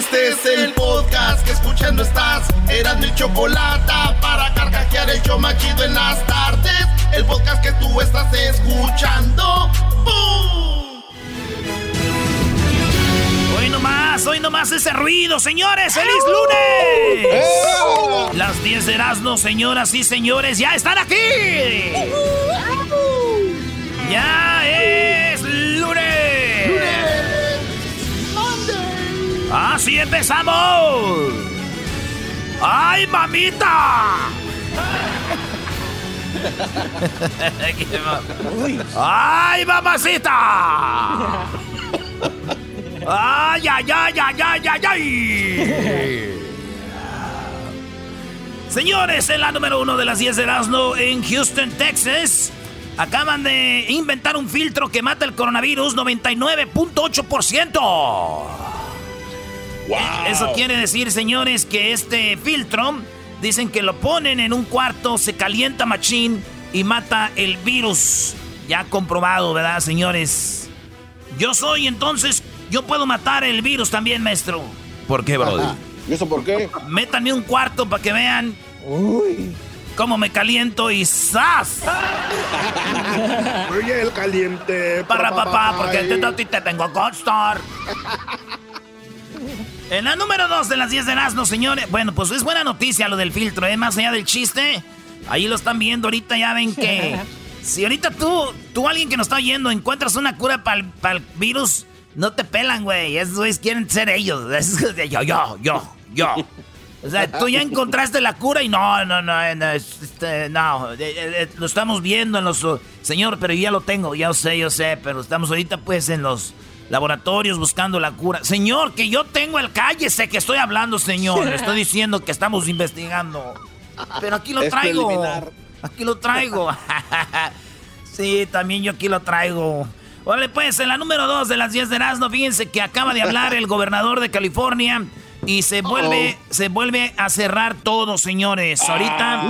Este es el podcast que escuchando estás. Eran mi chocolate para carcajear el yo machido en las tardes. El podcast que tú estás escuchando. ¡Bum! Hoy nomás, hoy nomás ese ruido, señores. ¡Feliz lunes! Las 10 de Erasmo, señoras y señores, ya están aquí. Ya Así empezamos. ¡Ay, mamita! ¡Ay, mamacita! ¡Ay, ay, ay, ay, ay, ay, ay! Señores, en la número uno de las 10 de Erasmo en Houston, Texas, acaban de inventar un filtro que mata el coronavirus 99.8%. Wow. Eso quiere decir, señores, que este filtro, dicen que lo ponen en un cuarto, se calienta machín y mata el virus. Ya comprobado, ¿verdad, señores? Yo soy entonces yo puedo matar el virus también, maestro. ¿Por qué, brother? ¿Y eso por qué? Métanme un cuarto para que vean. Uy. Cómo me caliento y ¡zas! Oye, el caliente. Para papá, porque te, te tengo Godstar. En la número 2 de las 10 de Erasmo, señores. Bueno, pues es buena noticia lo del filtro, ¿eh? Más allá del chiste. Ahí lo están viendo ahorita, ya ven que. si ahorita tú, tú, alguien que nos está oyendo, encuentras una cura para el virus, no te pelan, güey. Esos güeyes quieren ser ellos. yo, yo, yo, yo. O sea, tú ya encontraste la cura y no, no, no, no, este, no, eh, eh, lo estamos viendo en los... Señor, pero ya lo tengo, ya sé, yo sé, pero estamos ahorita pues en los laboratorios buscando la cura. Señor, que yo tengo el cállese que estoy hablando, señor. Le estoy diciendo que estamos investigando. Pero aquí lo traigo. Aquí lo traigo. sí, también yo aquí lo traigo. Vale, pues en la número 2 de las 10 de Erasmo, fíjense que acaba de hablar el gobernador de California y se vuelve, se vuelve a cerrar todo, señores. Ahorita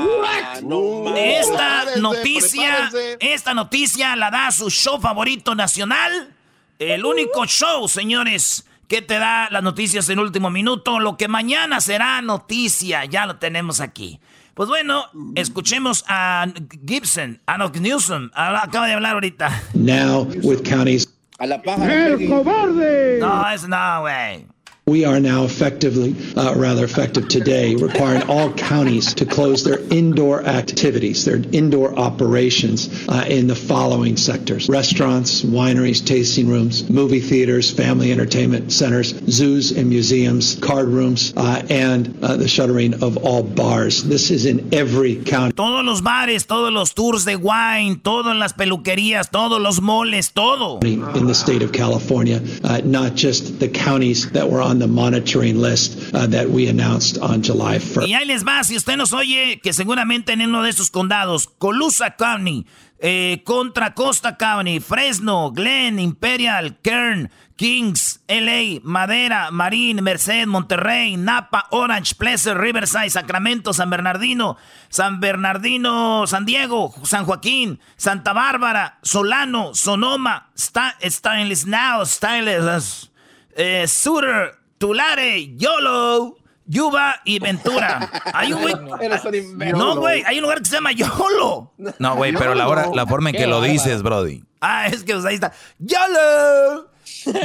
esta noticia, esta noticia la da su show favorito nacional, el único show, señores, que te da las noticias en último minuto, lo que mañana será noticia, ya lo tenemos aquí. Pues bueno, escuchemos a Gibson, a Newsom, acaba de hablar ahorita. Now with counties. A la paja. ¡El cobarde! No, es no, güey. We are now effectively, uh, rather effective today, requiring all counties to close their indoor activities, their indoor operations uh, in the following sectors restaurants, wineries, tasting rooms, movie theaters, family entertainment centers, zoos and museums, card rooms, uh, and uh, the shuttering of all bars. This is in every county. Todos los bares, todos los tours de wine, todas las peluquerías, todos los moles, todo. In the state of California, uh, not just the counties that were on the monitoring list uh, that we announced on July 1st. Y ahí les va, si usted nos oye, que seguramente en uno de esos condados, Colusa County, eh, Contra Costa County, Fresno, Glen, Imperial, Kern, Kings, LA, Madera, Marín, Merced, Monterrey, Napa, Orange, Pleasant, Riverside, Sacramento, San Bernardino, San Bernardino, San Diego, San Joaquín, Santa Bárbara, Solano, Sonoma, Stainless Now, Stainless, eh, Sutter, Tulare, Yolo, Yuba y Ventura. Hay un güey. No, güey, hay un lugar que se llama Yolo. No, güey, pero la, hora, la forma en que lo dices, Brody. Ah, es que pues, ahí está. Yolo.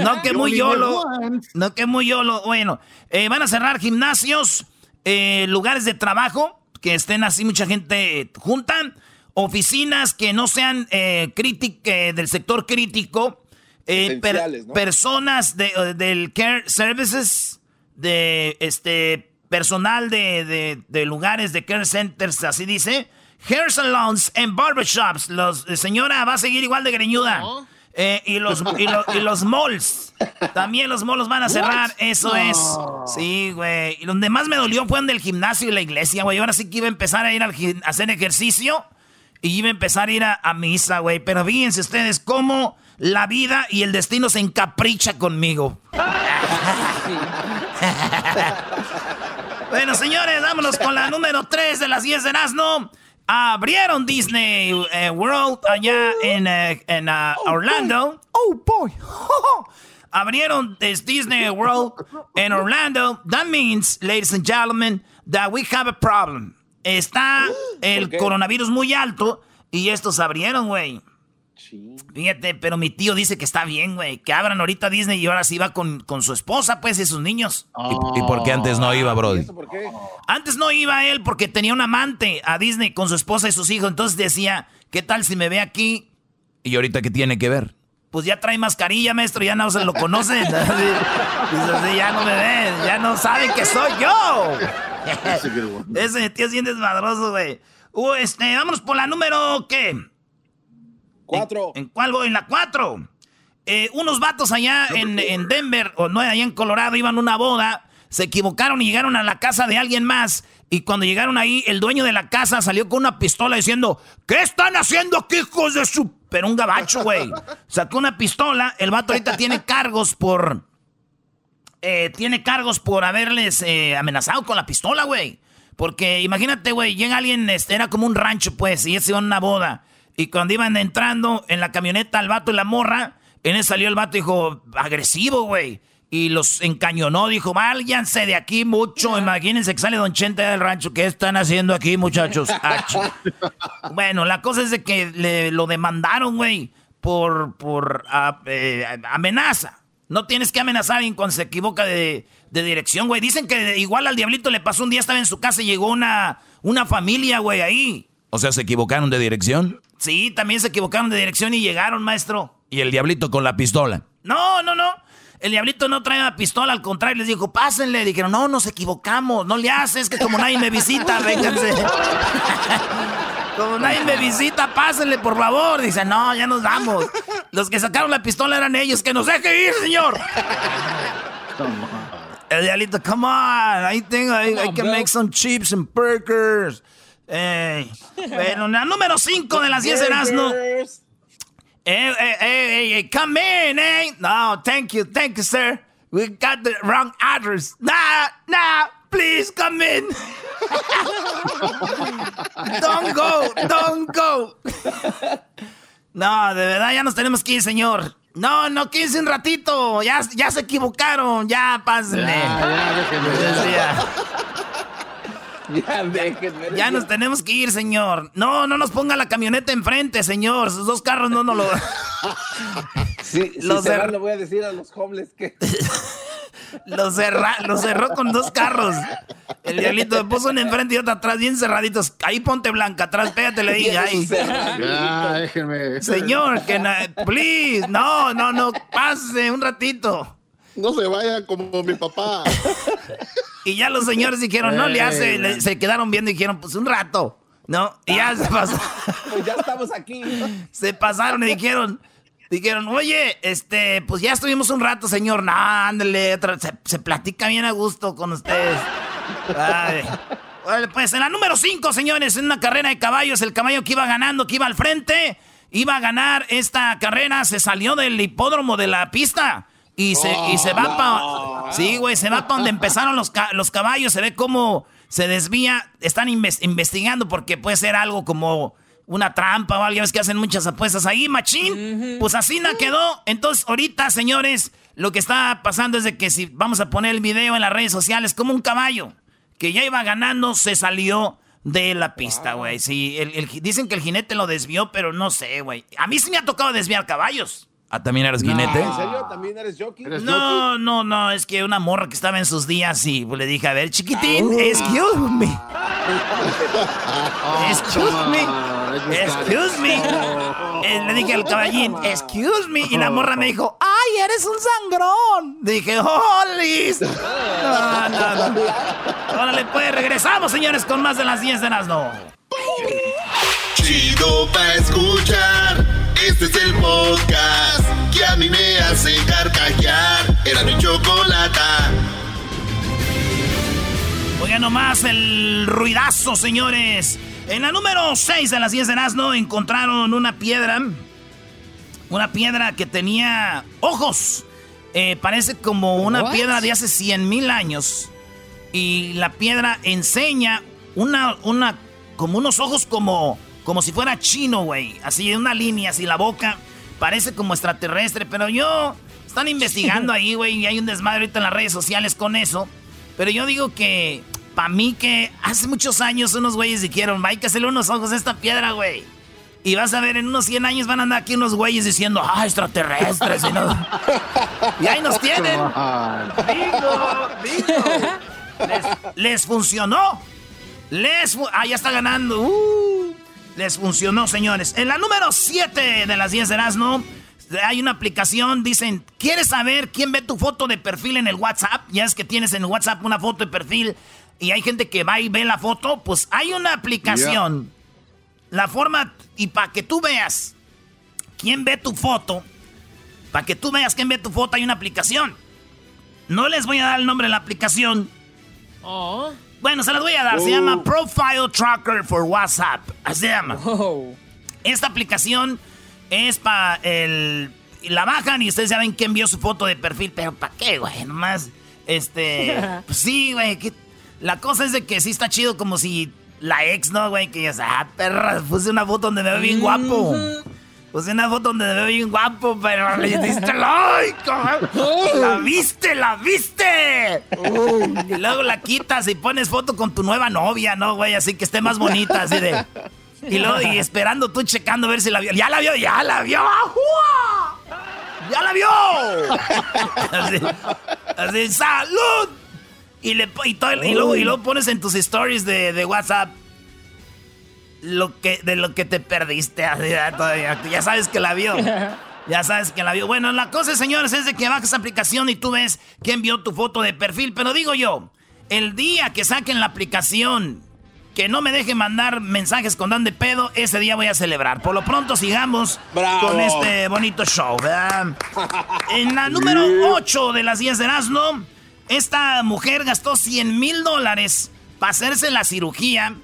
No que muy Yolo. No que muy Yolo. Bueno, eh, van a cerrar gimnasios, eh, lugares de trabajo que estén así mucha gente junta, oficinas que no sean eh, eh del sector crítico eh, personas de, del care services, de este personal de, de, lugares de care centers, así dice. Hair salons and barbershops. Los, eh, señora va a seguir igual de greñuda. Eh, y, los, y, los malls. También los malls van a cerrar. Eso es. Sí, güey. Y donde más me dolió fue en el gimnasio y la iglesia, güey. Ahora sí que iba a empezar a ir a hacer ejercicio. Y iba a empezar a ir a, a misa, güey. Pero fíjense ustedes cómo la vida y el destino se encapricha conmigo. bueno, señores, vámonos con la número 3 de las 10 de Nazno. Abrieron Disney eh, World allá en, eh, en uh, oh, Orlando. Oh, boy. abrieron this Disney World en Orlando. That means, ladies and gentlemen, that we have a problem. Está el coronavirus muy alto y estos abrieron, güey. Fíjate, pero mi tío dice que está bien, güey. Que abran ahorita Disney y ahora sí va con, con su esposa, pues, y sus niños. ¿Y, por qué antes no iba, Brody? Antes no iba él porque tenía un amante a Disney con su esposa y sus hijos. Entonces decía, ¿qué tal si me ve aquí? ¿Y ahorita qué tiene que ver? Pues ya trae mascarilla, maestro, ya no se lo conocen. ya no me ven, ya no saben que soy yo. Ese tío es bien desmadroso, güey. Uh, este, vámonos por la número, ¿qué? Cuatro. ¿En, cuál voy? En la cuatro. Eh, unos vatos allá en, Denver, o no, allá en Colorado, iban a una boda, se equivocaron y llegaron a la casa de alguien más. Y cuando llegaron ahí, el dueño de la casa salió con una pistola diciendo, ¿qué están haciendo aquí, hijos de su... Pero un gabacho, güey. Sacó una pistola, el vato ahorita tiene cargos por... Eh, tiene cargos por haberles eh, amenazado con la pistola, güey. Porque imagínate, güey, llega alguien, este, era como un rancho, pues, y se iba a una boda. Y cuando iban entrando en la camioneta al vato y la morra, en él salió el vato y dijo, agresivo, güey. Y los encañonó, dijo, váyanse de aquí mucho. Imagínense que sale Don Chente del rancho. ¿Qué están haciendo aquí, muchachos? bueno, la cosa es de que le, lo demandaron, güey, por, por ah, eh, amenaza. No tienes que amenazar a cuando se equivoca de, dirección, güey. Dicen que igual al diablito le pasó un día, estaba en su casa y llegó una, una familia, güey, ahí. O sea, ¿se equivocaron de dirección? Sí, también se equivocaron de dirección y llegaron, maestro. ¿Y el diablito con la pistola? No, no, no. El diablito no trae la pistola, al contrario, les dijo, pásenle. Dijeron, no, nos equivocamos, no le haces, que como nadie me visita, vénganse. como nadie me visita, pásenle, por favor. Dice, no, ya nos vamos. Los que sacaron la pistola eran ellos, que nos deje ir, señor. El diablito, come on, I think I, can make some chips and burgers. Eh, bueno, la número 5 de las 10 de Erasmo. Eh, eh, eh, come in, eh. No, thank you, thank you, sir. We got the wrong address. Nah, nah, please come in. don't go, don't go. No, de verdad ya nos tenemos que ir, señor. No, no, quédense un ratito. Ya, ya se equivocaron. Ya, pásenle. Ya, ya, Ya Ya nos tenemos que ir, señor. No, no nos ponga la camioneta enfrente, señor. Sus dos carros no nos lo. sí, los si le voy a decir a los homeless que. lo, lo cerró con dos carros. El diablito puso uno enfrente y otro atrás, bien cerraditos. Ahí ponte blanca, atrás, pégate, le dije. Ahí. Ya, déjenme. Señor, que please, no, no, no, pase un ratito. No se vaya como mi papá. y ya los señores dijeron, no le hace, se quedaron viendo y dijeron, pues un rato, ¿no? Y ya se pasó. pues ya estamos aquí. se pasaron y dijeron, dijeron, oye, este, pues ya estuvimos un rato, señor. No, ándale, se, se platica bien a gusto con ustedes. pues en la número 5, señores, en una carrera de caballos, el caballo que iba ganando, que iba al frente, iba a ganar esta carrera, se salió del hipódromo de la pista y se, y se va Sí, güey, se va para donde empezaron los, los caballos. Se ve cómo se desvía. Están investigando porque puede ser algo como una trampa o algo. Es que hacen muchas apuestas ahí, machín. Pues así na quedó. Entonces, ahorita, señores, lo que está pasando es de que si vamos a poner el video en las redes sociales, como un caballo que ya iba ganando, se salió de la pista, güey. Sí, dicen que el jinete lo desvió, pero no sé, güey. A mí sí me ha tocado desviar caballos. Ah, ¿también eres jinete? ¿En serio? ¿También eres jockey? no, no, no, es que una morra que estaba en sus días y le dije, a ver, chiquitín, ah. excuse me. excuse me. Excuse me. Eh, le dije al caballín, excuse me. Y la morra me dijo, ay, eres un sangrón. Dije, holy. No, no, no. Órale, pues, regresamos, señores, con más de las 10 de las no. Chido pa' escuchar. Este es el podcast que a mí me hace carcajear. Era mi chocolata. Oigan nomás el ruidazo, señores. En la número 6 de las 10 de Nazno encontraron una piedra. Una piedra que tenía ojos. Eh, parece como una piedra de hace 100 mil años. Y la piedra enseña una, una, como unos ojos como como si fuera chino, güey. Así, una línea, así la boca. Parece como extraterrestre, pero yo están investigando ahí, güey, y hay un desmadre ahorita en las redes sociales con eso. Pero yo digo que, para mí que hace muchos años unos güeyes dijeron, hay que hacerle unos ojos a esta piedra, güey. Y vas a ver, en unos 100 años van a andar aquí unos güeyes diciendo, ah, extraterrestres. y, no. y ahí nos tienen. Bingo, bingo. Les, funcionó. Les, ah, ya está ganando. Uh, les funcionó, señores. En la número 7 de las 10 de Erasmo, hay una aplicación, dicen, ¿quieres saber quién ve tu foto de perfil en el WhatsApp? Ya es que tienes en el WhatsApp una foto de perfil y hay gente que va y ve la foto. Pues hay una aplicación. La forma, y para que tú veas quién ve tu foto, para que tú veas quién ve tu foto, hay una aplicación. No les voy a dar el nombre de la aplicación. Oh. Bueno, se las voy a dar. Se llama oh. Profile Tracker for WhatsApp. Así se llama. Oh. Esta aplicación es para el. La bajan y ustedes saben quién vio su foto de perfil. Pero ¿para qué, güey? Nomás. Este. pues sí, güey. La cosa es de que sí está chido como si la ex, ¿no, güey? Que dices, ah, perra, puse una foto donde me veo bien guapo. Puse una foto donde me veo bien guapo, pero le diste like. ¡La viste, la viste! y luego la quitas y pones foto con tu nueva novia, ¿no, güey? Así que esté más bonita, así de... Y luego y esperando tú checando a ver si la vio. ¡Ya la vio, ya la vio! ¡Ya la vio! Así, así ¡salud! Y, le, y, luego, y luego pones en tus stories de, de, WhatsApp lo que, de lo que te perdiste. Ya sabes que la vio. Ya sabes que la vio. Bueno, la cosa, señores, es de que bajas aplicación y tú ves quién vio tu foto de perfil. Pero digo yo, el día que saquen la aplicación, que no me dejen mandar mensajes con dan de pedo, ese día voy a celebrar. Por lo pronto sigamos con este bonito show. En la número 8 de las 10 de Erasmo esta mujer gastó 100 mil dólares para hacerse la cirugía.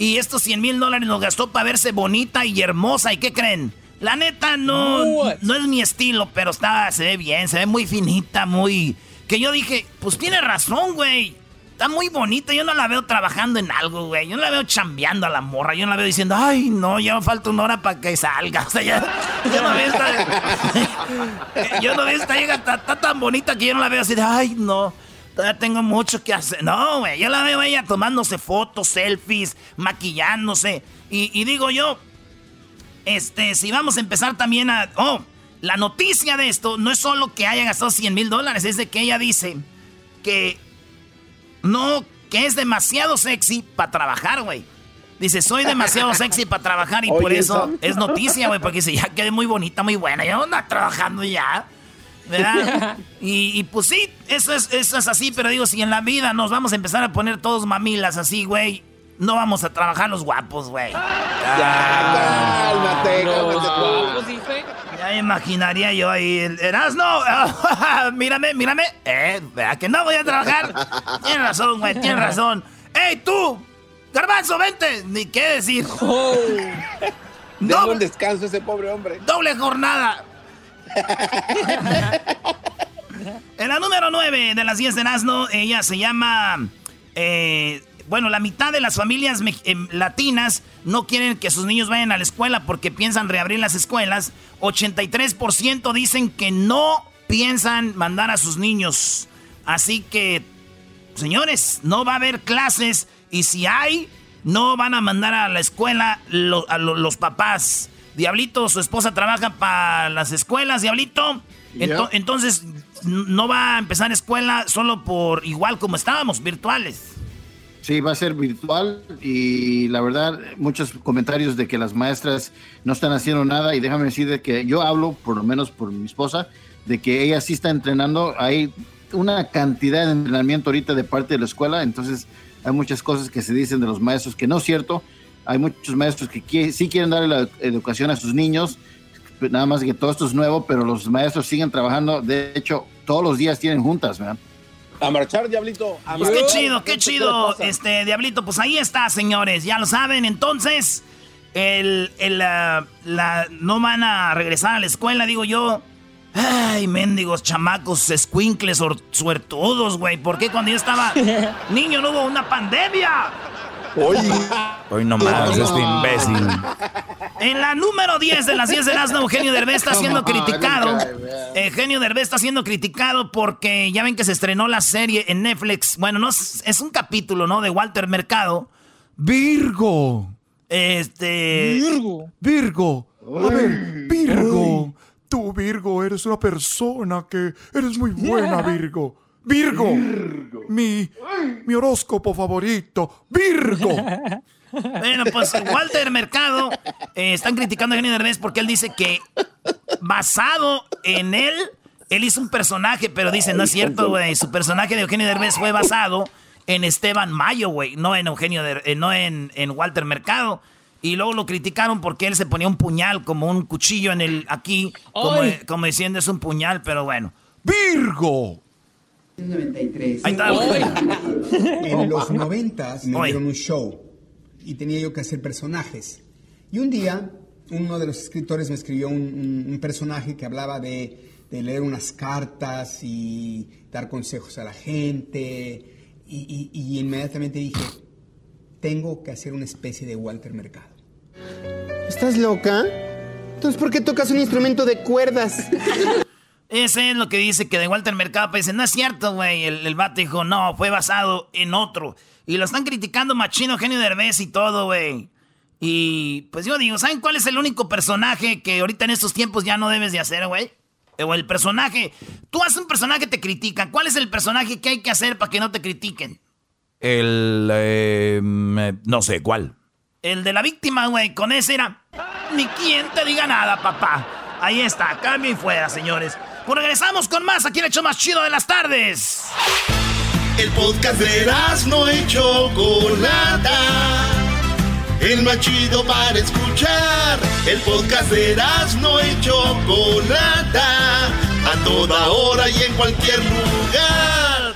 Y estos 100 mil dólares los gastó para verse bonita y hermosa. ¿Y qué creen? La neta no, no es mi estilo, pero está, se ve bien, se ve muy finita, muy... Que yo dije, pues tiene razón, güey. Está muy bonita, yo no la veo trabajando en algo, güey. Yo no la veo chambeando a la morra. Yo no la veo diciendo, ay, no, ya me falta una hora para que salga. O sea, ya, yo no veo esta... yo no veo esta llega, está, está tan bonita que yo no la veo así de, ay, no todavía tengo mucho que hacer. No, güey, yo la veo ella tomándose fotos, selfies, maquillándose. Y, digo yo, este, si vamos a empezar también a... Oh, la noticia de esto no es solo que haya gastado 100 mil dólares, es de que ella dice que no, que es demasiado sexy para trabajar, güey. Dice, soy demasiado sexy para trabajar y por eso, es noticia, güey, porque dice, ya quedé muy bonita, muy buena, ya anda trabajando ya. ¿Verdad? Y, pues sí, eso es, eso es así, pero digo, si en la vida nos vamos a empezar a poner todos mamilas así, güey, no vamos a trabajar los guapos, güey. Ya, cálmate, cálmate. Ya imaginaría yo ahí, Erasno, mírame, mírame. Eh, vea que no voy a trabajar. Tienes razón, güey, tienes razón. ¡Ey, tú! Garbanzo, vente. Ni qué decir. Oh. un descanso ese pobre hombre. Doble jornada en la número 9 de las 10 de Nazno, ella se llama... Eh, bueno, la mitad de las familias eh, latinas no quieren que sus niños vayan a la escuela porque piensan reabrir las escuelas. 83% dicen que no piensan mandar a sus niños. Así que, señores, no va a haber clases y si hay, no van a mandar a la escuela a los papás. Diablito, su esposa trabaja para las escuelas, Diablito. entonces, no va a empezar escuela solo por igual como estábamos, virtuales. Sí, va a ser virtual y la verdad, muchos comentarios de que las maestras no están haciendo nada y déjame decir de que yo hablo, por lo menos por mi esposa, de que ella sí está entrenando. Hay una cantidad de entrenamiento ahorita de parte de la escuela, entonces hay muchas cosas que se dicen de los maestros que no es cierto hay muchos maestros que sí quieren darle la educación a sus niños, nada más que todo esto es nuevo, pero los maestros siguen trabajando. De hecho, todos los días tienen juntas, ¿verdad? A marchar, Diablito. pues qué chido, qué chido, este Diablito. Pues ahí está, señores, ya lo saben. Entonces, el, la, no van a regresar a la escuela, digo yo. Ay, mendigos, chamacos, escuincles, suertudos, güey. ¿Por qué cuando yo estaba niño no hubo una pandemia? Hoy. Hoy nomás, este imbécil. En la número 10 de las 10 de Erasmo, Eugenio Derbez está siendo criticado. Eugenio Derbez está siendo criticado porque ya ven que se estrenó la serie en Netflix. Bueno, no es un capítulo, ¿no? De Walter Mercado. Virgo. Este. Virgo. Virgo. A ver, Virgo. Tú, Virgo, eres una persona que eres muy buena, Virgo. Virgo. Mi, mi horóscopo favorito. Virgo. Bueno, pues Walter Mercado eh, están criticando a Eugenio Derbez porque él dice que basado en él, él hizo un personaje, pero dice, no es cierto, güey. Su personaje de Eugenio Derbez fue basado en Esteban Mayo, güey, no en Eugenio, eh, no en, en, Walter Mercado. Y luego lo criticaron porque él se ponía un puñal como un cuchillo en el aquí, como, como diciendo es un puñal, pero bueno. Virgo. 93. Ahí está, En los 90 me dieron un show y tenía yo que hacer personajes. Y un día, uno de los escritores me escribió un, personaje que hablaba de, leer unas cartas y dar consejos a la gente. Y, inmediatamente dije, tengo que hacer una especie de Walter Mercado. ¿Estás loca? Entonces, ¿por qué tocas un instrumento de cuerdas? Ese es lo que dice que de Walter Mercado, pues no es cierto, güey. El, el vato dijo, no, fue basado en otro. Y lo están criticando machino, genio Derbez y todo, güey. Y pues yo digo, ¿saben cuál es el único personaje que ahorita en estos tiempos ya no debes de hacer, güey? O el personaje. Tú haces un personaje te critican. ¿Cuál es el personaje que hay que hacer para que no te critiquen? El. Eh, no sé, ¿cuál? El de la víctima, güey. Con ese era. Ni quien te diga nada, papá. Ahí está, cambio y fuera, señores. Pues regresamos con más aquí en hecho más chido de las tardes. El podcast de no hecho Chocolata. El más chido para escuchar. El podcast de no hecho Chocolata. A toda hora y en cualquier lugar.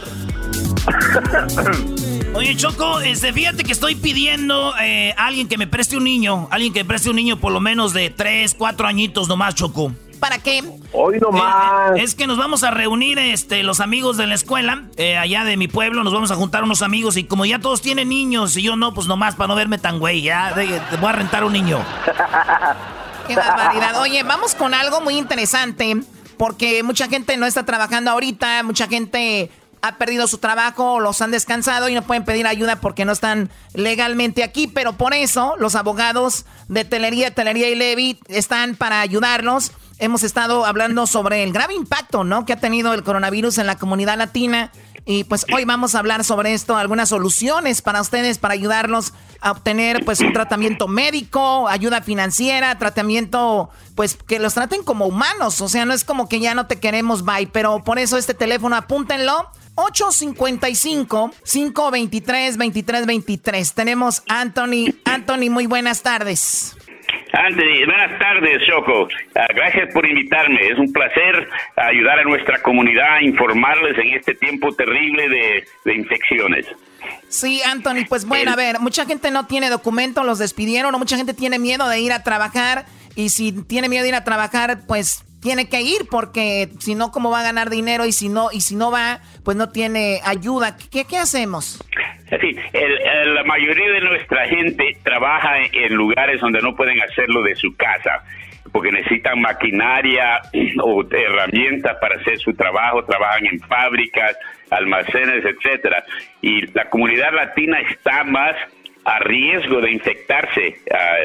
Oye, Choco, este, fíjate que estoy pidiendo eh, a alguien que me preste un niño. Alguien que me preste un niño por lo menos de 3, 4 añitos nomás, Choco. ¿Para qué? Hoy nomás. Eh, es que nos vamos a reunir este, los amigos de la escuela, eh, allá de mi pueblo, nos vamos a juntar unos amigos y como ya todos tienen niños y yo no, pues nomás para no verme tan güey, ya te voy a rentar un niño. Qué barbaridad. Oye, vamos con algo muy interesante porque mucha gente no está trabajando ahorita, mucha gente ha perdido su trabajo, los han descansado y no pueden pedir ayuda porque no están legalmente aquí, pero por eso los abogados de Telería, Telería y Levy están para ayudarnos hemos estado hablando sobre el grave impacto, ¿no? Que ha tenido el coronavirus en la comunidad latina. Y pues hoy vamos a hablar sobre esto, algunas soluciones para ustedes, para ayudarlos a obtener pues un tratamiento médico, ayuda financiera, tratamiento pues que los traten como humanos. O sea, no es como que ya no te queremos, bye. Pero por eso este teléfono, apúntenlo. 855-523-2323. Tenemos Anthony. Anthony, muy buenas tardes. Anthony, buenas tardes, Choco. Ah, gracias por invitarme. Es un placer ayudar a nuestra comunidad a informarles en este tiempo terrible de, infecciones. Sí, Anthony, pues bueno, a ver, mucha gente no tiene documento, los despidieron, o mucha gente tiene miedo de ir a trabajar, y si tiene miedo de ir a trabajar, pues tiene que ir porque si no cómo va a ganar dinero y si no y si no va pues no tiene ayuda. Qué, hacemos sí la mayoría de nuestra gente trabaja en lugares donde no pueden hacerlo de su casa porque necesitan maquinaria o herramientas para hacer su trabajo, trabajan en fábricas, almacenes, etcétera. Y la comunidad latina está más a riesgo de infectarse ah,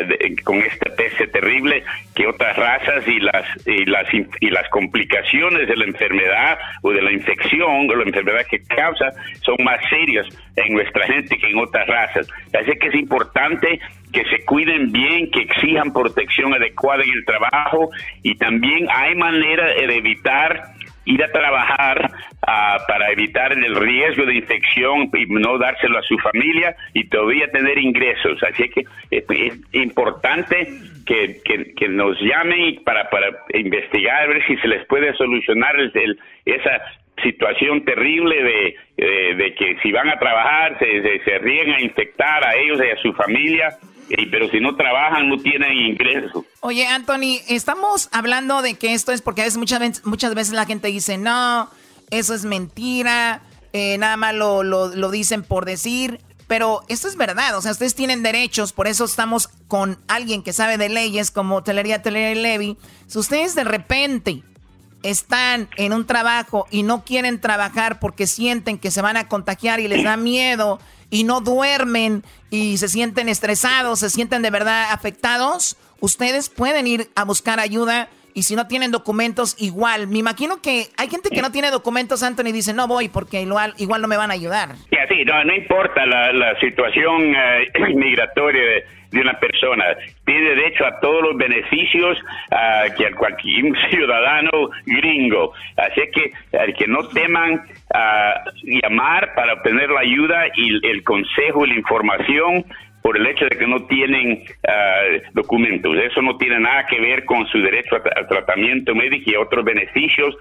con esta peste terrible que otras razas y las, y las y las complicaciones de la enfermedad o de la infección o la enfermedad que causa son más serias en nuestra gente que en otras razas. Así que es importante que se cuiden bien, que exijan protección adecuada en el trabajo y también hay manera de evitar ir a trabajar ah, para evitar el riesgo de infección y no dárselo a su familia y todavía tener ingresos. Así que es, importante que, que, nos llamen para, para investigar, ver si se les puede solucionar esa situación terrible de, de, que si van a trabajar se, se, se ríen a infectar a ellos y a su familia pero si no trabajan no tienen ingresos. Oye, Anthony, estamos hablando de que esto es porque a veces, muchas, veces, muchas veces la gente dice, no, eso es mentira, eh, nada más lo, dicen por decir, pero esto es verdad, o sea, ustedes tienen derechos, por eso estamos con alguien que sabe de leyes como Telería, Telería y Levy, si ustedes de repente están en un trabajo y no quieren trabajar porque sienten que se van a contagiar y les da miedo y no duermen y se sienten estresados, se sienten de verdad afectados, ustedes pueden ir a buscar ayuda y si no tienen documentos, igual. Me imagino que hay gente que no tiene documentos, Anthony, dice, no voy porque igual, igual no me van a ayudar. Sí, no, no importa la, situación eh, migratoria de, una persona. Tiene derecho a todos los beneficios uh, que cualquier ciudadano gringo. Así que el que no teman a llamar para obtener la ayuda y el consejo y la información por el hecho de que no tienen ah, documentos. Eso no tiene nada que ver con su derecho al tratamiento médico y otros beneficios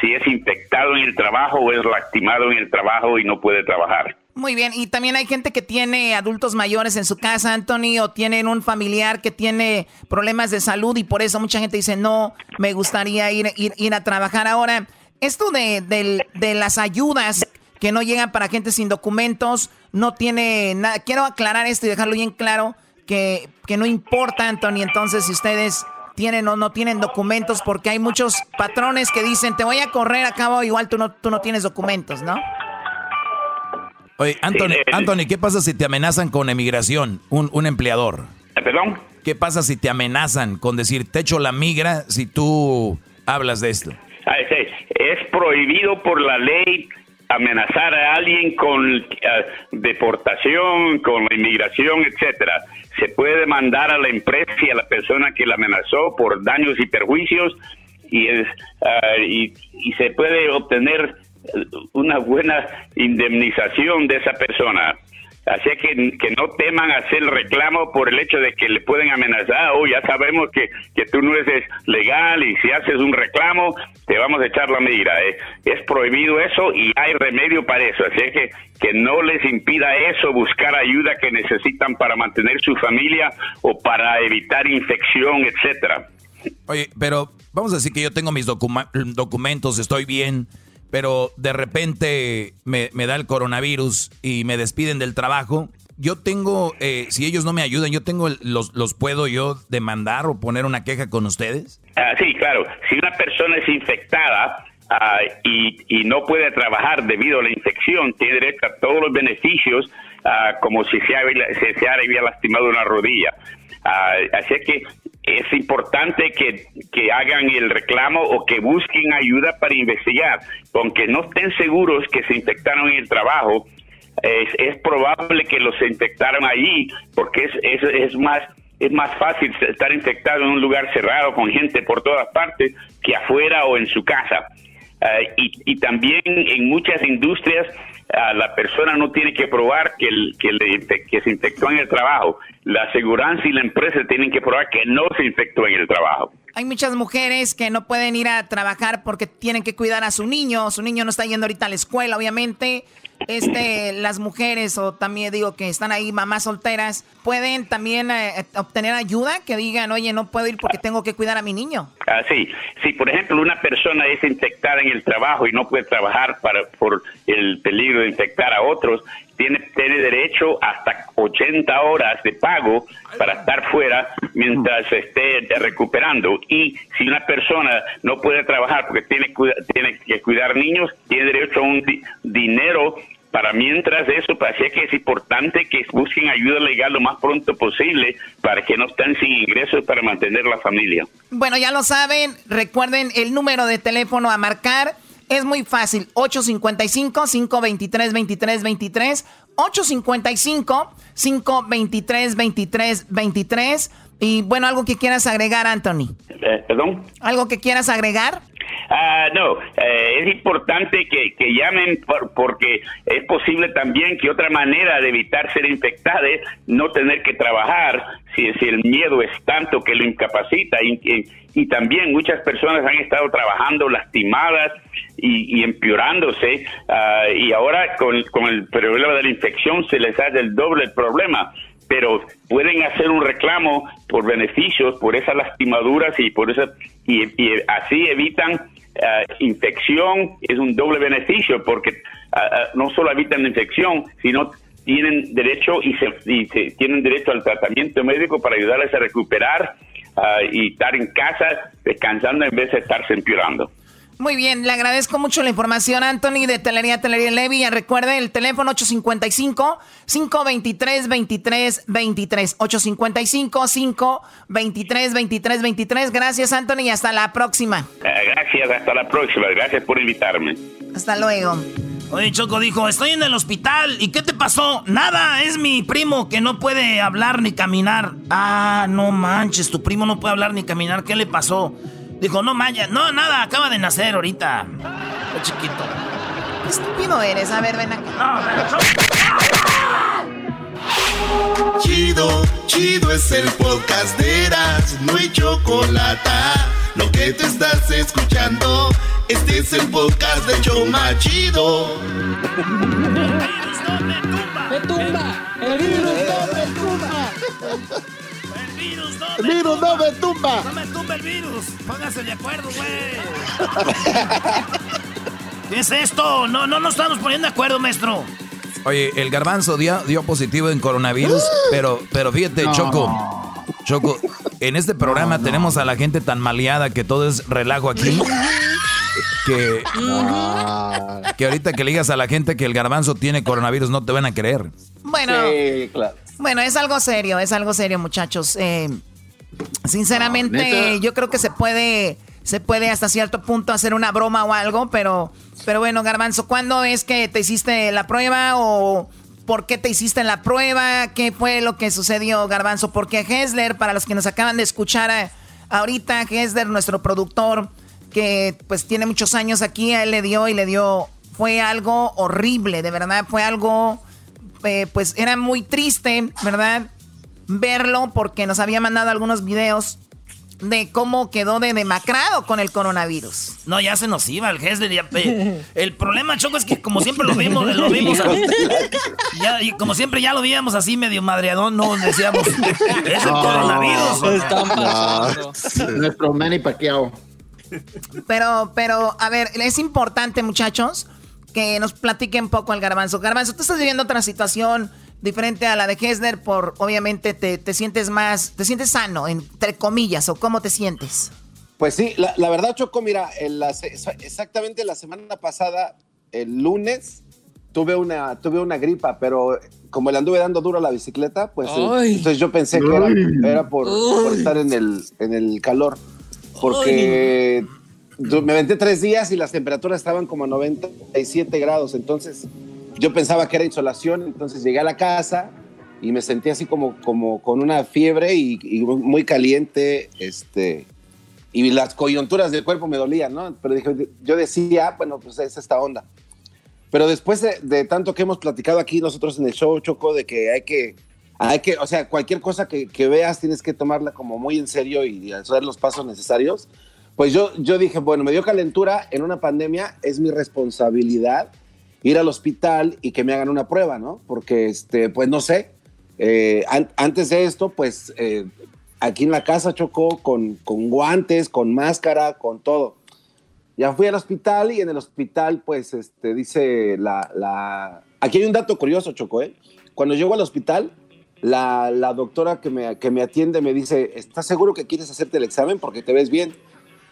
si es infectado en el trabajo o es lastimado en el trabajo y no puede trabajar. Muy bien, y también hay gente que tiene adultos mayores en su casa, Anthony, o tienen un familiar que tiene problemas de salud y por eso mucha gente dice, no, me gustaría ir, ir, ir a trabajar ahora. Esto de, de las ayudas que no llegan para gente sin documentos, no tiene nada. Quiero aclarar esto y dejarlo bien claro que, que no importa, Anthony, entonces si ustedes tienen o no tienen documentos, porque hay muchos patrones que dicen, te voy a correr a cabo, igual tú no, tú no tienes documentos, ¿no? Oye, Anthony, Anthony, ¿qué pasa si te amenazan con emigración, un, un empleador? ¿Perdón? ¿Qué pasa si te amenazan con decir, te echo la migra si tú hablas de esto? Ah, es prohibido por la ley amenazar a alguien con eh, deportación, con la inmigración, etcétera. Se puede demandar a la empresa y a la persona que la amenazó por daños y perjuicios y, es, eh, y, y se puede obtener una buena indemnización de esa persona. Así que, que no teman hacer reclamo por el hecho de que le pueden amenazar, oh, ya sabemos que, que tú no eres legal y si haces un reclamo te vamos a echar la medida. ¿eh? Es prohibido eso y hay remedio para eso. Así que que no les impida eso, buscar ayuda que necesitan para mantener su familia o para evitar infección, etcétera. Oye, pero vamos a decir que yo tengo mis documentos, estoy bien pero de repente me, da el coronavirus y me despiden del trabajo, yo tengo, eh, si ellos no me ayudan, yo tengo, los, los puedo yo demandar o poner una queja con ustedes? Ah, sí, claro. Si una persona es infectada ah, y, y, no puede trabajar debido a la infección, tiene derecho a todos los beneficios ah, como si se, había, se, se lastimado una rodilla. así que es importante que, que, hagan el reclamo o que busquen ayuda para investigar, aunque no estén seguros que se infectaron en el trabajo, es, probable que los infectaron allí, porque es, es, más es más fácil estar infectado en un lugar cerrado con gente por todas partes que afuera o en su casa. Eh, y, también en muchas industrias la persona no tiene que probar que, que, le, se infectó en el trabajo. La aseguranza y la empresa tienen que probar que no se infectó en el trabajo. Hay muchas mujeres que no pueden ir a trabajar porque tienen que cuidar a su niño. Su niño no está yendo ahorita a la escuela, obviamente este, las mujeres o también digo que están ahí mamás solteras, pueden también eh, obtener ayuda que digan, oye, no puedo ir porque tengo que cuidar a mi niño. Ah, sí, si por ejemplo una persona es infectada en el trabajo y no puede trabajar para, por el peligro de infectar a otros, tiene, tiene derecho hasta 80 horas de pago para estar fuera mientras esté recuperando. Y si una persona no puede trabajar porque tiene, tiene que cuidar niños, tiene derecho a un dinero para mientras eso, parece que es importante que busquen ayuda legal lo más pronto posible para que no estén sin ingresos para mantener la familia. Bueno, ya lo saben, recuerden el número de teléfono a marcar es muy fácil. 855-523-2323. 855-523-2323. Y bueno, algo que quieras agregar, Anthony. Eh, ¿Perdón? ¿Algo que quieras agregar? Ah, no, eh, es importante que, que llamen porque es posible también que otra manera de evitar ser infectada es no tener que trabajar si, si el miedo es tanto que lo incapacita y, y, también muchas personas han estado trabajando lastimadas y, empeorándose ah, y ahora con, con el problema de la infección se les hace el doble el problema pero pueden hacer un reclamo por beneficios, por esas lastimaduras y por esa y, así evitan uh, infección, es un doble beneficio porque uh, no solo evitan infección, sino tienen derecho y, se, tienen derecho al tratamiento médico para ayudarles a recuperar ah, y estar en casa descansando en vez de estarse empeorando. Muy bien, le agradezco mucho la información, Anthony, de Telería Telería Levy. Ya recuerde el teléfono 855-523-2323. 855-523-2323. Gracias, Anthony, y hasta la próxima. Eh, gracias, hasta la próxima. Gracias por invitarme. Hasta luego. Oye, Choco dijo, estoy en el hospital. ¿Y qué te pasó? Nada, es mi primo que no puede hablar ni caminar. Ah, no manches, tu primo no puede hablar ni caminar. ¿Qué le pasó? Dijo, no manches, no, nada, acaba de nacer ahorita. Qué chiquito. Qué estúpido eres. A ver, ven acá. Chido, chido es el podcast de Eras, no hay chocolate. Lo que te estás escuchando, este es el podcast de Choma Chido. Virus no me, virus tumba. No me tumba! ¡No me tumba el virus! Pónganse de acuerdo, güey. ¿Qué es esto? No, no nos estamos poniendo de acuerdo, maestro. Oye, el garbanzo dio, dio positivo en coronavirus, pero, pero fíjate, Choco. Choco, en este programa tenemos a la gente tan maleada que todo es relajo aquí. Que, que ahorita que le digas a la gente que el garbanzo tiene coronavirus no te van a creer. Bueno, bueno, es algo serio, es algo serio, muchachos. Eh, sinceramente, yo creo que se puede, se puede hasta cierto punto hacer una broma o algo, pero, pero bueno, garbanzo, ¿cuándo es que te hiciste la prueba o por qué te hiciste la prueba, qué fue lo que sucedió, Garbanzo. Porque Hesler, para los que nos acaban de escuchar eh, ahorita, Hesler, nuestro productor, que pues tiene muchos años aquí, a él le dio y le dio, fue algo horrible, de verdad, fue algo, eh, pues era muy triste, ¿verdad? Verlo porque nos había mandado algunos videos de cómo quedó de demacrado con el coronavirus. No, ya se nos iba el Hesler. el problema, Choco, es que como siempre lo vimos, lo vimos ya, y como siempre ya lo veíamos así medio madreadón, no decíamos, es el coronavirus. Nuestro Manny Pacquiao. Pero, pero, a ver, es importante, muchachos, que nos platiquen un poco al garbanzo. Garbanzo, tú estás viviendo otra situación diferente a la de Hesner, por obviamente te, te, sientes más, te sientes sano, entre comillas, o cómo te sientes. Pues sí, la, verdad, Choco, mira, exactamente la semana pasada, el lunes, tuve una, tuve una gripa, pero como le anduve dando duro a la bicicleta, pues eh, entonces yo pensé que era, por, estar en el, en el calor, porque me aventé tres días y las temperaturas estaban como a 97 grados, entonces yo pensaba que era insolación, entonces llegué a la casa y me sentí así como, como con una fiebre y, muy caliente, este, y las coyunturas del cuerpo me dolían, ¿no? Pero dije, yo decía, bueno, pues es esta onda. Pero después de, tanto que hemos platicado aquí nosotros en el show, Choco, de que hay que, hay que, o sea, cualquier cosa que, veas tienes que tomarla como muy en serio y hacer los pasos necesarios. Pues yo, yo dije, bueno, me dio calentura en una pandemia, es mi responsabilidad ir al hospital y que me hagan una prueba, ¿no? Porque, este, pues no sé, eh, antes de esto, pues eh, aquí en la casa chocó con, con, guantes, con máscara, con todo. Ya fui al hospital y en el hospital, pues, este, dice la, la... Aquí hay un dato curioso, Choco, ¿eh? Cuando llego al hospital, la, la doctora que me, que me atiende me dice, ¿estás seguro que quieres hacerte el examen porque te ves bien?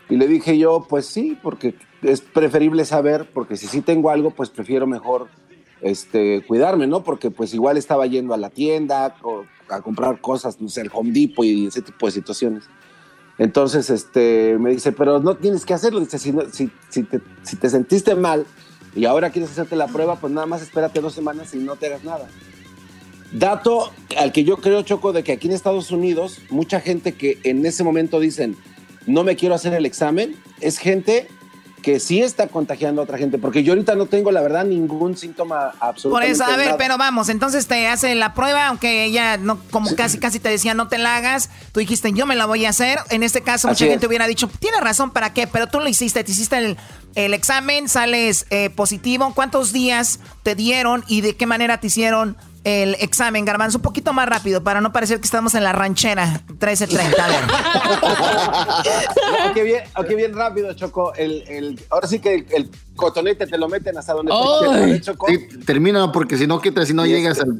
Y le dije yo, pues sí, porque es preferible saber, porque si sí tengo algo, pues prefiero mejor este, cuidarme, ¿no? Porque pues igual estaba yendo a la tienda a comprar cosas, no sé, el Home Depot y ese tipo de situaciones. Entonces, este, me dice, pero no tienes que hacerlo. Dice, si, si, si, te, si te sentiste mal y ahora quieres hacerte la prueba, pues nada más espérate dos semanas y no te hagas nada. Dato al que yo creo, Choco, de que aquí en Estados Unidos, mucha gente que en ese momento dicen, no me quiero hacer el examen, es gente que sí está contagiando a otra gente, porque yo ahorita no tengo, la verdad, ningún síntoma absolutamente. Por eso, a ver, pero vamos, entonces te hace la prueba, aunque ella no, como casi casi te decía, no te la hagas, tú dijiste, yo me la voy a hacer. En este caso, mucha gente hubiera dicho, tiene razón, ¿para qué? Pero tú lo hiciste, te hiciste el, el examen, sales eh, positivo. ¿Cuántos días te dieron y de qué manera te hicieron el examen, Garbanzo, un poquito más rápido para no parecer que estamos en la ranchera 1330. ok, bien, ok, bien rápido, Choco. El, el, ahora sí que el, cotonete te lo meten hasta donde te Choco. Sí, termina porque si no, ¿qué Si no llegas al,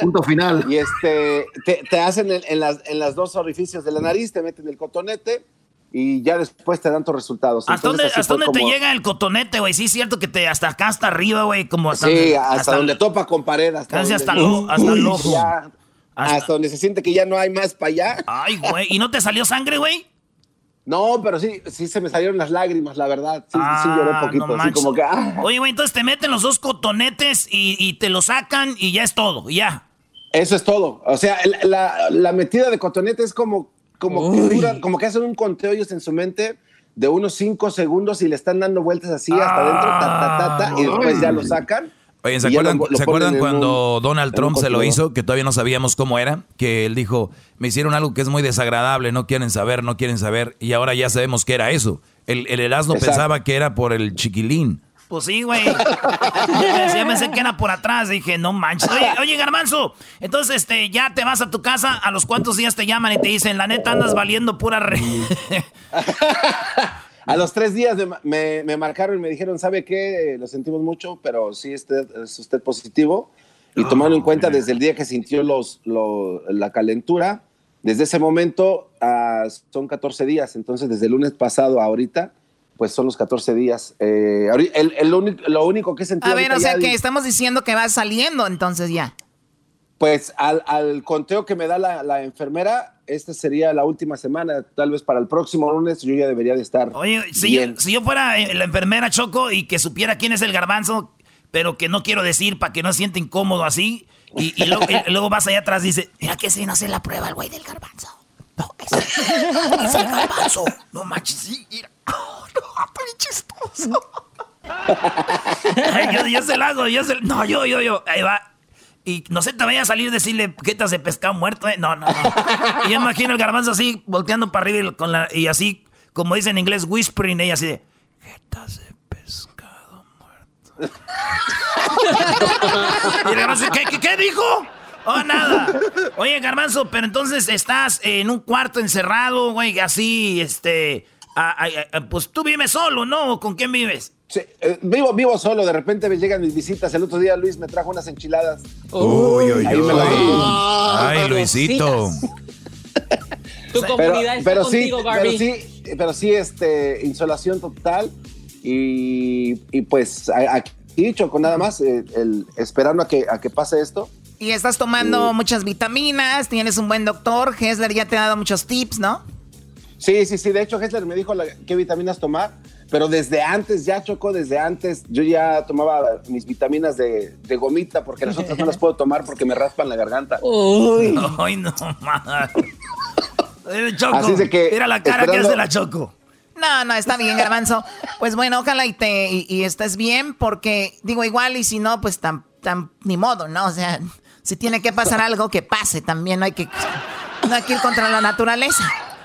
punto final. Y este, te, te hacen en, las, en las dos orificios de la nariz, te meten el cotonete y ya después te dan tus resultados. ¿Hasta dónde, hasta dónde te llega el cotonete, güey? Sí, es cierto que te hasta acá, hasta arriba, güey, como hasta Sí, hasta, donde topa con pared. Hasta, hasta, hasta, el ojo. hasta... donde se siente que ya no hay más para allá. Ay, güey. ¿Y no te salió sangre, güey? No, pero sí, sí se me salieron las lágrimas, la verdad. Sí, sí lloré un ah, poquito, así como que... Ah. Oye, güey, entonces te meten los dos cotonetes y, y, te lo sacan y ya es todo, ya. Eso es todo. O sea, la, la metida de cotonete es como como que, como que hacen un conteo ellos en su mente de unos cinco segundos y le están dando vueltas así hasta adentro, ta, y después ya lo sacan. Oye, ¿se acuerdan, cuando Donald Trump se lo hizo? Que todavía no sabíamos cómo era. Que él dijo, me hicieron algo que es muy desagradable, no quieren saber, no quieren saber. Y ahora ya sabemos que era eso. El, el Erasmo pensaba que era por el chiquilín. Pues sí, güey. Yo pensé que era por atrás. Dije, no manches. Oye, oye, Garbanzo, entonces este, ya te vas a tu casa. ¿A los cuantos días te llaman y te dicen, la neta andas valiendo pura re... A los tres días me, marcaron y me dijeron, ¿sabe qué? Lo sentimos mucho, pero sí usted, es usted positivo. Y tomando en cuenta desde el día que sintió los, la calentura, desde ese momento ah, son 14 días. Entonces, desde el lunes pasado a ahorita, pues son los 14 días. Eh, el, lo único que he sentido... A ver, o sea que estamos diciendo que va saliendo entonces ya. Pues al, al conteo que me da la, enfermera, esta sería la última semana. Tal vez para el próximo lunes yo ya debería de estar. Oye, si, Yo, si yo fuera eh, la enfermera Choco y que supiera quién es el garbanzo, pero que no quiero decir para que no se sienta incómodo así, y, luego, vas allá atrás y dice, mira que si no hace la prueba el güey del garbanzo. No, es, es el garbanzo. No manches, sí, mira. No, chistoso. yo, yo se lo hago, yo se No, yo, yo, yo. Ahí va. Y no sé, te vaya a salir decirle quetas de pescado muerto, ¿eh? No, no, no. Y yo imagino el garbanzo así, volteando para arriba y, así, como dice en inglés, whispering, ella así de. Quetas de pescado muerto. y el garbanzo, ¿qué, qué, qué dijo? Oh, nada. Oye, Garbanzo, pero entonces estás en un cuarto encerrado, güey, así, este, pues tú vives solo, ¿no? ¿Con quién vives? Sí, eh, vivo, vivo solo, de repente me llegan mis visitas. El otro día Luis me trajo unas enchiladas. Uy, uy, uy. Ay, Luisito. tu comunidad pero, está contigo, sí, Pero sí, pero sí, este, insolación total. Y, pues aquí dicho con nada más, eh, el, esperando a que, a que pase esto. Y estás tomando muchas vitaminas, tienes un buen doctor, Hessler ya te ha dado muchos tips, ¿no? Sí, sí, sí. De hecho, Hessler me dijo qué vitaminas tomar, pero desde antes, ya chocó, desde antes, yo ya tomaba mis vitaminas de, gomita porque las otras no las puedo tomar porque me raspan la garganta. Uy, Ay, no, Choco, Así de que, mira la cara que hace la Choco. No, no, está bien, Garbanzo. Pues bueno, ojalá y te y, estés bien, porque digo igual, y si no, pues tan, tan ni modo, ¿no? O sea, si tiene que pasar algo, que pase. También no hay que, no hay que ir contra la naturaleza.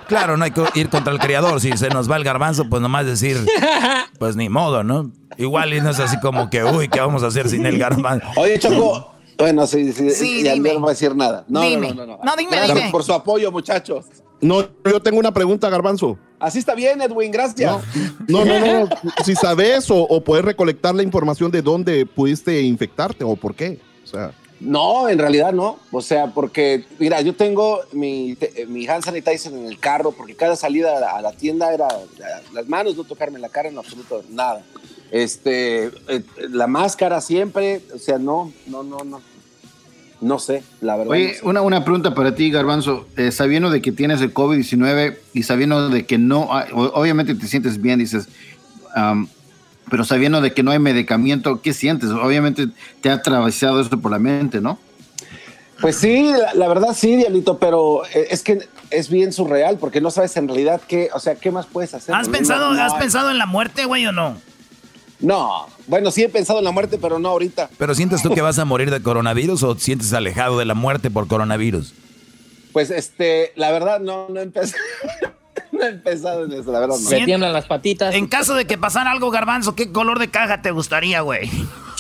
Claro, no hay que ir contra el criador. Si se nos va el garbanzo, pues nomás decir, pues ni modo, ¿no? Igual y no es así como que, uy, ¿qué vamos a hacer sin el garbanzo? Oye, Choco, bueno, sí, sí, sí no va a decir nada. No, dime. no, no, no. dime, dime. Por su apoyo, muchachos. No, yo tengo una pregunta, Garbanzo. Así está bien, Edwin, gracias. No, no, no, si sabes o, o, puedes recolectar la información de dónde pudiste infectarte o por qué. O sea. No, en realidad no. O sea, porque, mira, yo tengo mi, mi hand sanitizer en el carro, porque cada salida a la, tienda era las manos, no tocarme la cara en absoluto, nada. Este, eh, la máscara siempre, o sea, no, no, no, no. No sé, la verdad. Oye, una, una pregunta para ti, Garbanzo. Eh, sabiendo de que tienes el COVID-19 y sabiendo de que no, obviamente te sientes bien, dices, pero sabiendo de que no hay medicamento, ¿qué sientes? Obviamente te ha atravesado esto por la mente, ¿no? Pues sí, la, verdad sí, Diablito, pero eh, es que es bien surreal porque no sabes en realidad qué, o sea, qué más puedes hacer. ¿Has pensado, ¿has pensado en la muerte, güey, o no? No, bueno, sí he pensado en la muerte, pero no ahorita. ¿Pero sientes tú que vas a morir de coronavirus o sientes alejado de la muerte por coronavirus? Pues este, la verdad no, no empecé. no he empezado en eso, la verdad. No. Me tiemblan las patitas. En caso de que pasara algo, Garbanzo, ¿qué color de caja te gustaría, güey?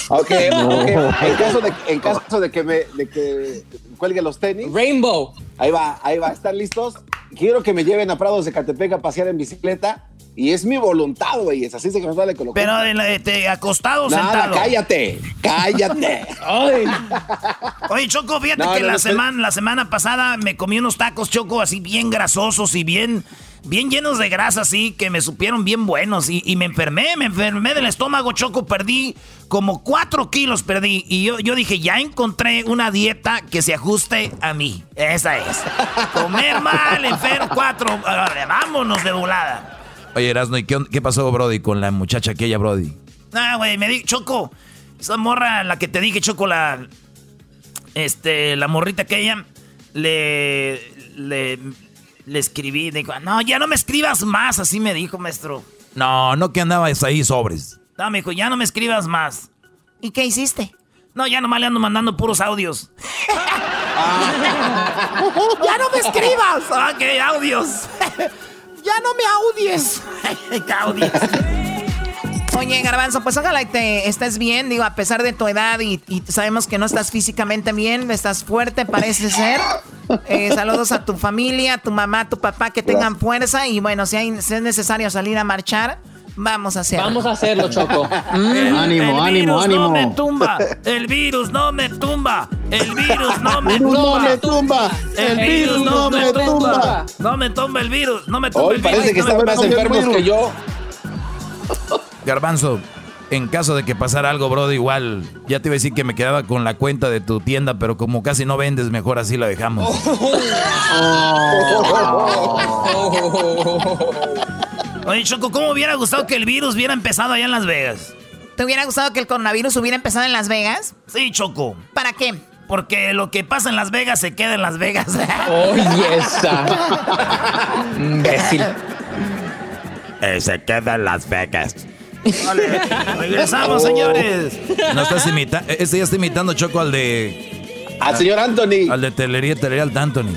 Ok, En, caso de, en caso de que me de que cuelgue los tenis. Rainbow. Ahí va, ahí va. ¿Están listos? Quiero que me lleven a Prados de Catepec a pasear en bicicleta. Y es mi voluntad, güey. Es así se que nos vale colocar. Pero este, acostado o Nada, sentado. cállate. Cállate. Oye, Choco, fíjate No, que no, la, no, semana, la semana pasada me comí unos tacos, Choco, así bien grasosos y bien, bien llenos de grasa, así, que me supieron bien buenos. Y, y me enfermé, me enfermé del estómago, Choco. Perdí como cuatro kilos, perdí. Y yo, yo dije, ya encontré una dieta que se ajuste a mí. Esa es. Comer mal, enfermo, cuatro. Órale, vámonos de volada. Oye, Erasno, ¿y qué, qué pasó, Brody, con la muchacha aquella, Brody? Ah, güey, me di, Choco, esa morra, la que te dije, Choco, la, este, la morrita aquella, le, le, le escribí, dijo, no, ya no me escribas más, así me dijo, maestro. No, no que andabas ahí sobres. No, me dijo, ya no me escribas más. ¿Y qué hiciste? No, ya nomás le ando mandando puros audios. ¡Ya no me escribas! Ok, audios. ¡Ya no me audies! audios. Oye, Garbanzo, pues ojalá y te estés bien, digo, a pesar de tu edad y, y sabemos que no estás físicamente bien, estás fuerte, parece ser. Eh, saludos a tu familia, a tu mamá, a tu papá, que tengan fuerza y bueno, si, hay, si es necesario salir a marchar, vamos a hacerlo. Vamos a hacerlo, Choco. El- Ánimo, el ánimo, virus no me tumba. El virus no me tumba. El virus no me No tumba. me tumba. El virus no me tumba. No me tumba el virus. No me tumba Hoy el virus. parece que no están más tumba enfermos que yo. Garbanzo, en caso de que pasara algo, Brody, igual, ya te iba a decir que me quedaba con la cuenta de tu tienda, pero como casi no vendes, mejor así la dejamos. Oye, Choco, ¿cómo hubiera gustado que el virus hubiera empezado allá en Las Vegas? ¿Te hubiera gustado que el coronavirus hubiera empezado en Las Vegas? Sí, Choco. ¿Para qué? Porque lo que pasa en Las Vegas se queda en Las Vegas. Oye, esa. Imbécil. Eh, se queda en Las Vegas. Regresamos, señores. No estás imitando, este ya está imitando Choco al de... Al señor Anthony. Al de Telería, Telería al de Anthony.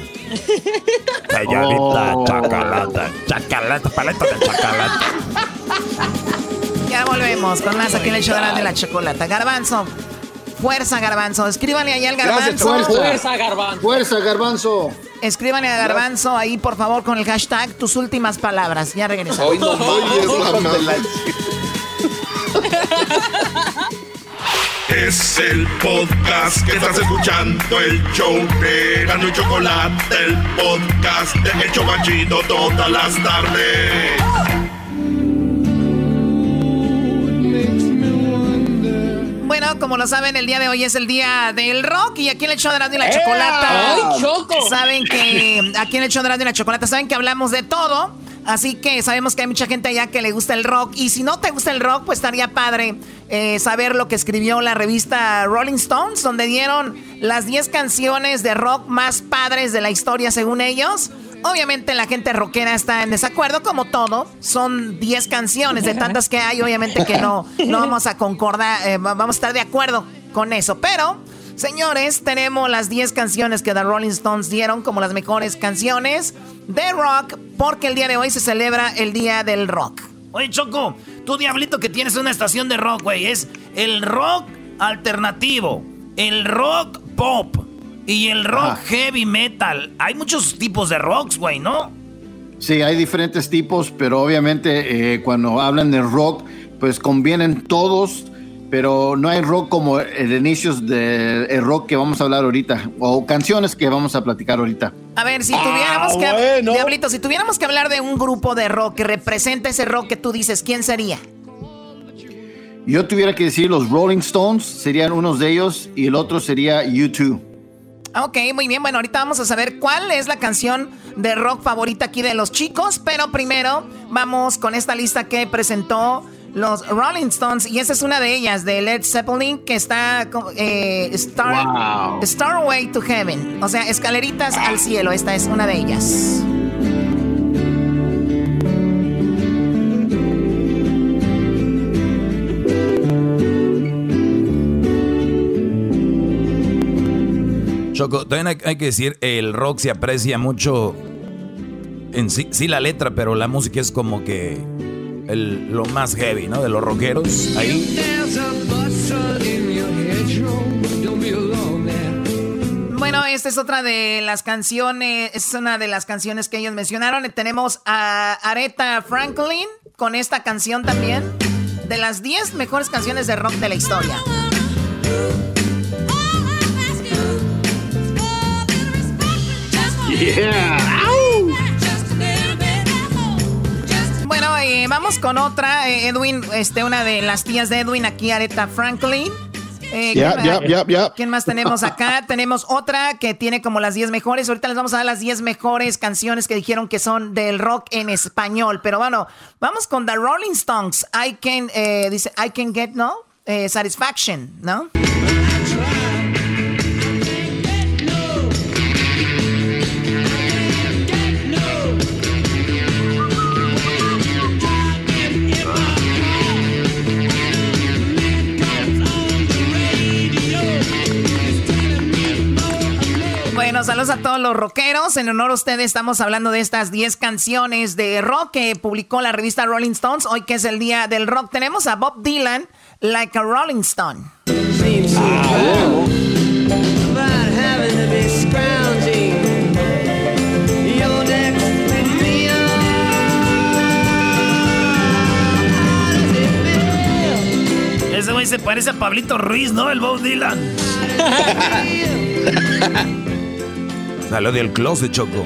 Señorita Oh. Chacalata. Chacalata, paleta de chacalata. Ya volvemos con más aquí en el show de la, chocolata. Garbanzo, fuerza, Garbanzo. Escríbanle ahí al Gracias, Garbanzo. fuerza. Garbanzo. Fuerza, Garbanzo. Escríbanle a Garbanzo ahí, por favor, con el hashtag tus últimas palabras. Ya regresamos. Hoy no mames. Es el podcast que estás escuchando, el show de Gano y Chocolate, el podcast de El Chobachito todas las tardes. Bueno, como lo saben, el día de hoy es el día del rock y aquí en el show de Radio y la ¡Ea! Chocolata. ¡Ay, Choco! Saben que aquí en el show de Radio y la Chocolata saben que hablamos de todo. Así que sabemos que hay mucha gente allá que le gusta el rock. Y si no te gusta el rock, pues estaría padre eh, saber lo que escribió la revista Rolling Stones, donde dieron las 10 canciones de rock más padres de la historia según ellos. Obviamente la gente rockera está en desacuerdo, como todo. Son 10 canciones de tantas que hay, obviamente que no, no vamos a concordar, eh, vamos a estar de acuerdo con eso. Pero, señores, tenemos las 10 canciones que The Rolling Stones dieron como las mejores canciones de rock, porque el día de hoy se celebra el Día del Rock. Oye, Choco, tú diablito que tienes una estación de rock, güey, es el rock alternativo, el rock pop y el rock heavy metal. Hay muchos tipos de rocks, güey, ¿no? Sí, hay diferentes tipos, pero obviamente eh, cuando hablan de rock, pues convienen todos, pero no hay rock como el inicios del rock que vamos a hablar ahorita, o canciones que vamos a platicar ahorita. A ver, si tuviéramos que bueno. Diablito, si tuviéramos que hablar de un grupo de rock que representa ese rock que tú dices, ¿quién sería? Yo tuviera que decir los Rolling Stones serían unos de ellos y el otro sería U2. Ok, muy bien. Bueno, ahorita vamos a saber cuál es la canción de rock favorita aquí de los chicos, pero primero vamos con esta lista que presentó los Rolling Stones y esa es una de ellas, de Led Zeppelin, que está eh, Star, Wow. Starway to Heaven, o sea, escaleritas al cielo, esta es una de ellas. Choco, también hay, hay que decir, el rock se aprecia mucho en sí, sí la letra, pero la música es como que el, lo más heavy, ¿no? De los rockeros ahí. Bueno, esta es otra de las canciones, es una de las canciones que ellos mencionaron. Tenemos a Aretha Franklin con esta canción también, de las 10 mejores canciones de rock de la historia. Yeah. Bueno, eh, vamos con otra. Eh, Edwin, este, una de las tías de Edwin aquí, Aretha Franklin. Eh, ya, ya. ¿Quién más tenemos acá? tenemos otra que tiene como las 10 mejores. Ahorita les vamos a dar las 10 mejores canciones que dijeron que son del rock en español. Pero bueno, vamos con The Rolling Stones. I can, dice, I can get, ¿no? satisfaction, ¿no? Bueno, saludos a todos los rockeros. En honor a ustedes estamos hablando de estas 10 canciones de rock que publicó la revista Rolling Stones. Hoy que es el día del rock, tenemos a Bob Dylan, Like a Rolling Stone. Ese güey se parece a Pablito Ruiz, ¿no? El Bob Dylan. Salió del closet, Choco.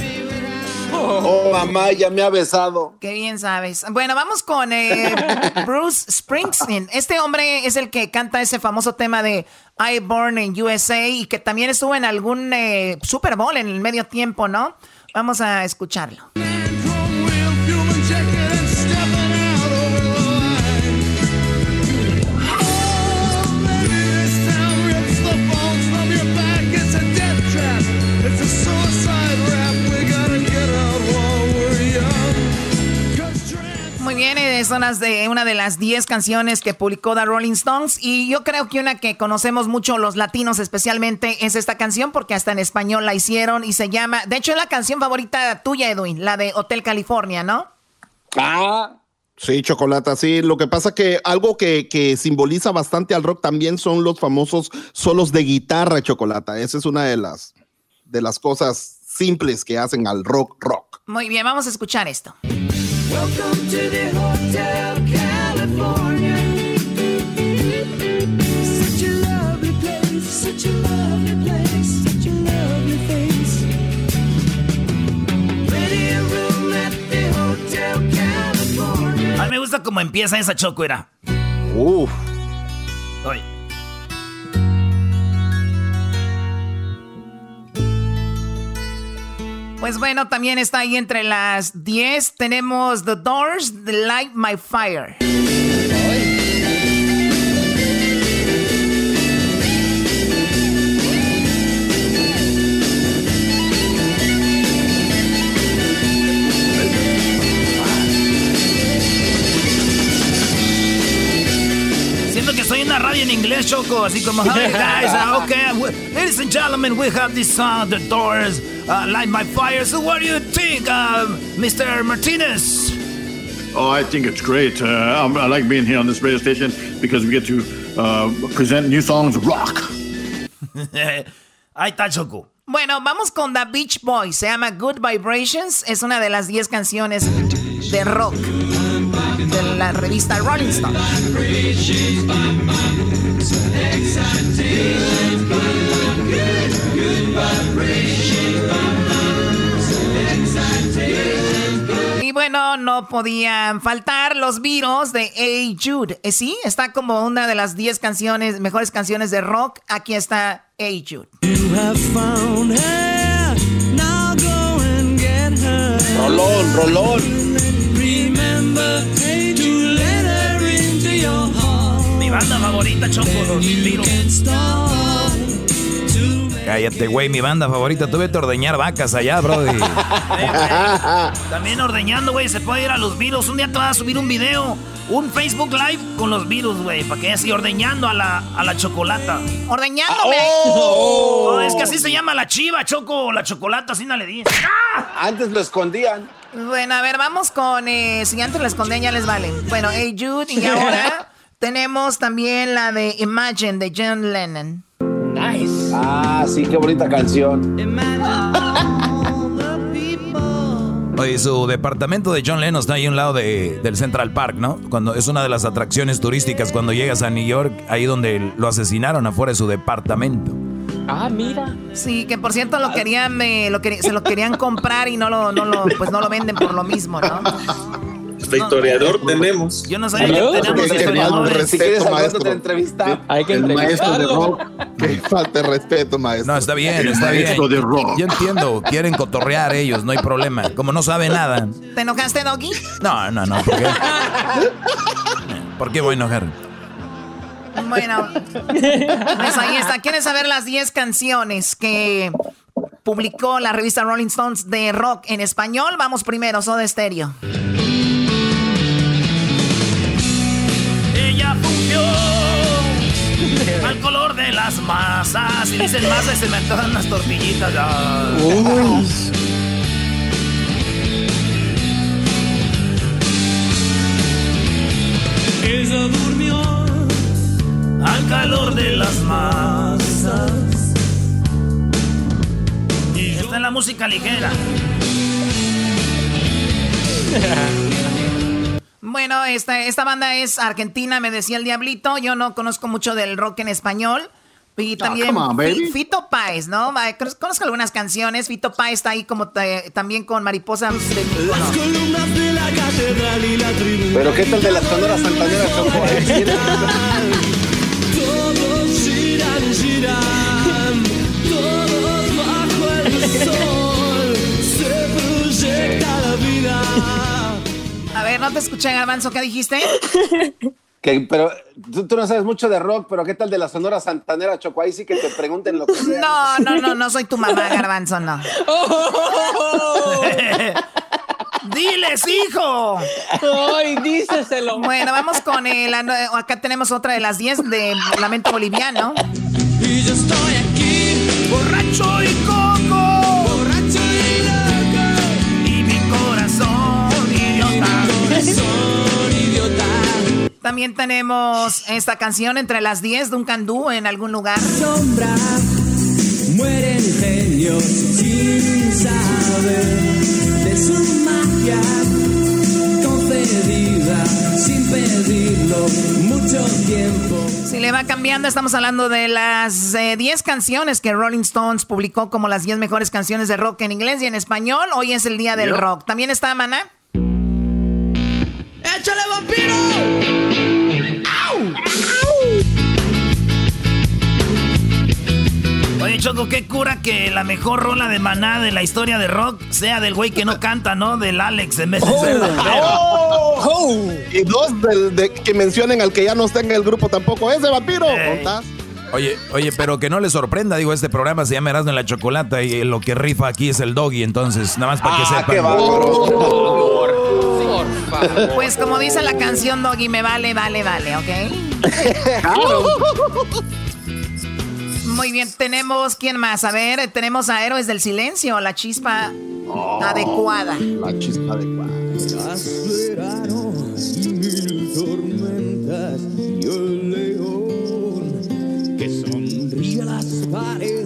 Oh, mamá, ya me ha besado. Qué bien sabes. Bueno, vamos con eh, Bruce Springsteen. Este hombre es el que canta ese famoso tema de I Born in USA y que también estuvo en algún eh, Super Bowl en el medio tiempo, ¿no? Vamos a escucharlo. Bien, es una de, una de las 10 canciones que publicó The Rolling Stones y yo creo que una que conocemos mucho los latinos especialmente es esta canción porque hasta en español la hicieron y se llama, de hecho es la canción favorita tuya Edwin, la de Hotel California, ¿no? Ah, Sí, Chocolata, sí. Lo que pasa que algo que, que, simboliza bastante al rock también son los famosos solos de guitarra, Chocolata. Esa es una de las, de las cosas simples que hacen al rock rock. Muy bien, vamos a escuchar esto. Welcome to the Hotel California. Such a lovely place, such a lovely place, such a lovely face. Ready room at the Hotel California. A mí me gusta cómo empieza esa choco, era. Uf. Oye. Pues bueno, también está ahí entre las 10. Tenemos The Doors, The Light My Fire. Siento que soy en una radio en inglés, Choco, así como, hey guys, uh, okay, ladies and gentlemen, we have this song, The Doors uh, light my fire. So, what do you think, uh, Mr. Martinez? Oh, I think it's great. Uh, I like being here on this radio station because we get to uh, present new songs rock. Ahí está Choco. Bueno, vamos con The Beach Boys. Se llama Good Vibrations. Es una de las 10 canciones de rock la revista Rolling Stone. Y bueno, no podían faltar los virus de A. Jude. ¿Eh, sí, está como una de las 10 canciones, mejores canciones de rock. Aquí está A. Jude. Rolón, rolón. Mi banda favorita, Choco, los virus. Cállate, güey, mi banda favorita. Tuve que ordeñar vacas allá, brody. También ordeñando, güey, se puede ir a los virus. Un día te vas a subir un video, un Facebook Live con los virus, güey, para que así ordeñando a la, a la chocolata. ¡Ordeñándome! Oh. es que así se llama la chiva, Choco, la chocolata, así no le dices. Antes lo escondían. Bueno, a ver, vamos con. Eh, si antes lo escondían, ya les vale. Bueno, Hey Jude, y ahora tenemos también la de Imagine de John Lennon. Nice. Ah, sí, qué bonita canción. Oye, su departamento de John Lennon está ahí a un lado de, del Central Park, ¿no? Cuando es una de las atracciones turísticas cuando llegas a New York, ahí donde lo asesinaron afuera de su departamento. Ah, mira. Sí, que por cierto lo querían, eh, lo se lo querían comprar y no lo, no lo, pues no lo venden por lo mismo, ¿no? De historiador tenemos. Yo no sabía que tenemos historiadores. Si quieres maestro. te entrevista. Hay que El maestro de rock. Que falta de respeto, maestro. No, está bien, El está bien. maestro de rock. Yo entiendo, quieren cotorrear ellos, no hay problema. Como no sabe nada. ¿Te enojaste, Doggy? No, no, no, ¿por qué? ¿Por qué voy a enojar? Bueno, pues ahí está. ¿Quieres saber las 10 canciones que publicó la revista Rolling Stones de rock en español? Vamos primero, Soda Stereo. Fungió al color de las masas. Y dicen masas y se me antojan unas tortillitas. Ay. Ella durmió al calor de las masas. Esta es la música ligera. Bueno, esta, esta banda es argentina, me decía el Diablito. Yo no conozco mucho del rock en español. Y también come on, Fito Páez, ¿no? Conozco algunas canciones. Fito Páez está ahí como ta- también con Mariposa de Mícono. Pero ¿qué tal de las sonoras santaneras? Eh, Todos giran, giran, todos bajo el sol, se proyecta la vida. A ver, no te escuché, Garbanzo, ¿qué dijiste? Que, pero tú, tú no sabes mucho de rock, pero ¿qué tal de la sonora santanera, Choco? Ahí sí que te pregunten lo que sea. No, no, no, no soy tu mamá, Garbanzo, no. ¡Diles, hijo! ¡Ay, díceselo! Bueno, vamos con el... Acá tenemos otra de las 10 de Lamento Boliviano. Y yo estoy aquí, Borracho y coco. También tenemos esta canción entre las 10 de un candú en algún lugar. Sombra, mueren genios sin saber de su magia concedida sin pedirlo mucho tiempo. Si le va cambiando, estamos hablando de las eh, 10 canciones que Rolling Stones publicó como las 10 mejores canciones de rock en inglés y en español. Hoy es el día del Yep. rock. También está Maná. ¡Échale vampiro! Oye, Choco, qué cura que la mejor rola de maná de la historia de rock sea del güey que no canta, ¿no? Del Alex en vez de ser rapero. Oh. Y dos del, de, que mencionen al que ya no está en el grupo tampoco. ¡Ese vampiro! Ey. ¿Contás? Oye, oye, pero que no le sorprenda, digo, este programa se llama Erasmo en la Chocolata y lo que rifa aquí es el doggy, entonces, nada más para que Ah, sepan. qué bárbaro. Por favor. Pues como dice la canción Doggy, me vale, vale, vale, ¿ok? Muy bien, tenemos, ¿quién más? A ver, tenemos a Héroes del Silencio, la chispa adecuada. La chispa adecuada. Mil tormentas y el león que sonríe a las paredes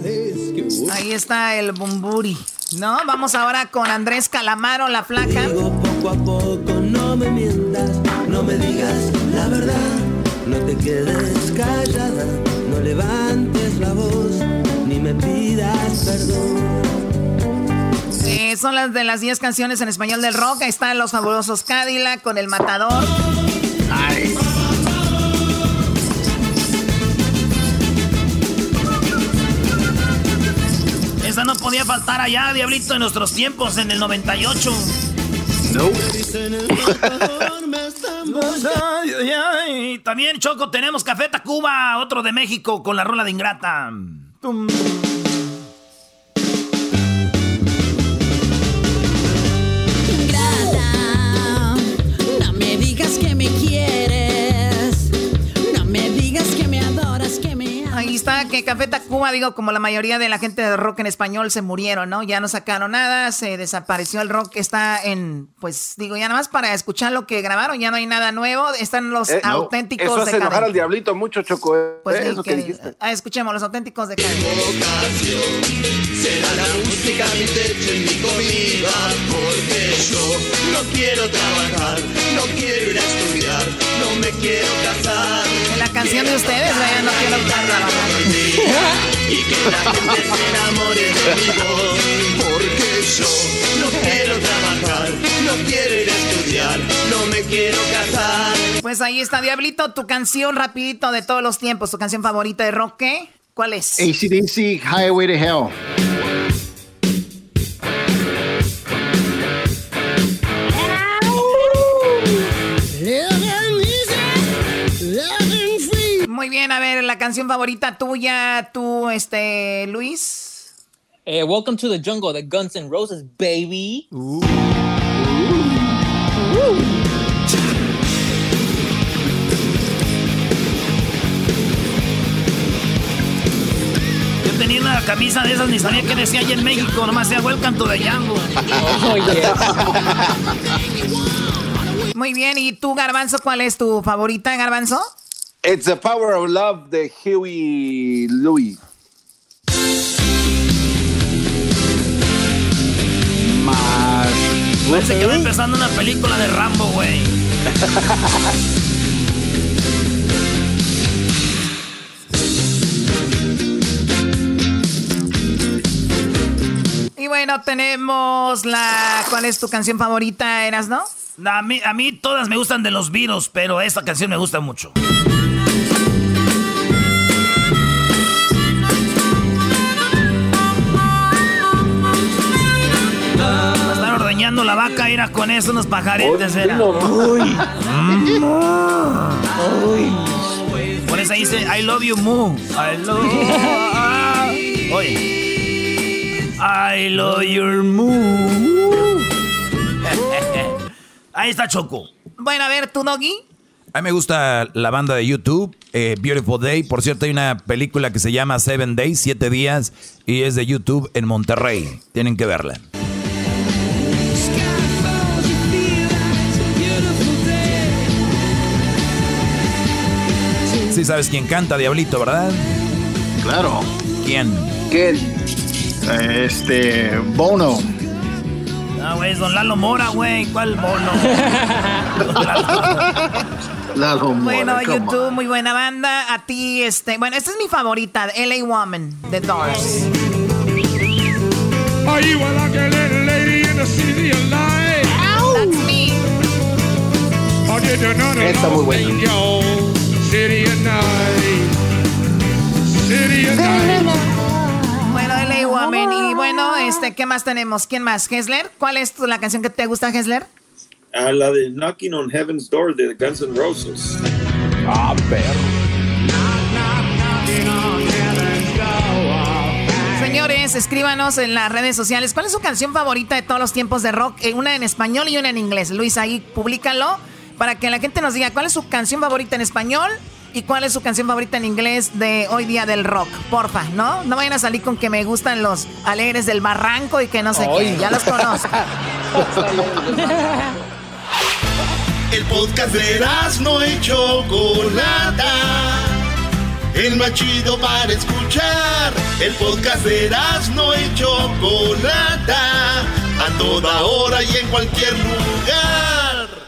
Ahí está el bumburi, ¿no? Vamos ahora con Andrés Calamaro, la flaca. Digo poco a poco, no me mientas, no me digas la verdad, no te quedes callada, no levantes la voz, ni me pidas perdón. Eh, son las de las 10 canciones en español del rock. Ahí están los fabulosos Cadillac con el matador. Esa no podía faltar allá, Diablito, en nuestros tiempos, en el 98. Dicen el matador me están Ay, ay, ay. También, Choco, tenemos Café Tacuba, otro de México, con la rola de Ingrata. Tum. Está, que Café Tacuba, digo, como la mayoría de la gente de rock en español se murieron, ¿no? Ya no sacaron nada, se desapareció el rock, está en, pues digo, ya nada más para escuchar lo que grabaron, ya no hay nada nuevo, están los Eh, no, auténticos Eso hace de enojar al diablito mucho, Choco. eh, Pues eso que- que dijiste. ah, escuchemos los auténticos de Será la música mi techo y mi comida Porque yo no quiero trabajar, no quiero ir a estudiar, no me quiero casar La canción de ustedes, vaya, no quiero. Y que la gente se enamore de mi voz Porque yo no quiero trabajar, no quiero ir a estudiar, no me quiero casar Pues ahí está, Diablito, tu canción rapidito de todos los tiempos, tu canción favorita de rock, ¿qué? ¿Cuál es? ACDC, Highway to Hell. Muy bien, a ver, la canción favorita tuya, tú, este, Luis. Eh, welcome to the jungle de Guns N' Roses, baby. Yo tenía una camisa de esas, ni sabía que decía allá en México, nomás decía Welcome to the Jungle. Muy bien, ¿y tú, Garbanzo, cuál es tu favorita, Garbanzo? It's the Power of Love de Huey Louis. Más. Parece que va empezando una película de Rambo, güey. Y bueno, tenemos la... ¿Cuál es tu canción favorita, Eras, no? A mí, a mí todas me gustan de los virus, pero esta canción me gusta mucho. La vaca, era con eso unos pajaretes, era. Uy. Mm. Por eso dice, I love you, Moo. I love Oye. I love your Moo. Ahí está Choco. Bueno, a ver, ¿tú, Doggy? A mí me gusta la banda de YouTube, eh, Beautiful Day. Por cierto, hay una película que se llama Seven Days, Siete Días, y es de YouTube en Monterrey. Tienen que verla. Sí sabes quién canta, Diablito, ¿verdad? Claro. ¿Quién? ¿Quién? Este. Bono. Ah, güey, es Don Lalo Mora, güey. ¿Cuál mono? Lalo Mora, Bueno, come on. YouTube, muy buena banda. A ti, este... Bueno, esta es mi favorita, LA Woman, de Doors. Are you a like a little lady in the city of light? That's me. Está muy buena. Bueno, LA Woman. Y bueno, este, ¿qué más tenemos? ¿Quién más? ¿Hesler? ¿Cuál es tu- la canción que te gusta, Hesler? A la de Knocking on Heaven's Door de Guns N' Roses. Ah, perro. Señores, escríbanos en las redes sociales. ¿Cuál es su canción favorita de todos los tiempos de rock? Eh, Una en español y una en inglés. Luis, ahí públicalo para que la gente nos diga cuál es su canción favorita en español y cuál es su canción favorita en inglés de hoy día del rock. Porfa, ¿no? No vayan a salir con que me gustan los alegres del barranco y que no sé qué. Ya los conozco. El podcast de no y Chocolata. El más chido para escuchar. El podcast de no y Chocolata. A toda hora y en cualquier lugar.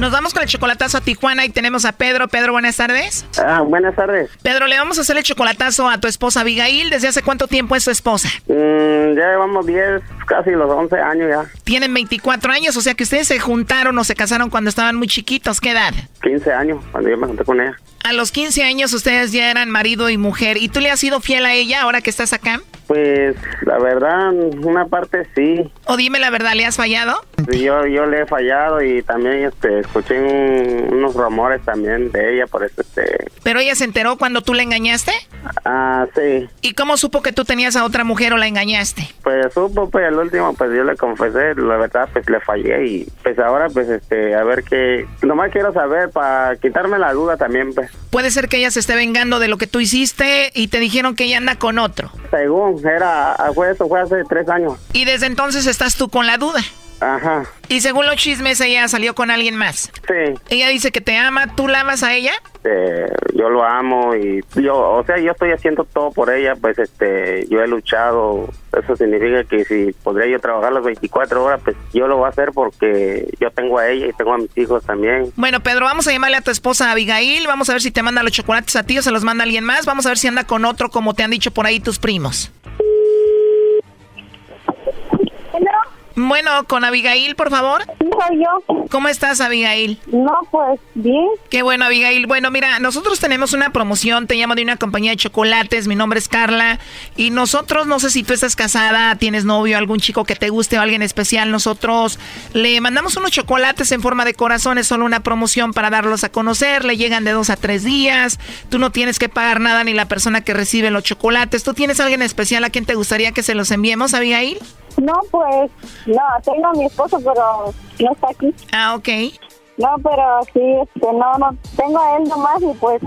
Nos vamos con el chocolatazo a Tijuana y tenemos a Pedro. Pedro, buenas tardes. Ah, buenas tardes. Pedro, le vamos a hacer el chocolatazo a tu esposa Abigail. ¿Desde hace cuánto tiempo es tu esposa? Mm, ya llevamos 10, casi los 11 años ya. Tienen 24 años, o sea que ustedes se juntaron o se casaron cuando estaban muy chiquitos. ¿Qué edad? 15 años, cuando yo me junté con ella. A los 15 años ustedes ya eran marido y mujer. ¿Y tú le has sido fiel a ella ahora que estás acá? Pues la verdad, una parte sí. O dime la verdad, ¿le has fallado? Sí, yo, yo le he fallado y también este, escuché unos rumores también de ella, por eso este... ¿Pero ella se enteró cuando tú le engañaste? Ah, sí. ¿Y cómo supo que tú tenías a otra mujer o la engañaste? Pues supo, pues el último, pues yo le confesé, la verdad, pues le fallé y pues ahora pues este, a ver qué... Nomás quiero saber para quitarme la duda también, pues. Puede ser que ella se esté vengando de lo que tú hiciste y te dijeron que ella anda con otro. Según, era, fue eso, fue hace tres años. Y desde entonces estás tú con la duda. Ajá. Y según los chismes, ella salió con alguien más. Sí. Ella dice que te ama, ¿tú la amas a ella? Eh, yo lo amo y yo, o sea, yo estoy haciendo todo por ella, pues este, yo he luchado. Eso significa que si podría yo trabajar las 24 horas, pues yo lo voy a hacer porque yo tengo a ella y tengo a mis hijos también. Bueno, Pedro, vamos a llamarle a tu esposa Abigail, vamos a ver si te manda los chocolates a ti o se los manda alguien más, vamos a ver si anda con otro como te han dicho por ahí tus primos. Bueno, con Abigail, por favor. Sí, soy yo. ¿Cómo estás, Abigail? No, pues bien. Qué bueno, Abigail. Bueno, mira, nosotros tenemos una promoción, te llamo de una compañía de chocolates, mi nombre es Carla, y nosotros, no sé si tú estás casada, tienes novio, algún chico que te guste o alguien especial, nosotros le mandamos unos chocolates en forma de corazón, es solo una promoción para darlos a conocer, le llegan de dos a tres días, tú no tienes que pagar nada ni la persona que recibe los chocolates. ¿Tú tienes alguien especial a quien te gustaría que se los enviemos, Abigail? No, pues, no, tengo a mi esposo, pero no está aquí. Ah, ok. No, pero sí, este, no, no, tengo a él nomás y pues...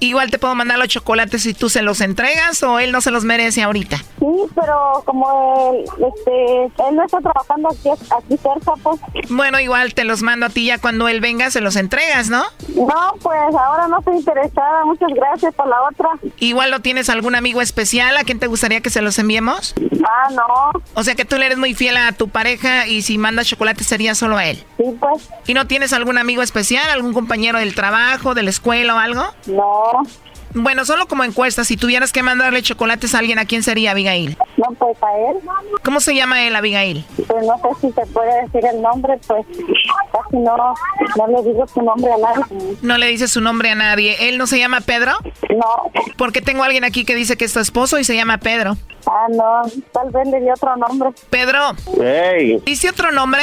Igual te puedo mandar los chocolates si tú se los entregas o él no se los merece ahorita. Sí, pero como él, este, él no está trabajando aquí, aquí cerca, pues. Bueno, igual te los mando a ti ya cuando él venga se los entregas, ¿no? No, pues ahora no estoy interesada. Muchas gracias por la otra. Igual no tienes algún amigo especial a quien te gustaría que se los enviemos. Ah, no. O sea que tú le eres muy fiel a tu pareja y si mandas chocolate sería solo a él. Sí, pues. ¿Y no tienes algún amigo especial, algún compañero del trabajo, de la escuela o algo? No. Bueno, solo como encuesta, si tuvieras que mandarle chocolates a alguien, ¿a quién sería Abigail? No, pues a él. ¿Cómo se llama él, Abigail? Pues no sé si se puede decir el nombre, pues casi no, no le digo su nombre a nadie. No le dice su nombre a nadie. ¿Él no se llama Pedro? No. Porque tengo a alguien aquí que dice que es tu esposo y se llama Pedro. Ah, no, tal vez le dio otro nombre. Pedro. Hey. ¿Dice otro nombre?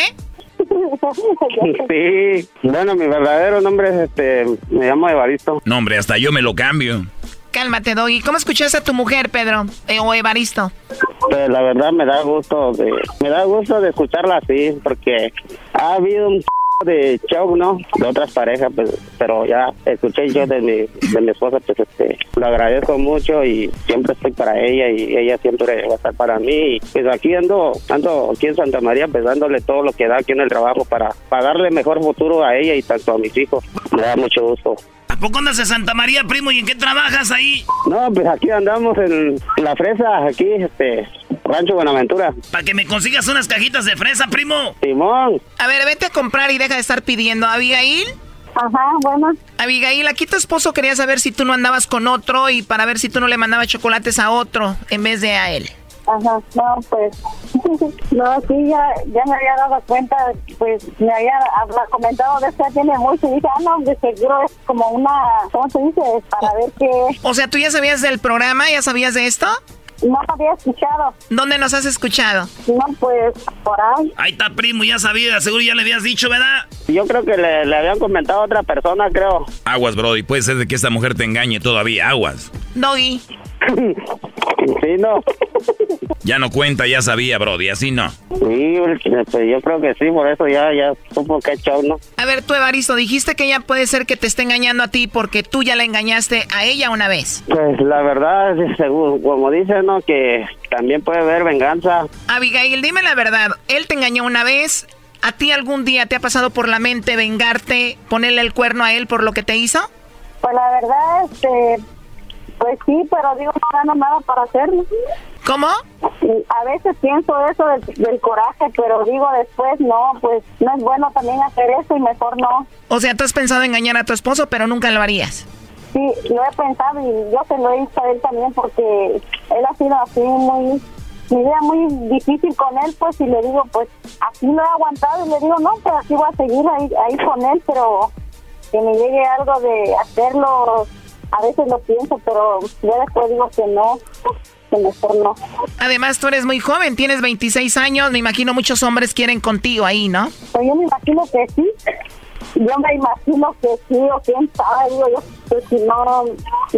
Sí, bueno, mi verdadero nombre es este, me llamo Evaristo. No, hombre, hasta yo me lo cambio. Cálmate, Doggy. ¿Cómo escuchaste a tu mujer, Pedro? Eh, o Evaristo. Pues la verdad me da gusto de, me da gusto de escucharla así, porque ha habido un de show, ¿no? De otras parejas, pues, pero ya escuché yo de mi, de mi esposa, pues este, lo agradezco mucho y siempre estoy para ella y ella siempre va a estar para mí. Y pues aquí ando, ando aquí en Santa María, pues dándole todo lo que da aquí en el trabajo para, para darle mejor futuro a ella y tanto a mis hijos. Me da mucho gusto. ¿A poco andas en Santa María, primo? ¿Y en qué trabajas ahí? No, pues aquí andamos en la fresa, aquí, este, Rancho Buenaventura. Para que me consigas unas cajitas de fresa, primo. Simón. A ver, vete a comprar y deja de estar pidiendo. ¿Abigail? Ajá, bueno. Abigail, aquí tu esposo quería saber si tú no andabas con otro y para ver si tú no le mandabas chocolates a otro en vez de a él. Ajá, no, pues, no, sí, ya, ya me había dado cuenta, pues, me había, comentado de esto, tiene mucho, y dije, ah, no, de seguro es como una, ¿cómo se dice? Para ver qué... O sea, ¿tú ya sabías del programa? ¿Ya sabías de esto? No había escuchado. ¿Dónde nos has escuchado? No, pues, por ahí. Ahí está, primo, ya sabía, seguro ya le habías dicho, ¿verdad? Yo creo que le, le habían comentado a otra persona, creo. Aguas, Brody, puede ser de que esta mujer te engañe todavía, aguas. Doggy. Sí, no. Ya no cuenta, ya sabía, Brody, así no. Sí, pues, yo creo que sí, por eso ya, ya supo que show, ¿no? A ver, tú, Evaristo, dijiste que ella puede ser que te esté engañando a ti porque tú ya la engañaste a ella una vez. Pues la verdad, según, como dice, ¿no? Que también puede haber venganza. Abigail, dime la verdad. Él te engañó una vez. ¿A ti algún día te ha pasado por la mente vengarte, ponerle el cuerno a él por lo que te hizo? Pues la verdad, este, pues sí, pero digo, no gano nada para hacerlo. ¿Cómo? A veces pienso eso del, del, coraje, pero digo después, no, pues no es bueno también hacer eso y mejor no. O sea, tú has pensado engañar a tu esposo, pero nunca lo harías. Sí, lo he pensado y yo se lo he dicho a él también porque él ha sido así muy mi vida muy difícil con él, pues, y le digo, pues, así lo he aguantado, y le digo, no, pues así voy a seguir ahí, ahí con él, pero que me llegue algo de hacerlo, a veces lo pienso, pero ya después digo que no, que mejor no. Además, tú eres muy joven, tienes 26 años, me imagino muchos hombres quieren contigo ahí, ¿no? Pues yo me imagino que sí, yo me imagino que sí, o quién sabe, digo yo, pues si no,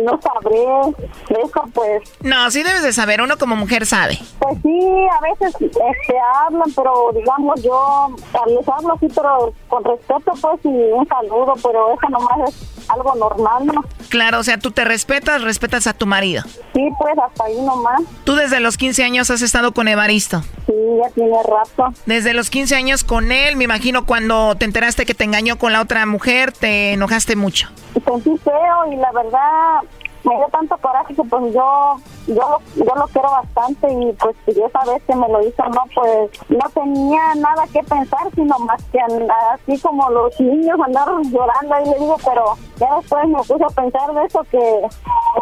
no sabré eso, pues... No, sí debes de saber, uno como mujer sabe. Pues sí, a veces este, hablan, pero digamos yo les hablo así, pero con respeto, pues, y un saludo, pero eso nomás es algo normal, ¿no? Claro, o sea, tú te respetas, respetas a tu marido. Sí, pues, hasta ahí nomás. Tú desde los 15 años has estado con Evaristo. Sí, ya tiene rato. Desde los 15 años con él, me imagino cuando te enteraste que te engañó con la otra mujer, te enojaste mucho. Sentí feo y la verdad me dio tanto coraje que pues yo yo yo lo quiero bastante y pues si esa vez que me lo hizo no pues no tenía nada que pensar sino más que así como los niños andar llorando y le digo pero ya después me puse a pensar de eso que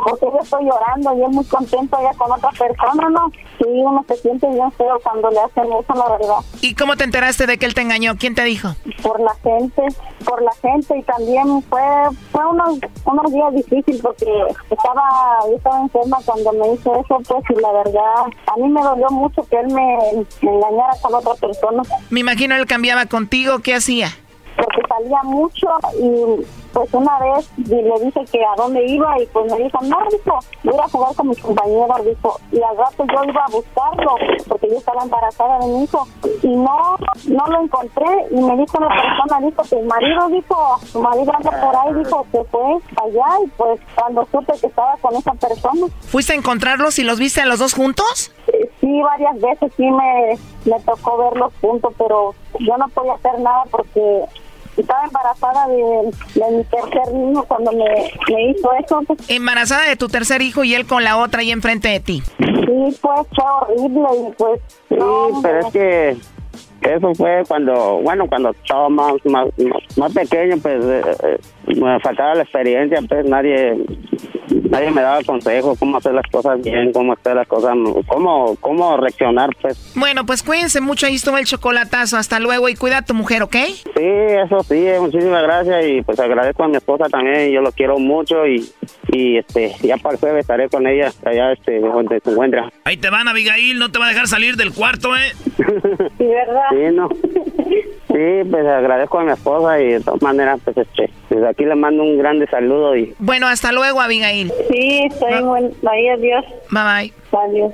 porque yo estoy llorando y él muy contento ya con otra persona no sí uno se siente bien feo cuando le hacen eso la verdad ¿y cómo te enteraste de que él te engañó? ¿quién te dijo? por la gente por la gente y también fue fue unos unos días difíciles porque estaba yo estaba enferma cuando me hizo eso, pues, y la verdad, a mí me dolió mucho que él me, engañara con otra persona. Me imagino él cambiaba contigo, ¿qué hacía? Porque salía mucho y pues una vez le dije que a dónde iba y pues me dijo, no, dijo, voy a jugar con mis compañeros, dijo, y al rato yo iba a buscarlo porque yo estaba embarazada de mi hijo y no, no lo encontré y me dijo una persona, dijo, tu marido, dijo, tu marido anda por ahí, dijo, que fue allá y pues cuando supe que estaba con esa persona. ¿Fuiste a encontrarlos y los viste a los dos juntos? Sí, varias veces sí me, me tocó verlos juntos, pero yo no podía hacer nada porque estaba embarazada de, mi tercer hijo cuando me, hizo eso. Embarazada de tu tercer hijo y él con la otra ahí enfrente de ti. Sí, pues fue horrible y pues... Sí, pero es que eso fue cuando, bueno, cuando estaba más, más, más, pequeño, pues eh, eh, me faltaba la experiencia, pues nadie nadie me daba consejos cómo hacer las cosas bien, cómo hacer las cosas, cómo, cómo reaccionar, pues. Bueno, pues cuídense mucho, ahí estuvo el chocolatazo, hasta luego y cuida a tu mujer, ¿ok? Sí, eso sí, muchísimas gracias y pues agradezco a mi esposa también, yo lo quiero mucho y, y este, ya para el jueves estaré con ella allá este, donde se encuentra. Ahí te van, Abigail, no te va a dejar salir del cuarto, ¿eh? sí, ¿verdad? Sí, no. Sí, pues agradezco a mi esposa y de todas maneras, pues este, desde aquí le mando un grande saludo y... Bueno, hasta luego, Abigail. Sí, estoy muy... Bye, adiós. Bye, bye. Adiós.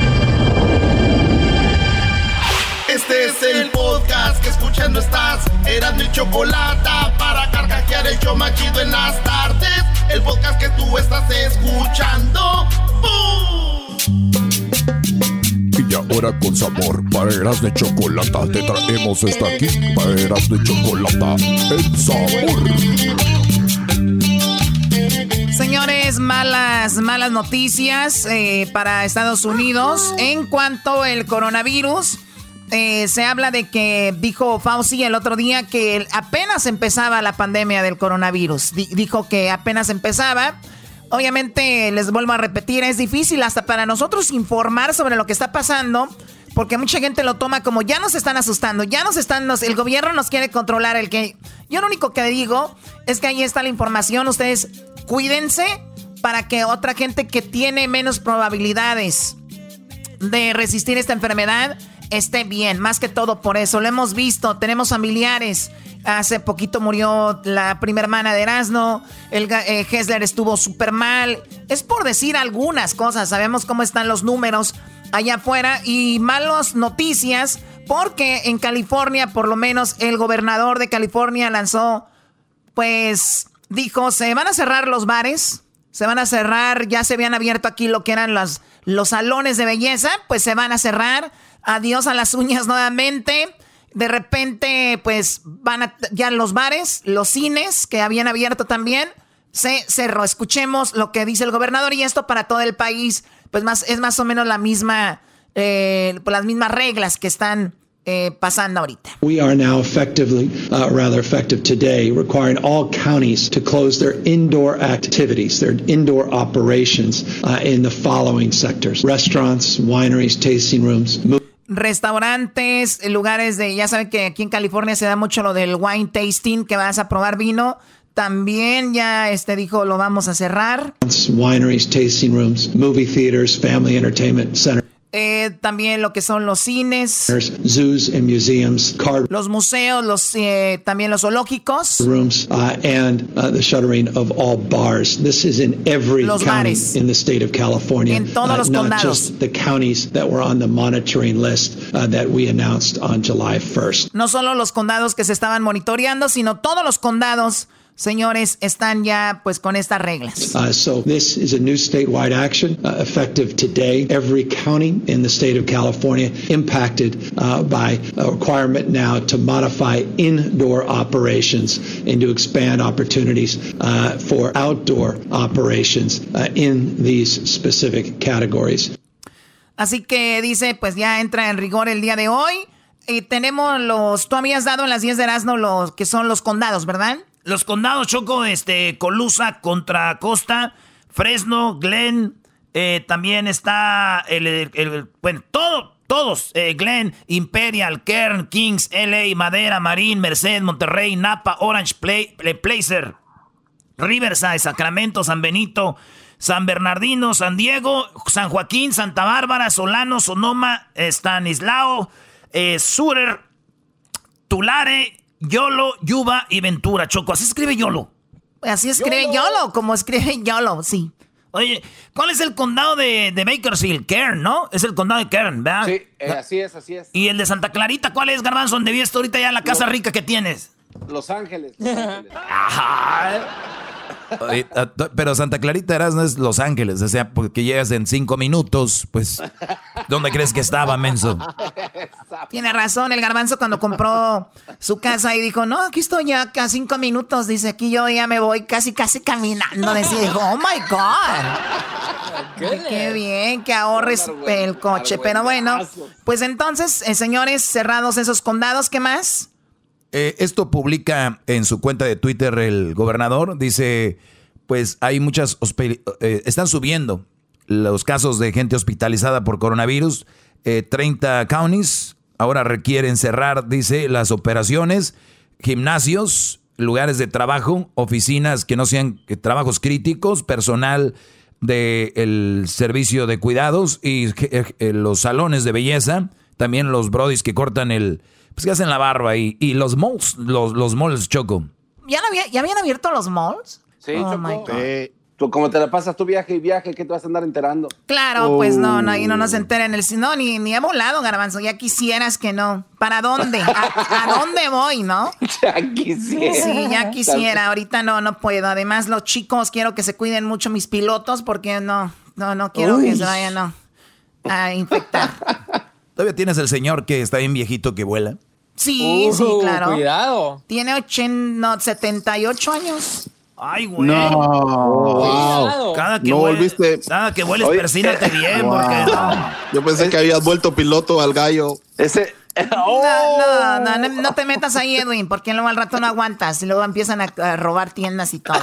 Este es el podcast que escuchando estás. Eran mi chocolata para carcajear el yo machido en las tardes. El podcast que tú estás escuchando. Y ahora con sabor, para Eras de Chocolata, te traemos esta aquí. Para Eras de Chocolata, el sabor. Señores, malas, malas noticias eh, para Estados Unidos en cuanto al coronavirus. Eh, se habla de que dijo Fauci el otro día que apenas empezaba la pandemia del coronavirus. dijo que apenas empezaba. Obviamente, les vuelvo a repetir, es difícil hasta para nosotros informar sobre lo que está pasando, porque mucha gente lo toma como ya nos están asustando, ya nos están, el gobierno nos quiere controlar, el que... Yo lo único que digo es que ahí está la información, ustedes cuídense para que otra gente que tiene menos probabilidades de resistir esta enfermedad esté bien, más que todo por eso. Lo hemos visto, tenemos familiares. Hace poquito murió la primera hermana de Erasmo, el eh, Hessler estuvo súper mal. Es por decir algunas cosas, sabemos cómo están los números allá afuera y malas noticias porque en California, por lo menos el gobernador de California lanzó, pues dijo, se van a cerrar los bares, se van a cerrar, ya se habían abierto aquí lo que eran los, los salones de belleza, pues se van a cerrar adiós a las uñas nuevamente. De repente, pues van a, ya los bares, los cines que habían abierto también, se cerró. Escuchemos lo que dice el gobernador y esto para todo el país, pues más, es más o menos la misma, eh, las mismas reglas que están eh, pasando ahorita. We are now effectively, uh, rather effective today, requiring all counties to close their indoor activities, their indoor operations uh, in the following sectors: restaurants, wineries, tasting rooms. Restaurantes, lugares de, ya saben que aquí en California se da mucho lo del wine tasting, que vas a probar vino. También ya este dijo lo vamos a cerrar. Wineries, tasting rooms, movie theaters, family entertainment center. Eh, también lo que son los cines, zoos and museums, los museos, los eh, también los zoológicos, rooms, uh, and uh, the shuttering of all bars. This is in every los county bares. in the state of California. En todos uh, los not condados. just the counties that were on the monitoring list uh, that we announced on July 1st. no solo los condados que se estaban monitoreando, sino todos los condados, señores, están ya pues con estas reglas. Uh, so this is a new statewide action uh, effective today. Every county in the state of California impacted uh, by a requirement now to modify indoor operations and to expand opportunities uh, for outdoor operations uh, in these specific categories. Así que dice, pues ya entra en rigor el día de hoy. Y tenemos los, tú habías dado en las 10 de Erasmo los que son los condados, ¿verdad? Los condados Choco, este, Colusa contra Costa, Fresno, Glen, eh, también está el, bueno, todo, todos, eh, Glen, Imperial, Kern, Kings, LA, Madera, Marín, Merced, Monterrey, Napa, Orange, Play, Placer, Riverside, Sacramento, San Benito, San Bernardino, San Diego, San Joaquín, Santa Bárbara, Solano, Sonoma, Stanislao, eh, Surer, Tulare, Yolo, Yuba y Ventura, Choco. Así escribe Yolo. Así escribe YOLO, como escribe YOLO, sí. Oye, ¿cuál es el condado de, de Bakersfield? Kern, ¿no? Es el condado de Kern, ¿verdad? Sí, eh, así es, así es. ¿Y el de Santa Clarita cuál es, Garbanzo? ¿Dónde vives ahorita ya en la casa rica que tienes? Los Ángeles. Los Ángeles. Oye, a- to- Pero Santa Clarita eras no es Los Ángeles, o sea, porque llegas en cinco minutos, pues, ¿dónde crees que estaba, menso? Tiene razón, el garbanzo cuando compró su casa y dijo, no, aquí estoy ya a cinco minutos, dice, aquí yo ya me voy casi, casi caminando. Decía, dijo, oh my God. Ay, Qué bien que ahorres el coche. Pero bueno, pues entonces, eh, señores, cerrados esos condados, ¿qué más? Eh, esto publica en su cuenta de Twitter el gobernador. Dice, pues hay muchas, eh, están subiendo los casos de gente hospitalizada por coronavirus. Eh, 30 counties ahora requieren cerrar, dice, las operaciones, gimnasios, lugares de trabajo, oficinas que no sean eh, trabajos críticos, personal del servicio de cuidados y eh, los salones de belleza, también los brodis que cortan el, pues que hacen la barba y, y los malls, los, los malls choco. ¿Ya, no había- ¿Ya habían abierto los malls? Sí, Oh, Choco. my God. Sí. Tú, como te la pasas tu viaje y viaje, ¿qué te vas a andar enterando? Claro, pues no, no, y no nos entera en el no, ni, ni he volado, garbanzo, ya quisieras que no. ¿Para dónde? ¿A, a dónde voy, no? Ya quisiera. Sí, ya quisiera, ahorita no, no puedo. Además, los chicos, quiero que se cuiden mucho mis pilotos porque no, no, no quiero Uy. que se vayan no, a infectar. ¿Todavía tienes el señor que está bien viejito que vuela? Sí, sí, claro. cuidado. Tiene 80, no, 78 años. Ay, güey. No, wow. Cada que No volviste. cada que vueles, persínate bien, Wow. porque no. Yo pensé que habías vuelto piloto al gallo. Ese. No, no, no, no, no te metas ahí, Edwin, porque luego al rato no aguantas y luego empiezan a, robar tiendas y todo.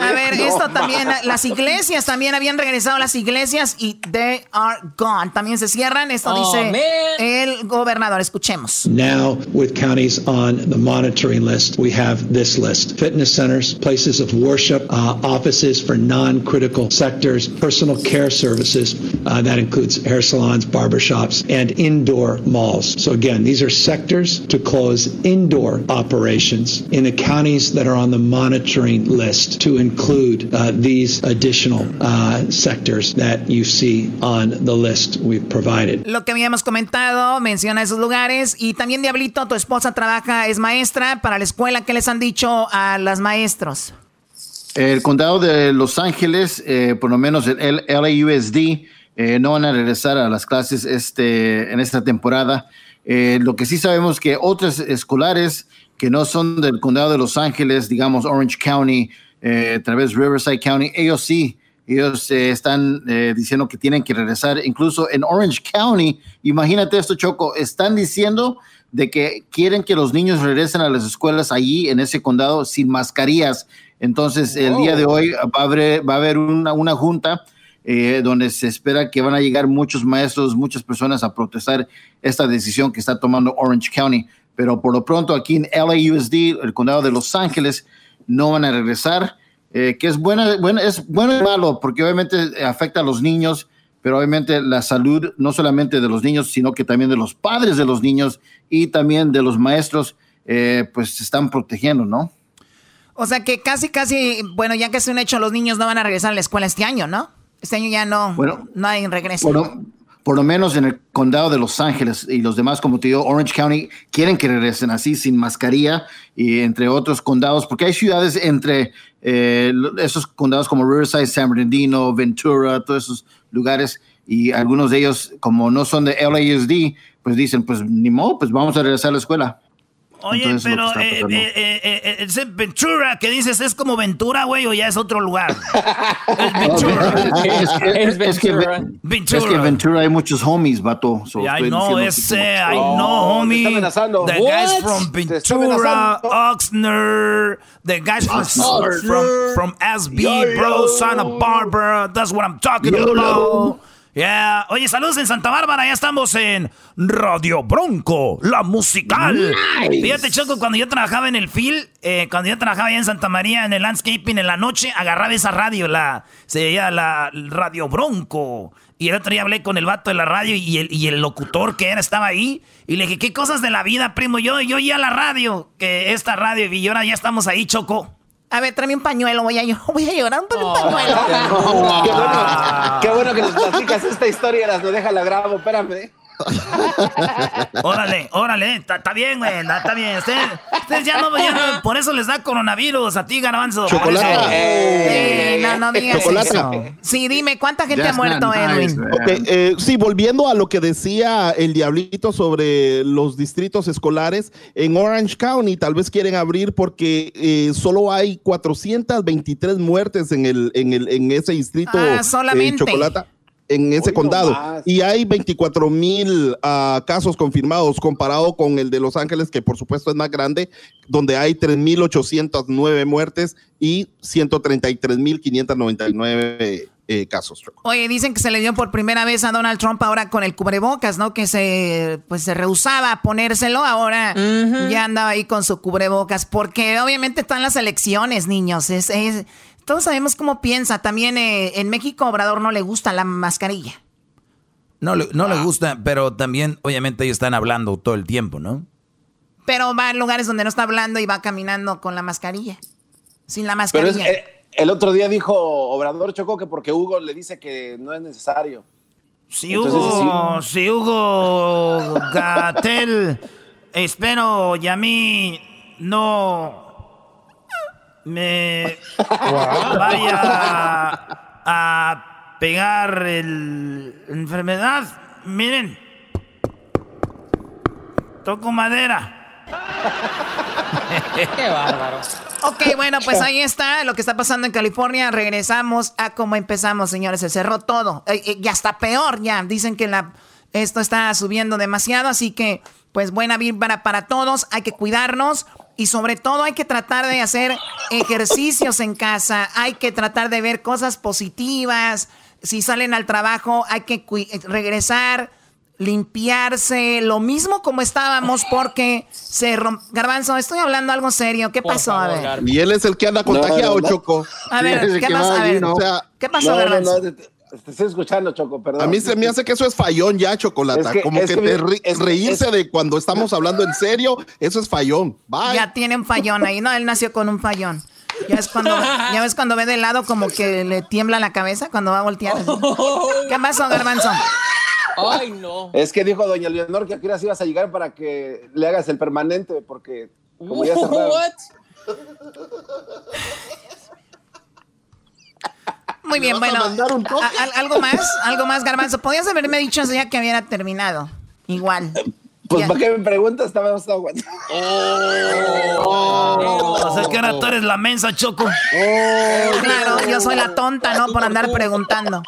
A ver, esto también, las iglesias también habían regresado las iglesias y they are gone. También se cierran. Esto Oh, dice man. el gobernador. Escuchemos. Now, with counties on the monitoring list, we have this list fitness centers, places of worship, uh, offices for non critical sectors, personal care services, uh, that includes hair salons, barbershops, and indoor malls. So, again, these are sectors to close indoor operations in the counties that are on the monitoring list to include uh, these additional uh, sectors that you see on the list we've provided. Lo que habíamos comentado, menciona esos lugares. Y también, Diablito, tu esposa trabaja, es maestra para la escuela. ¿Qué les han dicho a las maestros? El condado de Los Ángeles, eh, por lo menos el L- LAUSD, eh, no van a regresar a las clases este, en esta temporada. Eh, lo que sí sabemos que otras escolares que no son del condado de Los Ángeles, digamos Orange County, eh, a través Riverside County, ellos sí, ellos eh, están eh, diciendo que tienen que regresar. Incluso en Orange County, imagínate esto, Choco, están diciendo de que quieren que los niños regresen a las escuelas allí en ese condado sin mascarillas. Entonces, el día de hoy va a haber, va a haber una, una junta eh, donde se espera que van a llegar muchos maestros, muchas personas a protestar esta decisión que está tomando Orange County. Pero por lo pronto aquí en LAUSD, el condado de Los Ángeles, no van a regresar, eh, que es bueno, bueno, es bueno y malo, porque obviamente afecta a los niños, pero obviamente la salud no solamente de los niños, sino que también de los padres de los niños y también de los maestros, eh, pues se están protegiendo, ¿no? O sea que casi, casi, bueno, ya que es un hecho, los niños no van a regresar a la escuela este año, ¿no? Este año ya no, Bueno, no hay regreso. Por lo, por lo menos en el condado de Los Ángeles y los demás, como te digo, Orange County, quieren que regresen así, sin mascarilla, y entre otros condados, porque hay ciudades entre eh, esos condados como Riverside, San Bernardino, Ventura, todos esos lugares, y algunos de ellos, como no son de LAUSD, pues dicen, pues ni modo, pues vamos a regresar a la escuela. Oye, Entonces, pero eh, eh, eh, eh, eh, ese Ventura que dices es como Ventura, güey, o ya es otro lugar. es Ventura. Es, es- es que, Ventura. es que Ventura hay muchos homies, vato. so Yeah, I know ese, I Oh, know, te homie. está amenazando. The What? guys from Ventura. Oxnard, the guys from, from, from SB, Yo, bro. Santa Barbara, that's what I'm talking Yo, about. yo. Yeah. Oye, saludos en Santa Bárbara, ya estamos en Radio Bronco, la musical. Nice. Fíjate, Choco, cuando yo trabajaba en el FIL, eh, cuando yo trabajaba allá en Santa María, en el landscaping, en la noche, agarraba esa radio, la, se llama la Radio Bronco. Y el otro día hablé con el vato de la radio y el, y el locutor que era estaba ahí. Y le dije, ¿qué cosas de la vida, primo? Yo, yo ya la radio, que esta radio, y ahora ya estamos ahí, Choco. A ver, tráeme un pañuelo, voy a, voy a llorar un pañuelo. Qué bueno, qué bueno que nos platicas esta historia, las no deja la grabo, espérame. Órale, órale, está bien, güey, está bien. Ustedes, ustedes ya, no, ya no- por eso les da coronavirus a ti, Garbanzo. eso. Eh, no, no digas eso. Sí, dime, ¿cuánta gente ha muerto, Edwin? Eh, sí, volviendo a lo que decía el Diablito sobre los distritos escolares, en Orange County tal vez quieren abrir porque eh, solo hay 423 muertes en, el, en, el, en ese distrito Ah, eh, solamente. Chocolata. En ese condado. más. Y hay 24 mil ah, casos confirmados comparado con el de Los Ángeles, que por supuesto es más grande, donde hay 3.809 muertes y 133.599 eh, casos. Oye, dicen que se le dio por primera vez a Donald Trump ahora con el cubrebocas, ¿no? Que se pues se rehusaba a ponérselo, ahora ya andaba ahí con su cubrebocas, porque obviamente están las elecciones, niños. Es, es- todos sabemos cómo piensa. También eh, en México Obrador no le gusta la mascarilla. No, le- no le gusta, pero también, obviamente, ellos están hablando todo el tiempo, ¿no? Pero va a lugares donde no está hablando y va caminando con la mascarilla. Sin la Pero es- mascarilla. eh, el otro día dijo Obrador Chocó que porque Hugo le dice que no es necesario. Si Entonces, Hugo, si Hugo Gatel, espero y a mí no me vaya a pegar el enfermedad. Miren, toco madera. Qué bárbaro. Ok, bueno, pues ahí está lo que está pasando en California. Regresamos a cómo empezamos, señores. Se cerró todo. Eh, eh, ya está peor, ya. Dicen que la, esto está subiendo demasiado, así que, pues, buena vibra para todos. Hay que cuidarnos y sobre todo hay que tratar de hacer ejercicios en casa. Hay que tratar de ver cosas positivas. Si salen al trabajo, hay que eh, regresar limpiarse, lo mismo como estábamos porque se romp... Garbanzo, estoy hablando algo serio. ¿Qué Por pasó? favor, a ver. Y él es el que anda contagiado, No, no, no. Choco. A ver, ¿qué va A ver. O sea, ¿qué pasó, No, no, Garbanzo? te, te estoy escuchando, Choco, perdón. a mí se me hace que eso es fallón ya, Chocolata. Es que- Como es que, que ri- es- reírse es- de cuando estamos hablando en serio, eso es fallón. Bye. Ya tiene un fallón ahí. No, él nació con un fallón. Ya es cuando, ya ves cuando ve de lado como que le tiembla la cabeza cuando va a voltear. ¿Qué pasó, Garbanzo? Ay, no. Es que dijo doña Leonor que aquí horas ibas a llegar para que le hagas el permanente, porque como ya cerraron. Muy bien, bueno. a- a- algo más, algo más, Garbanzo. Podías haberme dicho eso ya que hubiera terminado. Igual. Pues, ¿para qué me preguntas? Estaba aguantando. Oh. O sea que ahora tú eres la mensa, Choco. Oh, claro, yo soy la tonta, ¿no? Por andar preguntando.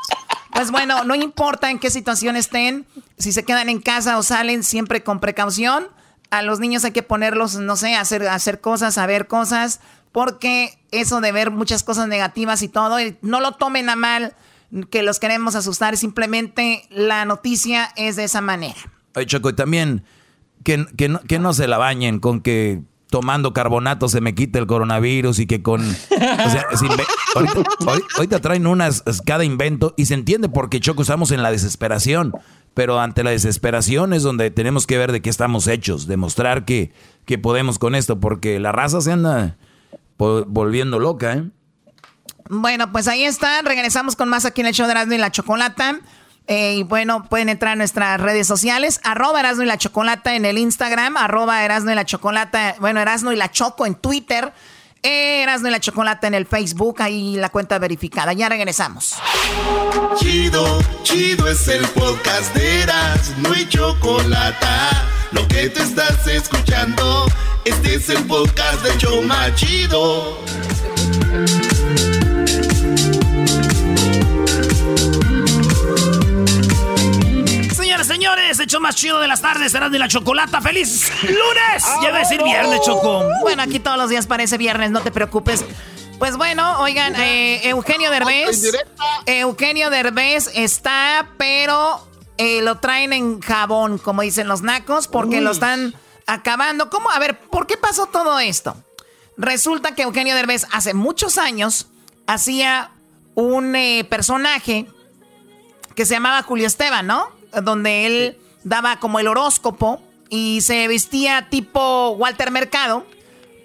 Pues bueno, no importa en qué situación estén, si se quedan en casa o salen, siempre con precaución. A los niños hay que ponerlos, no sé, a hacer, a hacer cosas, a ver cosas, porque eso de ver muchas cosas negativas y todo, no lo tomen a mal que los queremos asustar, simplemente la noticia es de esa manera. Oye, Choco, y también que, que, no, se la bañen con que tomando carbonato se me quite el coronavirus y que con... O sea, ahorita, traen unas, cada invento y se entiende porque Choco estamos en la desesperación, pero ante la desesperación es donde tenemos que ver de qué estamos hechos, demostrar que, que podemos con esto, porque la raza se anda volviendo loca, ¿eh? Bueno, pues ahí está. Regresamos con más aquí en el show de Erasmo y la Chocolata. Eh, y bueno, pueden entrar a nuestras redes sociales, arroba Erasmo y la Chocolata en el Instagram, arroba Erasmo y la Chocolata, bueno, Erasmo y la Choco en Twitter, eh, Erasmo y la Chocolata en el Facebook, ahí la cuenta verificada. Ya regresamos. Chido, chido es el podcast de Erasmo y Chocolata. Lo que te estás escuchando, este es el podcast de Choma Chido. señores, hecho más chido de las tardes, será de la chocolata. ¡Feliz lunes! Ya va a decir viernes, Choco. Bueno, aquí todos los días parece viernes, no te preocupes. Pues bueno, oigan, eh, Eugenio Derbez. Eugenio Derbez está, pero eh, lo traen en jabón, como dicen los nacos, porque lo están acabando. ¿Cómo? A ver, ¿por qué pasó todo esto? Resulta que Eugenio Derbez hace muchos años hacía un eh, personaje que se llamaba Julio Esteban, ¿no? donde él daba como el horóscopo y se vestía tipo Walter Mercado,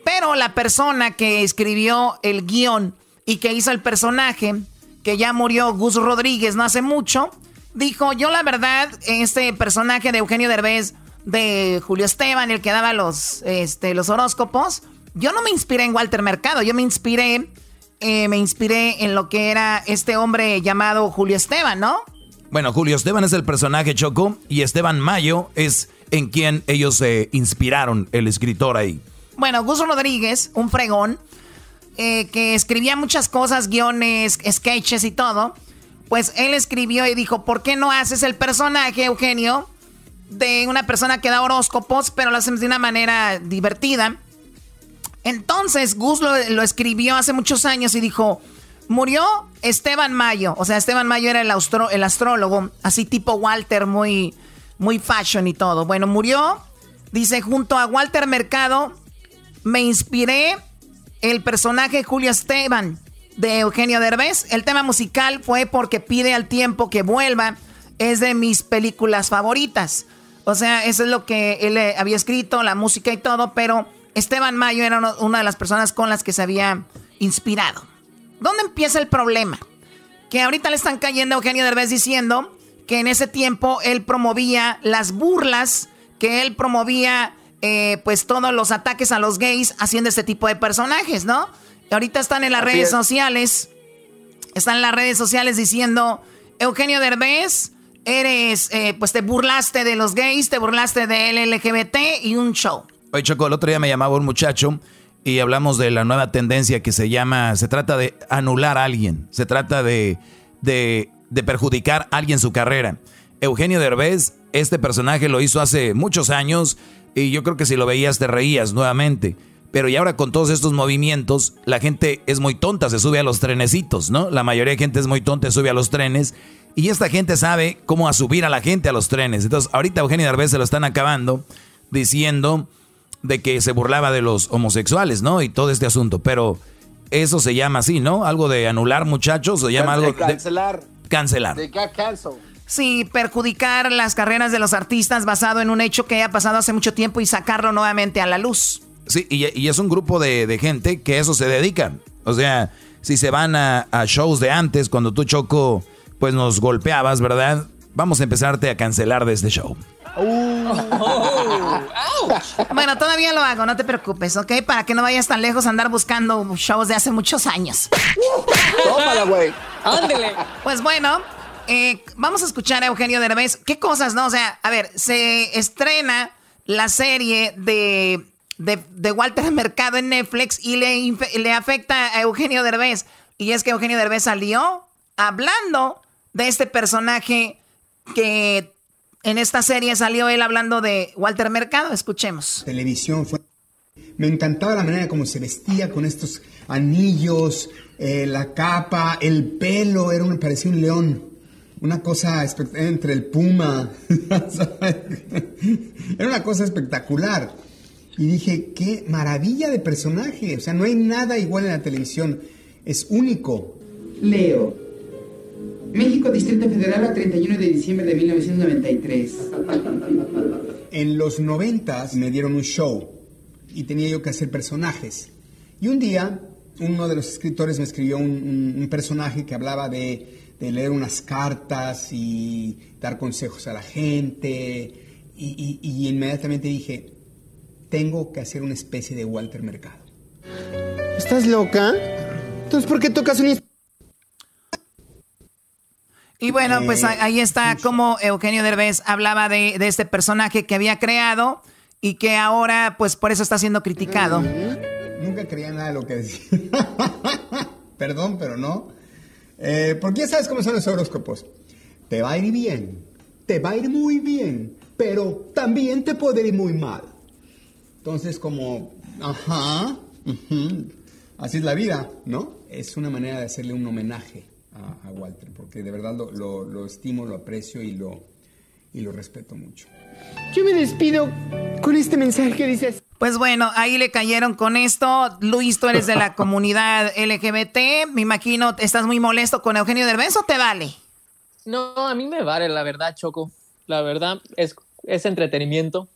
pero la persona que escribió el guion y que hizo el personaje, que ya murió Gus Rodríguez no hace mucho, dijo, yo la verdad, este personaje de Eugenio Derbez, de Julio Esteban, el que daba los, este, los horóscopos, yo no me inspiré en Walter Mercado, yo me inspiré, eh, me inspiré en lo que era este hombre llamado Julio Esteban, ¿no? Bueno, Julio Esteban es el personaje Choco y Esteban Mayo es en quien ellos se inspiraron, el escritor ahí. Bueno, Gus Rodríguez, un fregón, eh, que escribía muchas cosas, guiones, sketches y todo, pues él escribió y dijo, ¿por qué no haces el personaje, Eugenio, de una persona que da horóscopos, pero lo hacemos de una manera divertida? Entonces Gus lo, escribió hace muchos años y dijo, Murió Esteban Mayo, o sea, Esteban Mayo era el, el astrólogo, así tipo Walter, muy, muy fashion y todo. Bueno, murió, dice, junto a Walter Mercado, me inspiré el personaje Julio Esteban de Eugenio Derbez. El tema musical fue porque pide al tiempo que vuelva, es de mis películas favoritas. O sea, eso es lo que él eh, había escrito, la música y todo, pero Esteban Mayo era una de las personas con las que se había inspirado. ¿Dónde empieza el problema? Que ahorita le están cayendo a Eugenio Derbez diciendo que en ese tiempo él promovía las burlas, que él promovía eh, pues todos los ataques a los gays haciendo este tipo de personajes, ¿no? Ahorita están en las redes sociales, están en las redes sociales diciendo, Eugenio Derbez, eres, eh, pues te burlaste de los gays, te burlaste del LGBT y un show. Oye, Choco, el otro día me llamaba un muchacho y hablamos de la nueva tendencia que se llama, se trata de anular a alguien, se trata de, de, perjudicar a alguien su carrera. Eugenio Derbez, este personaje lo hizo hace muchos años y yo creo que si lo veías te reías nuevamente. Pero y ahora con todos estos movimientos, la gente es muy tonta, se sube a los trenecitos, ¿no? La mayoría de gente es muy tonta, se sube a los trenes. Y esta gente sabe cómo a subir a la gente a los trenes. Entonces, ahorita Eugenio Derbez se lo están acabando diciendo de que se burlaba de los homosexuales, ¿no? Y todo este asunto, pero eso se llama así, ¿no? Algo de anular muchachos, se llama algo de cancelar. cancelar. De cancel. Sí, perjudicar las carreras de los artistas basado en un hecho que haya pasado hace mucho tiempo y sacarlo nuevamente a la luz. Sí, y, es un grupo de, gente que eso se dedica. O sea, si se van a, a shows de antes, cuando tú Choco, pues nos golpeabas, ¿verdad? Vamos a empezarte a cancelar de este show. Oh. bueno, todavía lo hago, no te preocupes, ¿ok? Para que no vayas tan lejos a andar buscando shows de hace muchos años. Tómala, güey. Ándele. Pues bueno, eh, vamos a escuchar a Eugenio Derbez. ¿Qué cosas, no? O sea, a ver, se estrena la serie de, de, Walter Mercado en Netflix y le, le afecta a Eugenio Derbez. Y es que Eugenio Derbez salió hablando de este personaje que en esta serie salió él hablando de Walter Mercado. Escuchemos. Televisión. Me encantaba la manera como se vestía con estos anillos, eh, la capa, el pelo, era un, parecía un león. Una cosa entre el puma. era una cosa espectacular. Y dije, qué maravilla de personaje. O sea, no hay nada igual en la televisión. Es único. Leo. México, Distrito Federal, a 31 de diciembre de 1993. En los 90 me dieron un show y tenía yo que hacer personajes. Y un día, uno de los escritores me escribió un, personaje que hablaba de, leer unas cartas y dar consejos a la gente. Y, y inmediatamente dije, tengo que hacer una especie de Walter Mercado. ¿Estás loca? Entonces, ¿por qué tocas un y bueno, pues eh, ahí está como Eugenio Derbez hablaba de, este personaje que había creado y que ahora, pues por eso está siendo criticado. Nunca creía nada de lo que decía. Perdón, pero no. Eh, porque ya sabes cómo son los horóscopos. Te va a ir bien, te va a ir muy bien, pero también te puede ir muy mal. Entonces, como, ajá, así es la vida, ¿no? Es una manera de hacerle un homenaje a, Walter, porque de verdad lo, estimo, lo aprecio y lo, y lo respeto mucho. Yo me despido con este mensaje que dices. Pues bueno, ahí le cayeron con esto. Luis, tú eres de la comunidad LGBT. Me imagino, ¿estás muy molesto con Eugenio Derbez o te vale? No, a mí me vale, la verdad, Choco. La verdad, es, es entretenimiento.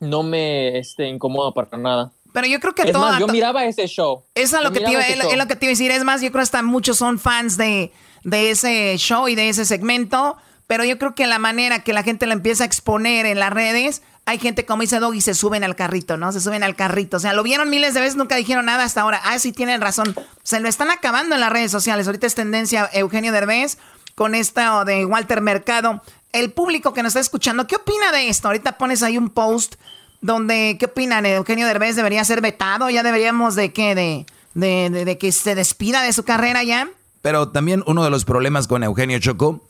No me este, incomoda para nada. Pero yo creo que es Más, yo miraba ese show. Eso es lo, que te iba, es, lo que te iba a decir. Es más, yo creo que hasta muchos son fans de, de ese show y de ese segmento. Pero yo creo que la manera que la gente lo empieza a exponer en las redes, hay gente como dice Doggy, se suben al carrito, ¿no? Se suben al carrito. O sea, lo vieron miles de veces, nunca dijeron nada hasta ahora. Ah, sí, tienen razón. Se lo están acabando en las redes sociales. Ahorita es tendencia Eugenio Derbez con esto de Walter Mercado. El público que nos está escuchando, ¿qué opina de esto? Ahorita pones ahí un post donde, ¿qué opinan? ¿Eugenio Derbez debería ser vetado? ¿Ya deberíamos de qué? De, de, que se despida de su carrera ya? Pero también uno de los problemas con Eugenio Choco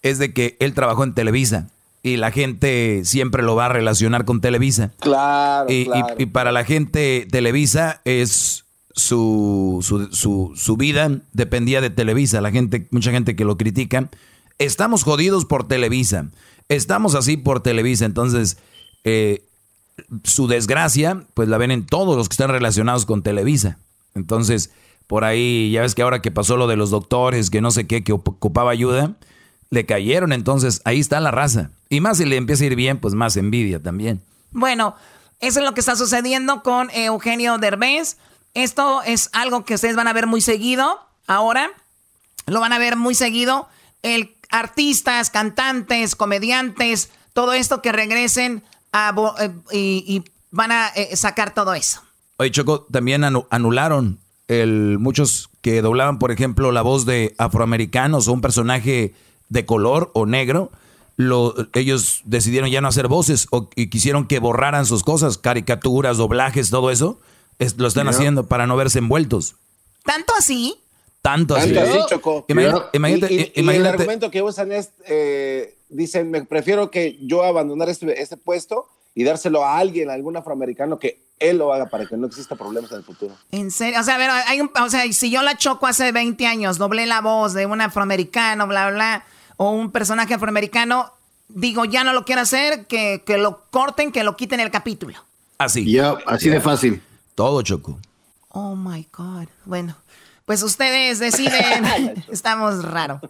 es de que él trabajó en Televisa y la gente siempre lo va a relacionar con Televisa. Claro. Y, y, para la gente Televisa es su, su, su, su, vida dependía de Televisa. La gente, mucha gente que lo critica. Estamos jodidos por Televisa. Estamos así por Televisa. Entonces, eh, su desgracia, pues la ven en todos los que están relacionados con Televisa. Entonces, por ahí, ya ves que ahora que pasó lo de los doctores, que no sé qué, que ocupaba ayuda, le cayeron. Entonces, ahí está la raza. Y más si le empieza a ir bien, pues más envidia también. Bueno, eso es lo que está sucediendo con Eugenio Derbez. Esto es algo que ustedes van a ver muy seguido ahora. Lo van a ver muy seguido. El, artistas, cantantes, comediantes, todo esto que regresen eh, y, van a eh, sacar todo eso. Oye, Choco, también anularon el, muchos que doblaban, por ejemplo, la voz de afroamericanos o un personaje de color o negro. Lo, ellos decidieron ya no hacer voces o, y quisieron que borraran sus cosas, caricaturas, doblajes, todo eso. lo están haciendo para no verse envueltos. ¿Tanto así? Tanto así. Choco. Imagínate, y, el argumento que usan es, eh, dicen, me prefiero que yo abandonar este, este puesto y dárselo a alguien, a algún afroamericano que él lo haga para que no exista problemas en el futuro. En serio, o sea, a ver, hay un, o sea, si yo la choco hace 20 años, doblé la voz de un afroamericano, bla, bla, o un personaje afroamericano, digo, ya no lo quiero hacer, que, que lo corten, que lo quiten el capítulo. Así. Ya, así de fácil. Todo choco. Oh my God. Bueno, pues ustedes deciden. Estamos raros.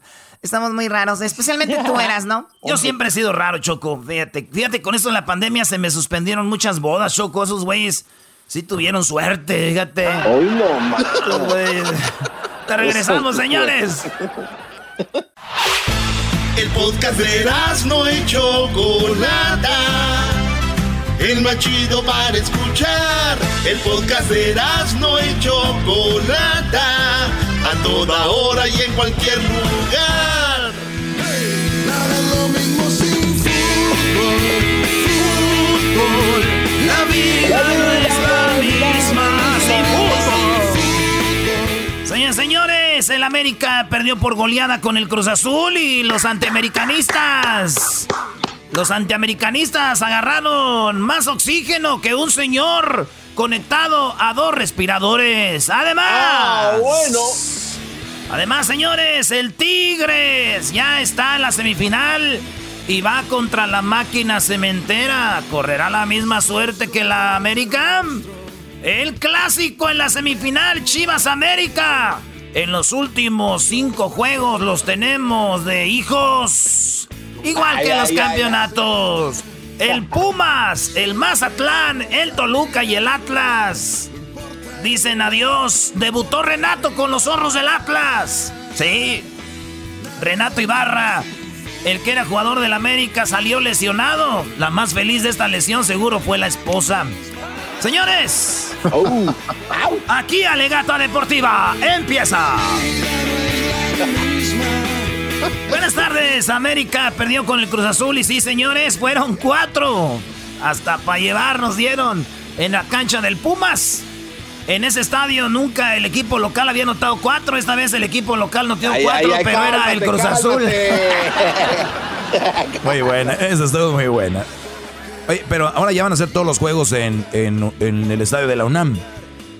Estamos muy raros. Especialmente tú eras, ¿no? Yo siempre he sido raro, Choco. Fíjate, fíjate, con esto en la pandemia se me suspendieron muchas bodas, Choco. Esos güeyes sí tuvieron suerte, fíjate. Hoy no, Te regresamos, señores. El podcast de no y Chocolata el más chido para escuchar. El podcast de no y Chocolata, a toda hora y en cualquier lugar. Nada lo mismo sin fútbol, fútbol. vida no es la misma Señores, señores, el América perdió por goleada con el Cruz Azul y los antiamericanistas. Los antiamericanistas agarraron más oxígeno que un señor conectado a dos respiradores. Además. Ah, bueno. Además, señores, el Tigres ya está en la semifinal y va contra la máquina cementera. ¿Correrá la misma suerte que la América? El clásico en la semifinal, Chivas América. En los últimos cinco juegos los tenemos de hijos. Igual que los campeonatos. El Pumas, el Mazatlán, el Toluca y el Atlas. Dicen adiós. Debutó Renato con los zorros del Atlas. Sí. Renato Ibarra, el que era jugador del América, salió lesionado. La más feliz de esta lesión seguro fue la esposa. Señores, Oh. aquí Alegata Deportiva empieza. Buenas tardes, América perdió con el Cruz Azul y sí, señores, fueron cuatro. Hasta para llevar nos dieron en la cancha del Pumas. En ese estadio nunca el equipo local había anotado cuatro. Esta vez el equipo local notó Ay, cuatro, ay, ay, pero era el cálmate, Cruz Azul. Muy buena, esa estuvo muy buena. Oye, pero ahora ya van a hacer todos los juegos en, en- en el estadio de la UNAM.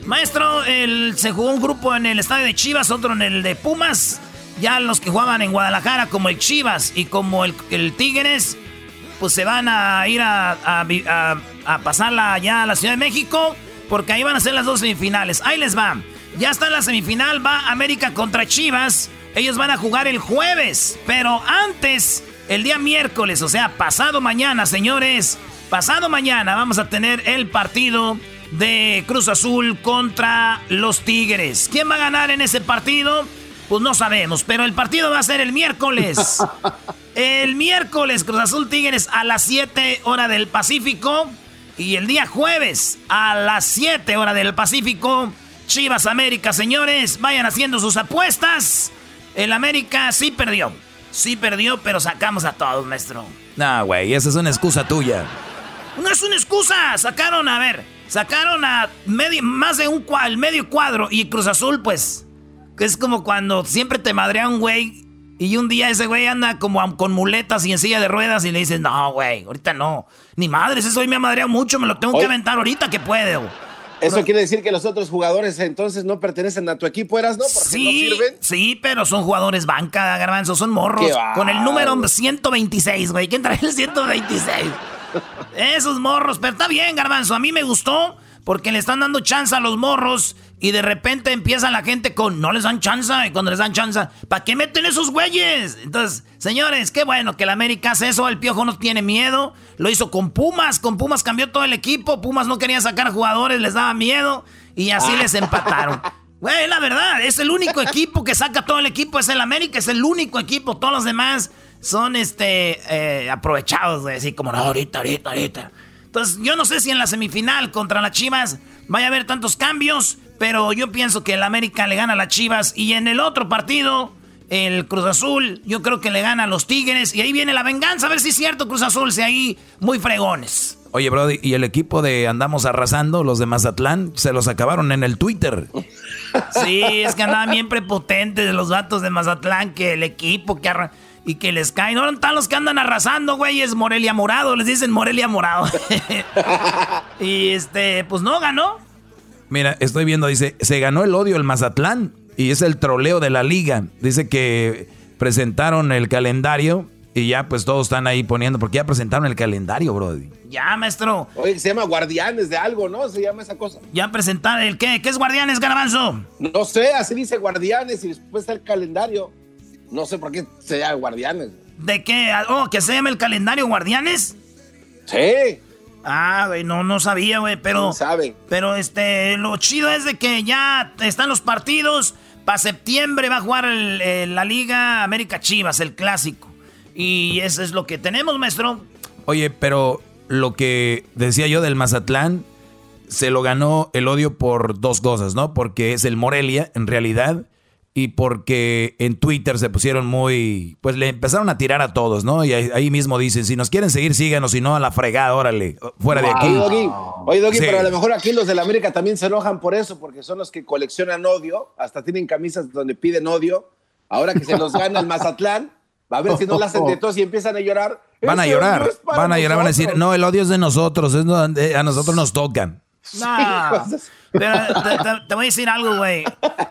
Maestro, el- se jugó un grupo en el estadio de Chivas, otro en el de Pumas. Ya los que jugaban en Guadalajara, como el Chivas y como el, Tigres, pues se van a ir a, pasarla allá a la Ciudad de México, porque ahí van a ser las dos semifinales. Ahí les va. Ya está la semifinal, va América contra Chivas. Ellos van a jugar el jueves, pero antes, el día miércoles, o sea, pasado mañana, señores, pasado mañana vamos a tener el partido de Cruz Azul contra los Tigres. ¿Quién va a ganar en ese partido? Pues no sabemos, pero el partido va a ser el miércoles. El miércoles Cruz Azul Tigres a las 7 hora del Pacífico. Y el día jueves a las 7 hora del Pacífico. Chivas América, señores, vayan haciendo sus apuestas. El América sí perdió. Sí perdió, pero sacamos a todos, maestro. Nah, güey, esa es una excusa tuya. No es una excusa. Sacaron, a ver, sacaron a medio, más de un el medio cuadro. Y Cruz Azul, pues, es como cuando siempre te madrea un güey. Y un día ese güey anda como con muletas y en silla de ruedas y le dices, no, güey, ahorita no. Ni madres, ese güey me ha madreado mucho, me lo tengo que aventar ahorita que puedo. Eso quiere decir que los otros jugadores entonces no pertenecen a tu equipo, ¿eras, no? Porque Sí, no sirven. sí, pero son jugadores banca, garbanzo, son morros. Con el número bárbaro. 126, güey. ¿Quién trae el 126? Esos morros, pero está bien, garbanzo. A mí me gustó porque le están dando chance a los morros y de repente empieza la gente con no les dan chance y cuando les dan chance, ¿para qué meten esos güeyes? Entonces, señores, qué bueno que el América hace eso. El Piojo no tiene miedo. Lo hizo con Pumas. Con Pumas cambió todo el equipo. Pumas no quería sacar jugadores, les daba miedo y así les empataron. Güey, la verdad, es el único equipo que saca todo el equipo, es el América, es el único equipo. Todos los demás son este eh, aprovechados, güey, así como no, ahorita, ahorita, ahorita. Entonces, yo no sé si en la semifinal contra las Chivas vaya a haber tantos cambios, pero yo pienso que el América le gana a las Chivas y en el otro partido, el Cruz Azul, yo creo que le gana a los Tigres y ahí viene la venganza, a ver si es cierto, Cruz Azul, si ahí muy fregones. Oye, Brody, ¿y el equipo de Andamos Arrasando, los de Mazatlán, se los acabaron en el Twitter? Sí, es que andaban bien prepotentes los vatos de Mazatlán, que el equipo que arra- y que les caen. No están los que andan arrasando, güey, es Morelia Morado, les dicen Morelia Morado. y este, pues no ganó. Mira, estoy viendo, dice, se ganó el odio el Mazatlán y es el troleo de la liga. Dice que presentaron el calendario y ya pues todos están ahí poniendo, porque ya presentaron el calendario, Brody. Ya, maestro. Oye, se llama Guardianes de algo, ¿no? Se llama esa cosa. Ya presentaron el qué, ¿qué es Guardianes, Garbanzo? No sé, así dice Guardianes y después está el calendario. No sé por qué se llama Guardianes. ¿De qué? Oh, que se llama el calendario Guardianes. Sí. Ah, güey, no, no sabía, güey, pero... sabe? Pero este, lo chido es de que ya están los partidos. Para septiembre va a jugar el- el- la Liga América Chivas, el clásico. Y eso es lo que tenemos, maestro. Oye, pero lo que decía yo del Mazatlán, se lo ganó el odio por dos cosas, ¿no? Porque es el Morelia, en realidad, y porque en Twitter se pusieron muy, pues le empezaron a tirar a todos, ¿no? Y ahí, mismo dicen, si nos quieren seguir, síganos, si no, a la fregada, órale, fuera de aquí. Oye, Doggy, pero a lo mejor aquí los de la América también se enojan por eso, porque son los que coleccionan odio, hasta tienen camisas donde piden odio. Ahora que se los gana el Mazatlán, va a ver si no la hacen de tos y empiezan a llorar. Van a llorar, van a llorar, van a decir, no, el odio es de nosotros, es donde a nosotros nos tocan. No. Pero te, voy a decir algo, güey.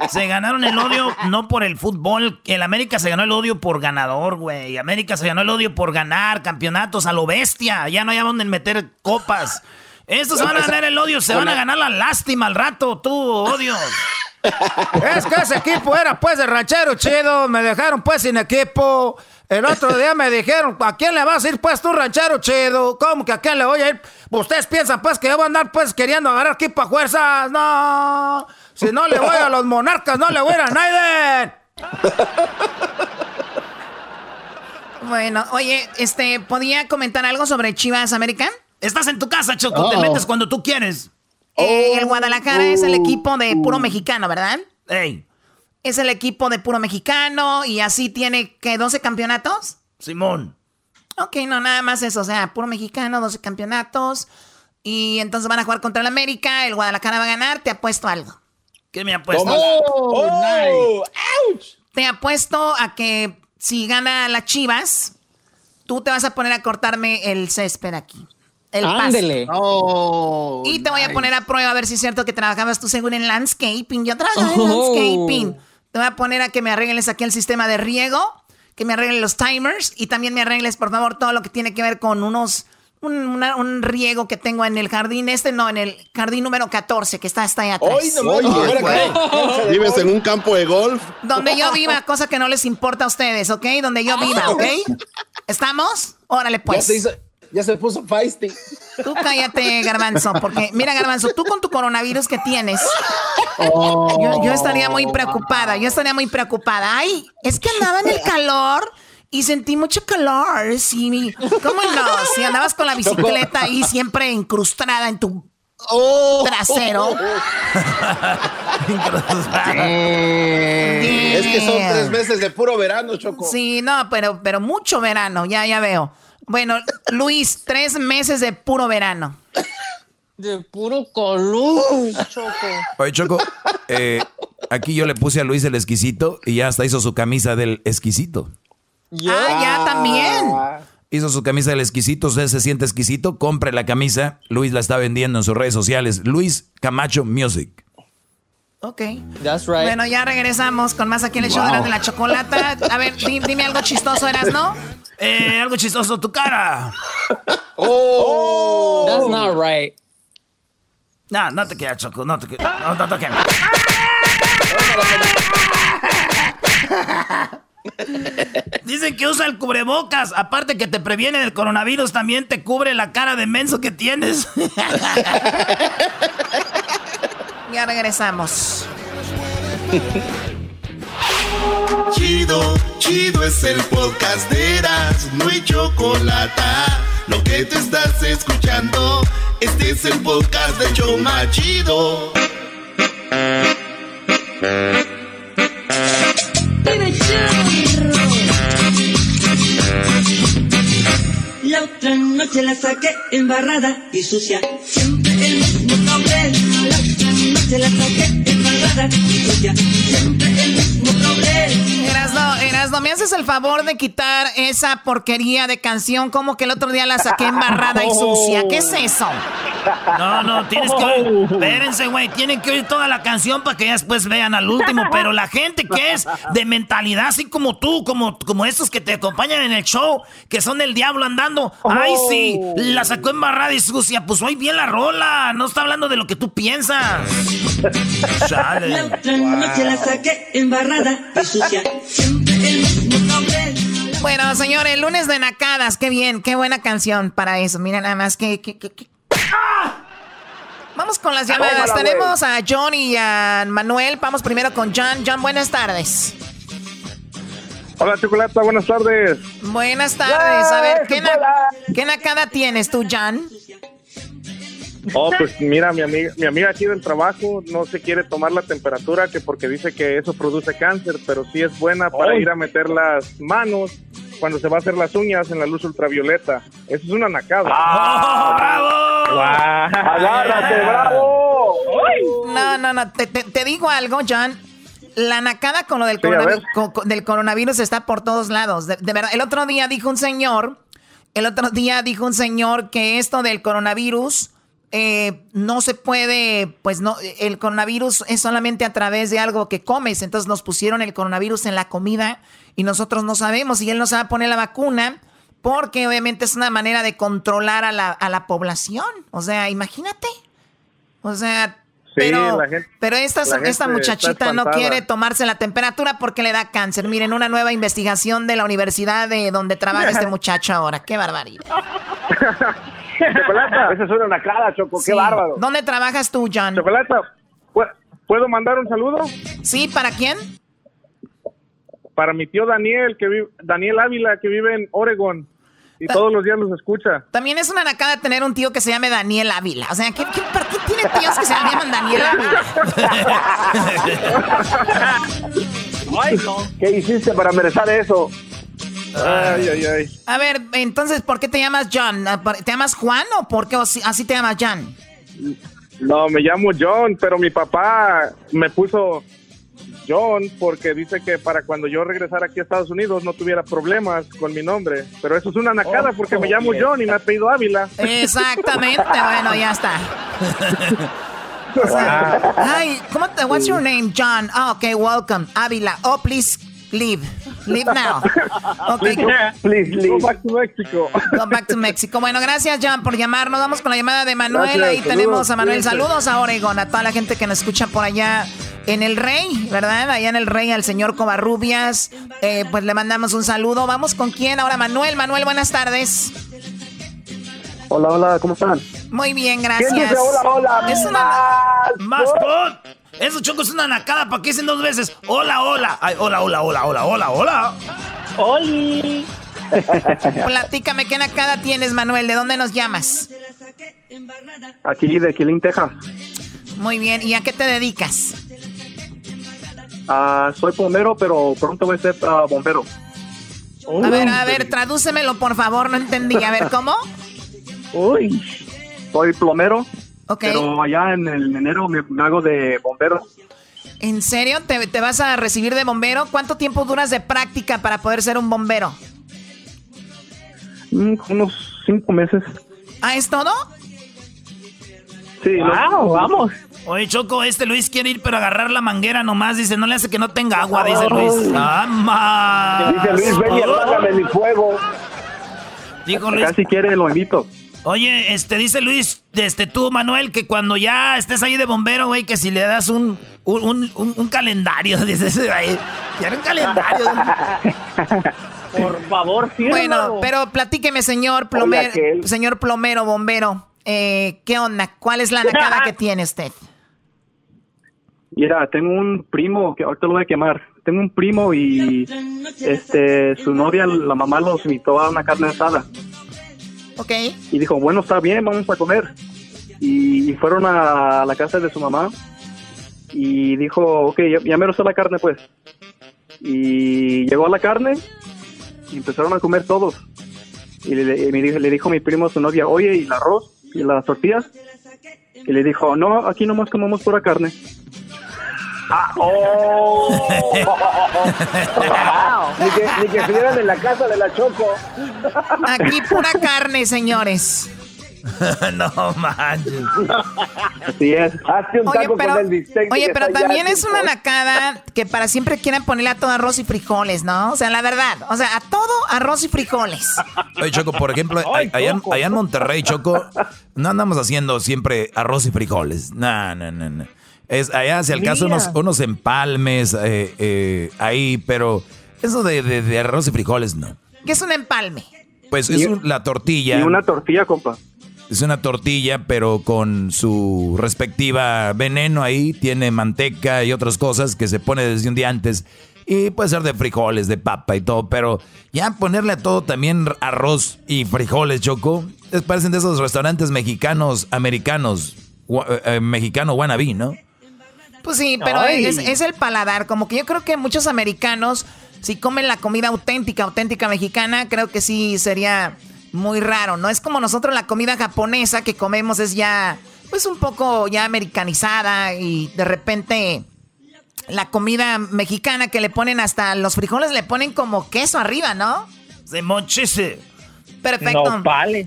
Se ganaron el odio no por el fútbol. El América se ganó el odio por ganador, güey. América se ganó el odio por ganar campeonatos a lo bestia. Ya no hay donde meter copas. Estos van a ganar el odio, se van a ganar la lástima al rato, tú, odio. Es que ese equipo era pues de ranchero chido, me dejaron pues sin equipo. El otro día me dijeron, ¿a quién le vas a ir pues tú ranchero chido? ¿Cómo que a quién le voy a ir? Ustedes piensan pues que yo voy a andar pues queriendo agarrar aquí para fuerzas. No. Si no le voy a los monarcas, no le voy a ir a Naiden. Bueno, oye, este, ¿podía comentar algo sobre Chivas American? Estás en tu casa, Choco, te oh. metes cuando tú quieres. Eh, el Guadalajara es el equipo de puro mexicano, ¿verdad? Ey es el equipo de puro mexicano y así tiene, que 12 campeonatos? Simón. Ok, no, nada más eso, o sea, puro mexicano, 12 campeonatos. Y entonces van a jugar contra el América, el Guadalajara va a ganar, te apuesto algo. ¿Qué me apuesto? Oh, oh Te apuesto a que si gana las Chivas, tú te vas a poner a cortarme el césped aquí. El Ándele. Oh, y te voy a poner a prueba a ver si es cierto que trabajabas tú seguro en landscaping. Yo trabajaba en landscaping. Te voy a poner a que me arregles aquí el sistema de riego, que me arregles los timers y también me arregles, por favor, todo lo que tiene que ver con unos un, riego que tengo en el jardín, este no, en el jardín número 14, que está hasta ahí atrás. ¿Vives en un campo de golf? Donde yo viva, cosa que no les importa a ustedes, ¿ok? Donde yo viva, ¿ok? ¿Estamos? Órale, pues. Ya se puso feisty. Tú cállate, Garbanzo, porque mira, Garbanzo, tú con tu coronavirus que tienes, oh. yo, estaría muy preocupada, yo estaría muy preocupada. Ay, es que andaba en el calor y sentí mucho calor. Sí, ¿cómo no? Si andabas con la bicicleta ahí siempre incrustada en tu oh. trasero. es que son tres meses de puro verano, Choco. Sí, no, pero, pero mucho verano, ya, ya veo. Bueno, Luis, tres meses de puro verano. De puro color, Choco. Oye, Choco, eh, aquí yo le puse a Luis el exquisito y ya hasta hizo su camisa del exquisito. Ah, ya también. Hizo su camisa del exquisito, usted se siente exquisito, compre la camisa. Luis la está vendiendo en sus redes sociales. Luis Camacho Music. Ok. That's right. Bueno, ya regresamos con más aquí en el show de la chocolata. A ver, dime, algo chistoso, ¿eras, no? Eh, algo chistoso, tu cara. Oh. That's not right. No, no te queda, Choco, no te queda. No, no te queda. Dicen que usa el cubrebocas. Aparte que te previene del coronavirus, también te cubre la cara de menso que tienes. ya regresamos. Chido, chido es el podcast de Eras, no hay chocolate. Lo que te estás escuchando, este es el podcast de Choma Chido. La otra noche la saqué embarrada y sucia, siempre el mismo problema. La otra noche la saqué embarrada y siempre problema. Erasno, Erasno, ¿me haces el favor de quitar esa porquería de canción como que el otro día la saqué embarrada y sucia? ¿Qué es eso? No, no, tienes que oír. Espérense, güey. Tienen que oír toda la canción para que ya después vean al último. Pero la gente que es de mentalidad, así como tú, como, como estos que te acompañan en el show, que son el diablo andando. Ay, sí, la sacó embarrada y sucia. Pues hoy bien la rola. No está hablando de lo que tú piensas. Chale. La otra noche la saqué embarrada y sucia. Bueno, señores, lunes de Nacadas, qué bien, qué buena canción para eso. Mira nada más que, que, que, Vamos con las llamadas. Tenemos a John y a Manuel. Vamos primero con John. John, buenas tardes. Hola, Chocolata, buenas tardes. Buenas tardes. A ver, ¿qué, nacada tienes tú, John? Oh, pues mira, mi amiga, mi amiga aquí del trabajo no se quiere tomar la temperatura que porque dice que eso produce cáncer, pero sí es buena para ir a meter las manos cuando se va a hacer las uñas en la luz ultravioleta. Eso es una nacada. ¡Ah! ¡Agárrate, bravo! No, no, no. Te, te- te digo algo, John. La nacada con lo del, Sí, a coronavi- ver. con- con- del coronavirus está por todos lados. De, de verdad, el otro día dijo un señor, el otro día dijo un señor que esto del coronavirus eh, no se puede, pues no, el coronavirus es solamente a través de algo que comes. Entonces nos pusieron el coronavirus en la comida y nosotros no sabemos. Y él no se va a poner la vacuna porque obviamente es una manera de controlar a la, a la población. O sea, imagínate. O sea, Sí, pero, la gente- pero esta, esta muchachita no quiere tomarse la temperatura porque le da cáncer. Miren, una nueva investigación de la universidad de donde trabaja este muchacho ahora. Qué barbaridad. Chocolata. Esa es una nacada, Choco, Sí. qué bárbaro. ¿Dónde trabajas tú, John? Chocolata, ¿pu- ¿puedo mandar un saludo? Sí, ¿para quién? Para mi tío Daniel, que vive, Daniel Ávila, que vive en Oregon y todos los días los escucha. También es una nacada tener un tío que se llame Daniel Ávila. O sea, ¿qué, qué, ¿para qué tiene tíos que se llaman Daniel Ávila? ¿Qué hiciste para merecer eso? Ay, ay, ay. A ver, entonces, ¿por qué te llamas John? ¿Te llamas Juan o por qué así te llamas John? No, me llamo John, pero mi papá me puso John porque dice que para cuando yo regresara aquí a Estados Unidos no tuviera problemas con mi nombre. Pero eso es una nacada Oh, porque me llamo. John y me ha pedido Ávila. Exactamente, bueno, ya está. O sea, Hi, ¿cómo te, what's your name, John? Ah, okay, welcome. Ávila. Oh, please leave. Leave now. Okay. Please leave. Go back to Mexico. Go back to Mexico. Bueno, gracias, John, por llamarnos. Vamos con la llamada de Manuel. Gracias, Ahí saludos, tenemos a Manuel. Saludos a Oregon, a toda la gente que nos escucha por allá en el Rey, ¿verdad? Allá en el Rey, al señor Covarrubias. Eh, pues le mandamos un saludo. Vamos con quién ahora, Manuel. Manuel, buenas tardes. Hola, hola, ¿cómo están? Muy bien, gracias. ¿Quién dice hola, hola? Es una... Eso, Choco, es una nacada. ¿Para qué dicen dos veces? Hola, hola. Ay, hola, hola, hola, hola, hola, hola. ¡Oli! Platícame, ¿qué nacada tienes, Manuel? ¿De dónde nos llamas? Aquí de Killing, Texas. Muy bien, ¿y a qué te dedicas? Ah, soy bombero, pero pronto voy a ser ah, bombero. A ver, a ver, tradúcemelo, por favor, no entendí. A ver, ¿cómo? Uy. Soy plomero, Ok. pero allá en el enero me, me hago de bombero. ¿En serio? ¿Te, te vas a recibir de bombero? ¿Cuánto tiempo duras de práctica para poder ser un bombero? Mm, unos cinco meses. ¿Ah, es todo? Sí, Wow, vamos. Oye, Choco, este Luis quiere ir, pero agarrar la manguera nomás. Dice, no le hace que no tenga agua, dice Luis. ¡Ah! Dice Luis, ven y apágame mi fuego. Dijo Luis. Acá si quiere lo invito. Oye, este, dice Luis, este, tú, Manuel, que cuando ya estés ahí de bombero, güey, que si le das un, un, un- un- un calendario, dice ese güey. Quiere un calendario. Por favor, Bueno, pero platíqueme, señor plomero, señor plomero, bombero. Eh, ¿Qué onda? ¿Cuál es la nacada que tiene usted? Mira, tengo un primo que ahorita lo voy a quemar. Tengo un primo y este su novia, la mamá los invitó a una carne asada. Ok. Y dijo, bueno, está bien, vamos a comer. Y, fueron a la casa de su mamá y dijo, ok, ya, ya me está la carne pues. Y llegó a la carne y empezaron a comer todos. Y le, dijo, le dijo mi primo a su novia, oye, ¿y el arroz? ¿Y las tortillas? Y le dijo, no, aquí nomás comemos pura carne. Ah, oh. ni, que, ni que estuvieran en la casa de la Choco. Aquí pura carne, señores. no manches. Así es. Hazte un Oye, taco pero, con el bistec. oye, pero también es una nacada que para siempre quieran ponerle a todo arroz y frijoles, ¿no? O sea, la verdad. O sea, a todo arroz y frijoles. Oye, Choco, por ejemplo, allá, en- allá en Monterrey, Choco, no andamos haciendo siempre arroz y frijoles. No, no, no, no. Es, allá, si al caso, unos, unos empalmes eh, eh, ahí, pero eso de, de- de arroz y frijoles, no. ¿Qué es un empalme? Pues es un- la tortilla. Y una tortilla, compa. es una tortilla, pero con su respectiva veneno ahí. Tiene manteca y otras cosas que se pone desde un día antes. Y puede ser de frijoles, de papa y todo. Pero ya ponerle a todo también arroz y frijoles, Choco. Es, parecen de esos restaurantes mexicanos, americanos, eh, eh, mexicano wannabe, ¿no? Pues sí, pero es, es, el paladar. Como que yo creo que muchos americanos, si comen la comida auténtica, auténtica mexicana, creo que sí sería muy raro, ¿no? Es como nosotros la comida japonesa que comemos es ya, pues un poco ya americanizada y de repente la comida mexicana que le ponen hasta los frijoles le ponen como queso arriba, ¿no? Se mochese. Perfecto.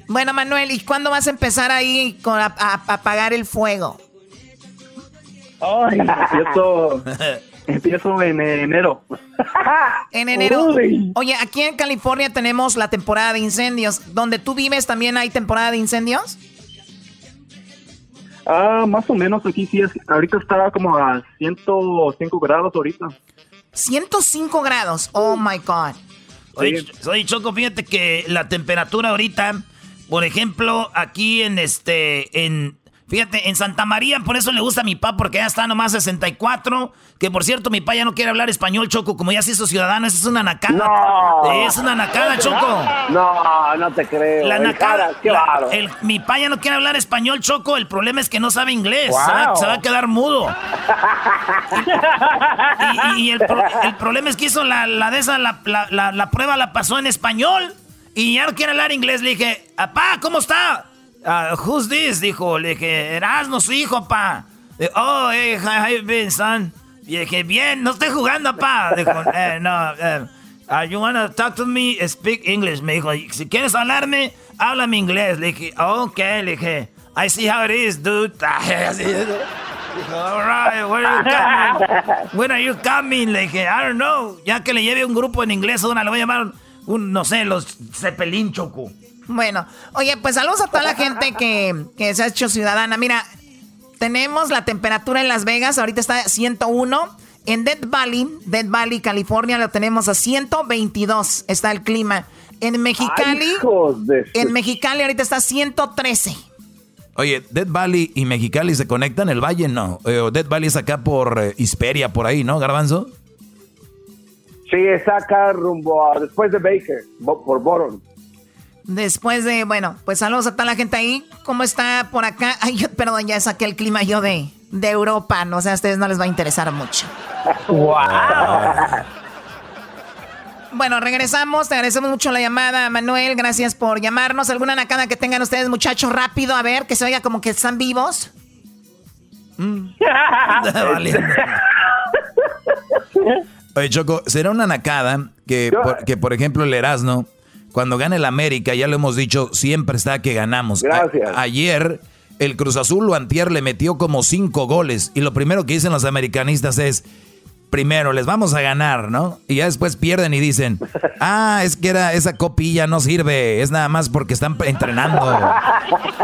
Bueno, Manuel, ¿y cuándo vas a empezar ahí con a, apagar el fuego? Ay, empiezo, empiezo en enero. en enero. Oye, aquí en California tenemos la temporada de incendios. ¿Donde tú vives también hay temporada de incendios? Ah, más o menos aquí sí es. Ahorita está como a 105 grados ahorita. 105 grados. Oh my God. Oye, Choco, fíjate que la temperatura ahorita, por ejemplo, aquí en este, en Fíjate, en Santa María, por eso le gusta a mi papá, porque ya está nomás 64. Que por cierto, mi papá ya no quiere hablar español, Choco, como ya se hizo ciudadano. Esa es una nacada. No. Es una nacada, Choco. No, no te creo. La nacada. Qué el, mi papá ya no quiere hablar español, Choco. El problema es que no sabe inglés. Se, va, a quedar mudo. y, el, problema es que hizo la, la de esa, la, la prueba la pasó en español. Y ya no quiere hablar inglés. Le dije, papá, ¿cómo está? Uh, who's this? Dijo, le dije, Erasmo, su hijo, pa. oh, hey, how you been, son? Y dije, bien, no estoy jugando, pa. Dijo, eh, no, eh, uh, you wanna talk to me, speak English. Me dijo, si quieres hablarme, háblame inglés. Le dije, ok, le dije, I see how it is, dude. All right, where are you coming? When are you coming? Le dije, I don't know. Ya que le lleve un grupo en inglés, una le voy a llamar, un, no sé, los Cepelín Choco. Bueno, oye, pues saludos a toda la gente que, se ha hecho ciudadana. Mira, tenemos la temperatura en Las Vegas, ahorita está a 101. En Death Valley, Death Valley, California, lo tenemos a 122, está el clima. En Mexicali, en Mexicali ahorita está a 113. Oye, Death Valley y Mexicali se conectan, el valle no. Eh, Death Valley es acá por eh, Hisperia, por ahí, ¿no, Garbanzo? Sí, es acá rumbo a, después de Baker, por Boron. Después de, bueno, pues saludos a toda la gente ahí. ¿Cómo está por acá? Ay, yo, perdón, ya saqué el clima yo de, de Europa. No sé, a ustedes no les va a interesar mucho. Bueno, regresamos. Te agradecemos mucho la llamada, Manuel. Gracias por llamarnos. ¿Alguna nacada que tengan ustedes, muchachos? Rápido, a ver, que se oiga como que están vivos. Mm. Oye, Choco, será una nacada que, por, que por ejemplo, el Erasmo cuando gane el América, ya lo hemos dicho, siempre está que ganamos. Gracias. ayer el Cruz Azul o Antier le metió como cinco goles y lo primero que dicen los americanistas es, primero les vamos a ganar, ¿no? Y ya después pierden y dicen, ah, es que era esa copilla no sirve, es nada más porque están entrenando.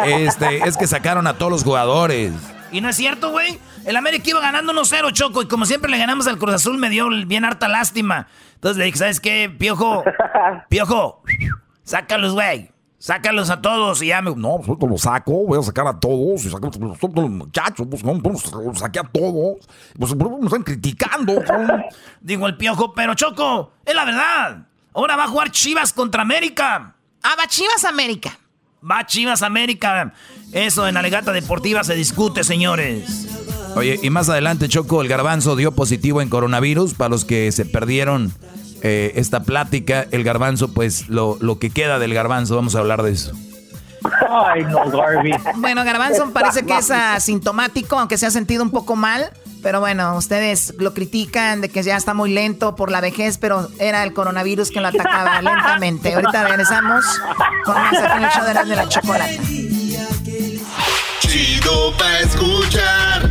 Este, es que sacaron a todos los jugadores. Y no es cierto, güey. El América iba ganando 1-0, Choco, y como siempre le ganamos al Cruz Azul, me dio bien harta lástima. Entonces le dije, ¿sabes qué, Piojo? Piojo, sácalos, güey. Sácalos a todos y ya me... No, pues los saco, voy a sacar a todos. Y saco a los muchachos, pues no, pues, los saqué a todos. Pues me están criticando. Digo el Piojo, pero Choco, es la verdad. Ahora va a jugar Chivas contra América. Ah, va Chivas América. Va Chivas América. Eso en Alegata Deportiva se discute, señores. Oye, y más adelante, Choco, el garbanzo dio positivo en coronavirus. Para los que se perdieron eh, esta plática, el garbanzo, pues lo, lo que queda del garbanzo, vamos a hablar de eso. Ay, no, Garby. Bueno, Garbanzo parece que es asintomático, aunque se ha sentido un poco mal. Pero bueno, ustedes lo critican de que ya está muy lento por la vejez, pero era el coronavirus que lo atacaba lentamente. Ahorita regresamos con más aquí en el show de la, de la chocolate. Chido pa' escuchar.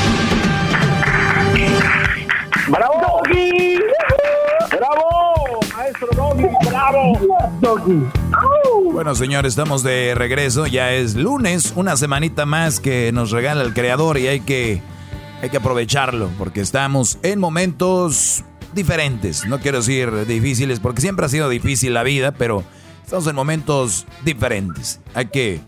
¡Bravo! ¡Doggy! ¡Bravo! Maestro Doggy, bravo. Doggy. Bueno, señores, estamos de regreso. Ya es lunes, una semanita más que nos regala el creador y hay que, hay que aprovecharlo porque estamos en momentos diferentes. No quiero decir difíciles porque siempre ha sido difícil la vida, pero estamos en momentos diferentes. Hay que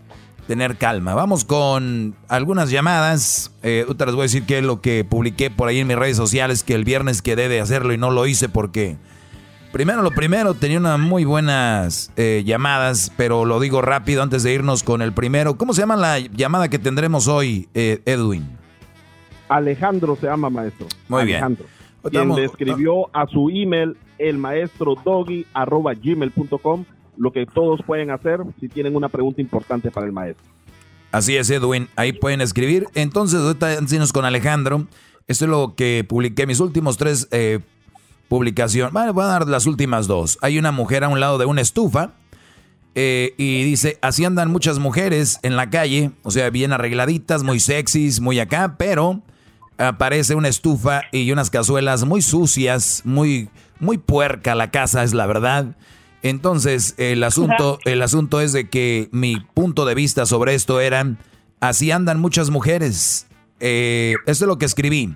tener calma. Vamos con algunas llamadas. Eh, te les voy a decir qué es lo que publiqué por ahí en mis redes sociales, que el viernes quedé de hacerlo y no lo hice porque... Primero, lo primero, tenía unas muy buenas eh, llamadas, pero lo digo rápido antes de irnos con el primero. ¿Cómo se llama la llamada que tendremos hoy, eh, Edwin? Alejandro se llama maestro. Muy Alejandro, bien. Quien Estamos- le escribió a su email el maestro doggy arroba gmail.com lo que todos pueden hacer si tienen una pregunta importante para el maestro. Así es, Edwin. Ahí pueden escribir. Entonces, ahorita con Alejandro. Esto es lo que publiqué, mis últimos tres eh, publicaciones. Bueno, voy a dar las últimas dos. Hay una mujer a un lado de una estufa. eh, y dice, así andan muchas mujeres en la calle, o sea, bien arregladitas, muy sexys, muy acá, pero aparece una estufa y unas cazuelas muy sucias, muy, muy puerca la casa, es la verdad. Entonces, el asunto, el asunto es de que mi punto de vista sobre esto era, así andan muchas mujeres. Eh, esto es lo que escribí.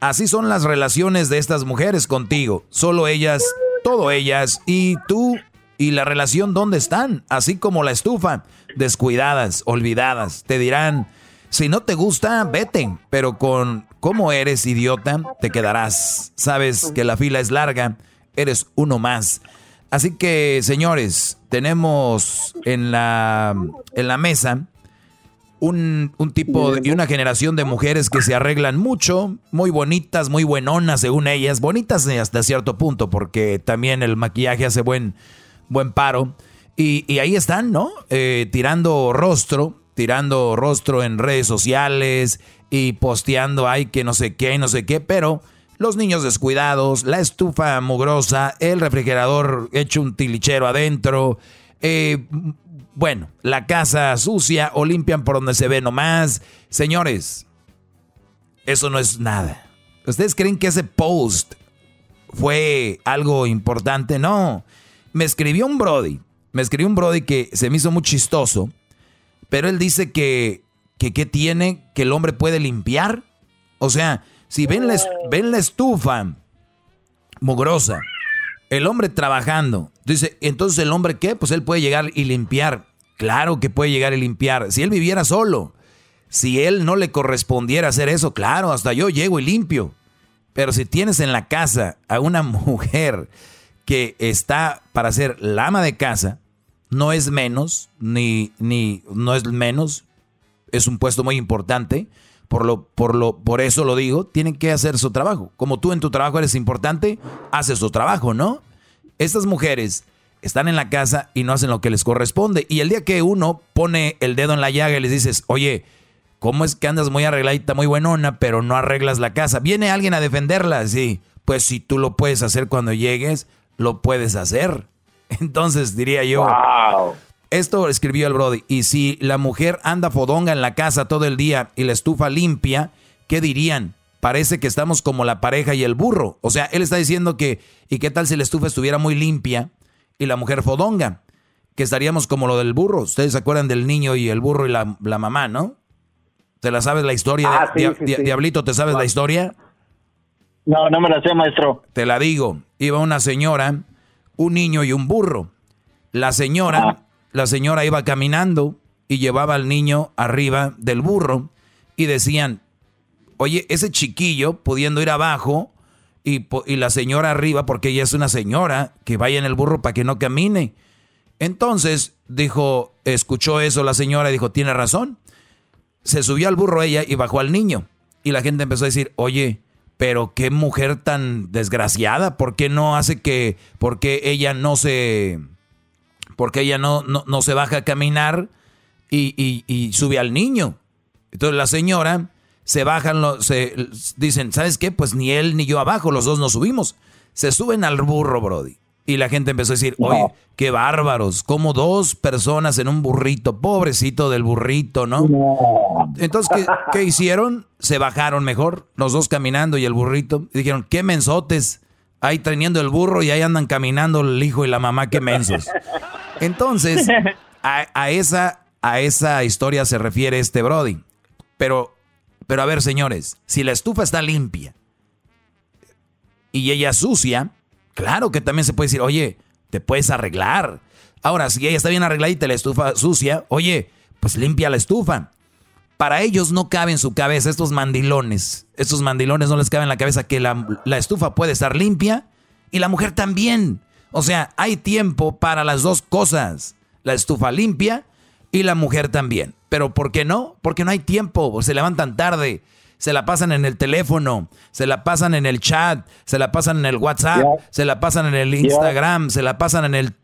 Así son las relaciones de estas mujeres contigo. Solo ellas, todo ellas, y tú y la relación dónde están, así como la estufa, descuidadas, olvidadas. Te dirán, si no te gusta, vete, pero con cómo eres idiota, te quedarás. Sabes que la fila es larga, eres uno más. Así que, señores, tenemos en la, en la mesa un, un tipo y una generación de mujeres que se arreglan mucho, muy bonitas, muy buenonas según ellas, bonitas hasta cierto punto, porque también el maquillaje hace buen, buen paro. Y, y ahí están, ¿no? Eh, tirando rostro, tirando rostro en redes sociales y posteando, ay, que no sé qué, no sé qué, pero los niños descuidados, la estufa mugrosa, el refrigerador hecho un tilichero adentro, eh, bueno, la casa sucia o limpian por donde se ve nomás. Señores, eso no es nada. ¿Ustedes creen que ese post fue algo importante? No. Me escribió un Brody. Me escribió un Brody que se me hizo muy chistoso. Pero él dice que, que ¿qué tiene que el hombre puede limpiar? O sea, si ven la, es- ven la estufa mugrosa, el hombre trabajando, dice, entonces el hombre qué? Pues él puede llegar y limpiar. Claro que puede llegar y limpiar. Si él viviera solo, si él no le correspondiera hacer eso, claro, hasta yo llego y limpio. Pero si tienes en la casa a una mujer que está para ser la ama de casa, no es menos, ni, ni no es menos, es un puesto muy importante. Por, lo, por, lo, por eso lo digo, tienen que hacer su trabajo. Como tú en tu trabajo eres importante, haces su trabajo, ¿no? Estas mujeres están en la casa y no hacen lo que les corresponde. Y el día que uno pone el dedo en la llaga y les dices, oye, ¿cómo es que andas muy arregladita, muy buenona, pero no arreglas la casa? Viene alguien a defenderla, sí. Pues si tú lo puedes hacer cuando llegues, lo puedes hacer. Entonces diría yo, esto escribió el Brody. Y si la mujer anda fodonga en la casa todo el día y la estufa limpia, ¿qué dirían? Parece que estamos como la pareja y el burro. O sea, él está diciendo que, ¿y qué tal si la estufa estuviera muy limpia y la mujer fodonga? Que estaríamos como lo del burro. Ustedes se acuerdan del niño y el burro y la, la mamá, ¿no? ¿Te la sabes la historia? Ah, sí, Dia- sí, Dia- sí. Diablito, ¿te sabes la historia? No, no me la sé, maestro. Te la digo. Iba una señora, un niño y un burro. La señora, la señora iba caminando y llevaba al niño arriba del burro y decían, oye, ese chiquillo pudiendo ir abajo y, la señora arriba, porque ella es una señora, que vaya en el burro para que no camine. Entonces dijo, escuchó eso la señora y dijo, tiene razón. Se subió al burro ella y bajó al niño. Y la gente empezó a decir, oye, pero qué mujer tan desgraciada, ¿por qué no hace que, por qué ella no se, por qué ella no, no, no se baja a caminar y, y- y sube al niño? Entonces la señora se bajan, lo- se dicen, ¿sabes qué? Pues ni él ni yo abajo, los dos nos subimos. Se suben al burro, Brody. Y la gente empezó a decir, oye, qué bárbaros, como dos personas en un burrito, pobrecito del burrito, ¿no? Entonces, ¿qué, ¿qué, hicieron? Se bajaron mejor, los dos caminando y el burrito. Y dijeron, qué mensotes, ahí teniendo el burro y ahí andan caminando el hijo y la mamá, qué mensos. Entonces, a, a esa, a esa historia se refiere este Brody. Pero, pero a ver, señores, si la estufa está limpia y ella sucia, Claro que también se puede decir, oye, te puedes arreglar. Ahora, si ella está bien arregladita y la estufa sucia, oye, pues limpia la estufa. Para ellos no cabe en su cabeza estos mandilones. Estos mandilones no les cabe en la cabeza que la, la estufa puede estar limpia y la mujer también. O sea, hay tiempo para las dos cosas. La estufa limpia y la mujer también. Pero ¿por qué no? Porque no hay tiempo. Se levantan tarde se la pasan en el teléfono, se la pasan en el chat, se la pasan en el WhatsApp, se la pasan en el Instagram, se la pasan en el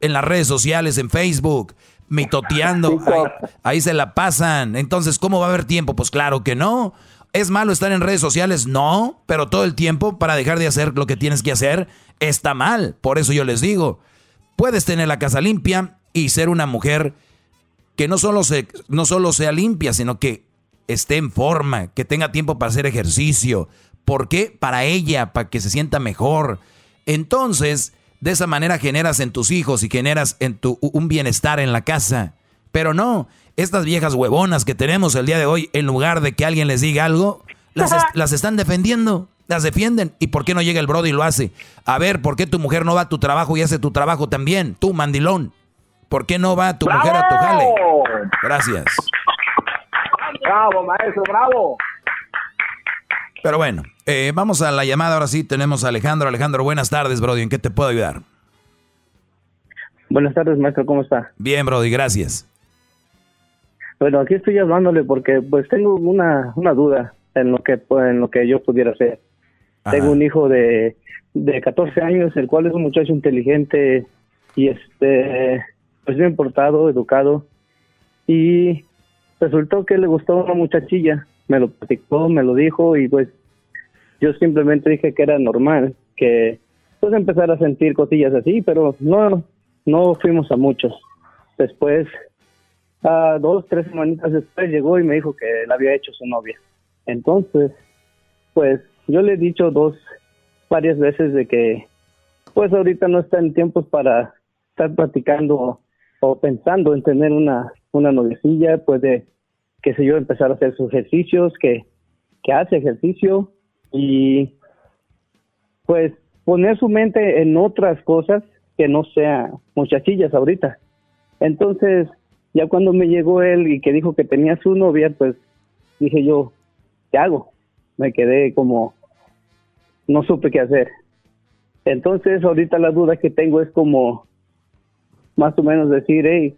en las redes sociales, en Facebook, mitoteando, ahí, ahí se la pasan. Entonces, ¿cómo va a haber tiempo? Pues claro que no. ¿Es malo estar en redes sociales? No, pero todo el tiempo para dejar de hacer lo que tienes que hacer está mal. Por eso yo les digo, puedes tener la casa limpia y ser una mujer que no solo, se, no solo sea limpia, sino que esté en forma, que tenga tiempo para hacer ejercicio. ¿Por qué? Para ella, para que se sienta mejor. Entonces, de esa manera generas en tus hijos y generas en tu un bienestar en la casa. Pero no, estas viejas huevonas que tenemos el día de hoy, en lugar de que alguien les diga algo, las, las están defendiendo, las defienden. ¿Y por qué no llega el brody y lo hace? A ver, ¿por qué tu mujer no va a tu trabajo y hace tu trabajo también? Tú, mandilón. ¿Por qué no va tu mujer a tu jale? Gracias. Bravo, maestro, bravo. Pero bueno, eh, vamos a la llamada. Ahora sí tenemos a Alejandro. Alejandro, buenas tardes, Brody. ¿En qué te puedo ayudar? Buenas tardes, maestro. ¿Cómo está? Bien, Brody, gracias. Bueno, aquí estoy hablándole porque pues tengo una, una duda en lo que en lo que yo pudiera hacer. Ajá. Tengo un hijo de, de 14 años, el cual es un muchacho inteligente y este pues bien portado, educado y resultó que le gustó una muchachilla, me lo platicó, me lo dijo y pues yo simplemente dije que era normal que pues empezar a sentir cosillas así, pero no no fuimos a muchos. Después, dos, tres semanitas después llegó y me dijo que la había hecho su novia. Entonces, pues yo le he dicho dos, varias veces de que pues ahorita no está en tiempos para estar platicando o pensando en tener una, una noviecilla, puede, qué sé yo, empezar a hacer sus ejercicios, que, que hace ejercicio y pues poner su mente en otras cosas que no sea muchachillas ahorita. Entonces, ya cuando me llegó él y que dijo que tenía su novia, pues dije yo, ¿qué hago? Me quedé como, no supe qué hacer. Entonces, ahorita la duda que tengo es como, más o menos decir, hey,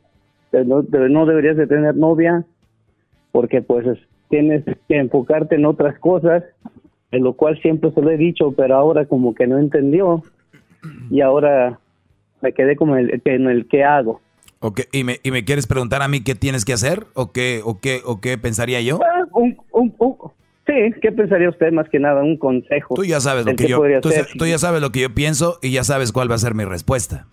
no, no deberías de tener novia porque pues es- tienes que enfocarte en otras cosas, en lo cual siempre se lo he dicho, pero ahora como que no entendió y ahora me quedé como en el, en el qué hago. Ok, ¿Y, me, ¿Y me quieres preguntar a mí qué tienes que hacer? ¿O qué, o qué, o qué pensaría yo? Ah, un, un, un- sí, ¿qué pensaría usted más que nada? Un consejo. Tú ya sabes lo que qué yo, tú, tú ya sabes lo que yo pienso y ya sabes cuál va a ser mi respuesta.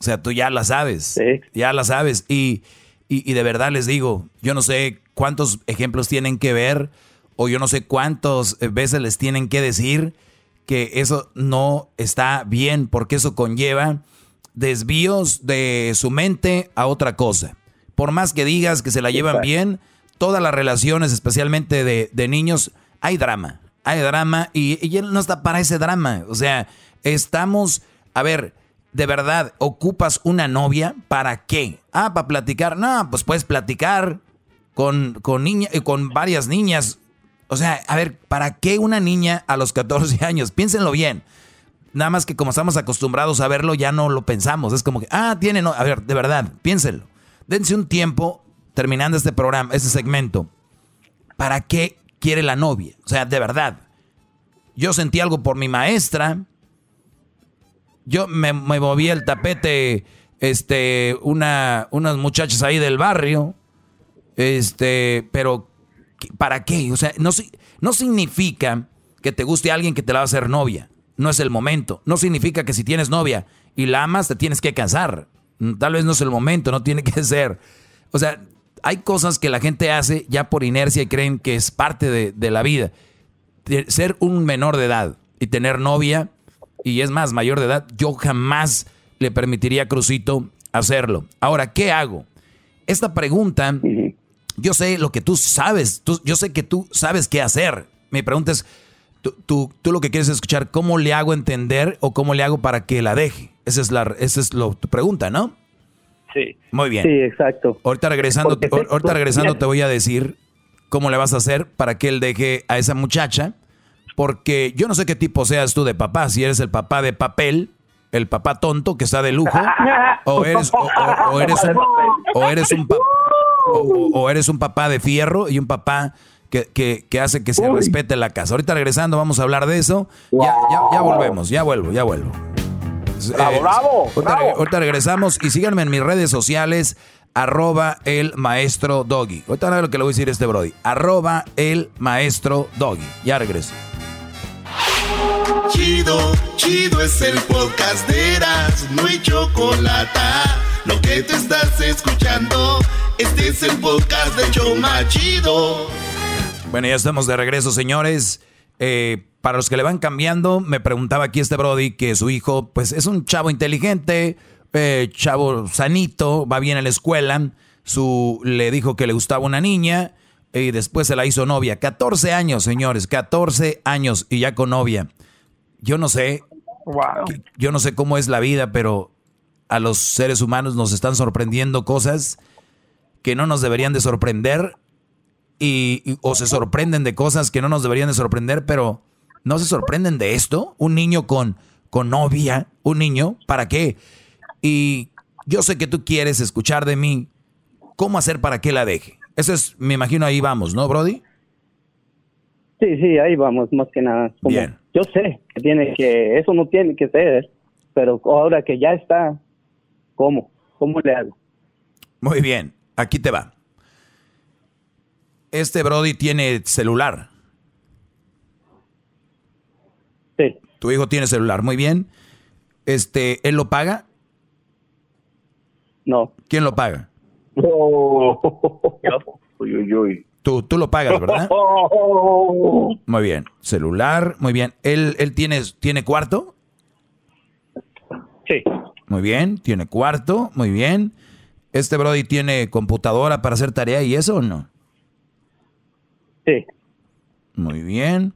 O sea, tú ya la sabes. Ya la sabes. Y, y, y de verdad les digo, yo no sé cuántos ejemplos tienen que ver o yo no sé cuántas veces les tienen que decir que eso no está bien porque eso conlleva desvíos de su mente a otra cosa. Por más que digas que se la llevan bien, todas las relaciones, especialmente de, de niños, hay drama. Hay drama y, y él no está para ese drama. O sea, estamos, a ver, de verdad, ¿ocupas una novia? ¿Para qué? Ah, para platicar. No, pues puedes platicar con, con, niña, eh, con varias niñas. O sea, a ver, ¿para qué una niña a los 14 años? Piénsenlo bien. Nada más que como estamos acostumbrados a verlo, ya no lo pensamos. Es como que, ah, tiene, no. A ver, de verdad, piénsenlo. Dense un tiempo terminando este programa, este segmento. ¿Para qué quiere la novia? O sea, de verdad. Yo sentí algo por mi maestra. Yo me, me moví el tapete, este, una, unas muchachas ahí del barrio. Este, pero ¿qué- ¿para qué? O sea, no, no significa que te guste alguien que te la va a hacer novia. no es el momento. No significa que si tienes novia y la amas, te tienes que casar. Mm, tal vez no es el momento, no tiene que ser. O sea, hay cosas que la gente hace ya por inercia y creen que es parte de, de la vida. Ser un menor de edad y tener novia, y es más, mayor de edad, yo jamás le permitiría a Crucito hacerlo. Ahora, ¿qué hago? Esta pregunta, yo sé lo que tú sabes, yo sé que tú sabes qué hacer. Mi pregunta es, tú, tú, lo que quieres escuchar, ¿cómo le hago entender o cómo le hago para que la deje? Esa es, la, esa es lo, tu pregunta, ¿no? Sí. Muy bien. Sí, exacto. Ahorita regresando, ahorita regresando te voy a decir cómo le vas a hacer para que él deje a esa muchacha. Porque yo no sé qué tipo seas tú de papá, si eres el papá de papel, el papá tonto que está de lujo, o eres, o, eres un, o eres un, o, eres un papá de fierro y un papá que, que, hace que se respete la casa. Ahorita regresando vamos a hablar de eso. Ya, ya, ya volvemos, ya vuelvo, ya vuelvo. Bravo, bravo, ahorita, regresamos y síganme en mis redes sociales, arroba el maestro doggy. Ahorita nada lo que le voy a decir a este Brody. Arroba el maestro doggy. Ya regreso. Chido, chido es el podcast de Eras, no hay chocolate. Lo que te estás escuchando, este es el podcast de Choma Chido. Bueno, ya estamos de regreso, señores. Eh, para los que le van cambiando, me preguntaba aquí este Brody que su hijo, pues es un chavo inteligente, eh, chavo sanito, va bien a la escuela. Su, le dijo que le gustaba una niña y después se la hizo novia. 14 años, señores, 14 años y ya con novia. Yo no sé, yo no sé cómo es la vida, pero a los seres humanos nos están sorprendiendo cosas que no nos deberían de sorprender y, o se sorprenden de cosas que no nos deberían de sorprender, pero no se sorprenden de esto. Un niño con, con novia, un niño, ¿para qué? Y yo sé que tú quieres escuchar de mí cómo hacer para que la deje. Eso es, me imagino ahí vamos, ¿no, Brody? Sí, sí, ahí vamos, más que nada. Bien. Yo sé que tiene que, eso no tiene que ser, pero ahora que ya está, ¿cómo? ¿Cómo le hago? Muy bien, aquí te va. Este Brody tiene celular. Sí. Tu hijo tiene celular, muy bien. Este, ¿él lo paga? No. ¿Quién lo paga? Uy, uy, uy. Tú, tú lo pagas, ¿verdad? Muy bien. Celular, muy bien. ¿Él, él tiene, tiene cuarto? Sí. Muy bien, tiene cuarto, muy bien. ¿Este Brody tiene computadora para hacer tarea y eso o no? Sí. Muy bien.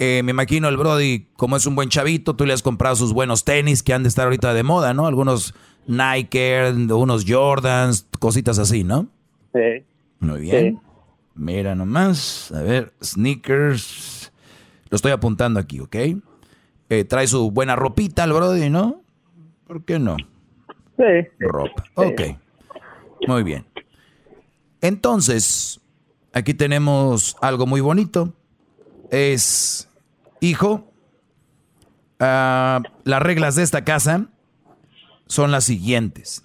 Eh, me imagino el Brody, como es un buen chavito, tú le has comprado sus buenos tenis que han de estar ahorita de moda, ¿no? Algunos Nike, unos Jordans, cositas así, ¿no? Sí. Muy bien. Mira nomás, a ver, sneakers. Lo estoy apuntando aquí, ¿ok? Eh, trae su buena ropita el Brody, ¿no? ¿Por qué no? Sí. Ropa. Ok. Muy bien. Entonces, aquí tenemos algo muy bonito. Es, hijo, ah, las reglas de esta casa son las siguientes.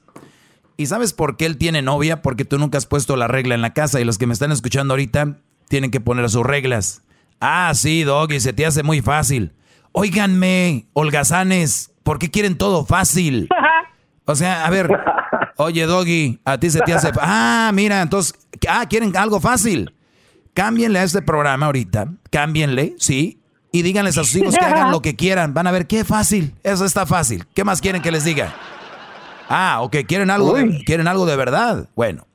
¿Y sabes por qué él tiene novia? Porque tú nunca has puesto la regla en la casa y los que me están escuchando ahorita tienen que poner sus reglas. Ah, sí, Doggy, se te hace muy fácil. Óiganme, holgazanes, ¿por qué quieren todo fácil? O sea, a ver, oye, Doggy, a ti se te hace... Ah, mira, entonces, ah, quieren algo fácil. Cámbienle a este programa ahorita, cámbienle, sí, y díganles a sus hijos que hagan lo que quieran. Van a ver qué fácil, eso está fácil. ¿Qué más quieren que les diga? Ah, ok, quieren algo, de, quieren algo de verdad. Bueno,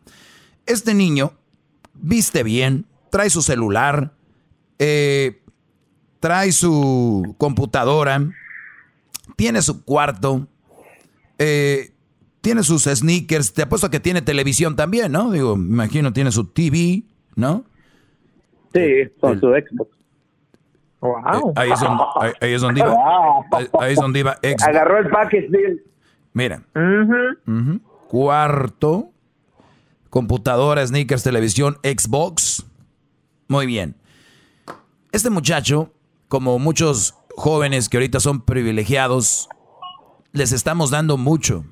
este niño viste bien, trae su celular, eh, trae su computadora, tiene su cuarto, eh, tiene sus sneakers. Te apuesto que tiene televisión también, ¿no? Digo, me imagino tiene su TV, ¿no? Sí, con su Xbox. Wow. Eh, ahí, es donde, ahí, es donde, iba. Ahí, es donde iba Xbox. Agarró el package, Mira. Cuarto. Computadora, sneakers, televisión, Xbox. Muy bien. Este muchacho, como muchos jóvenes que ahorita son privilegiados, les estamos dando mucho.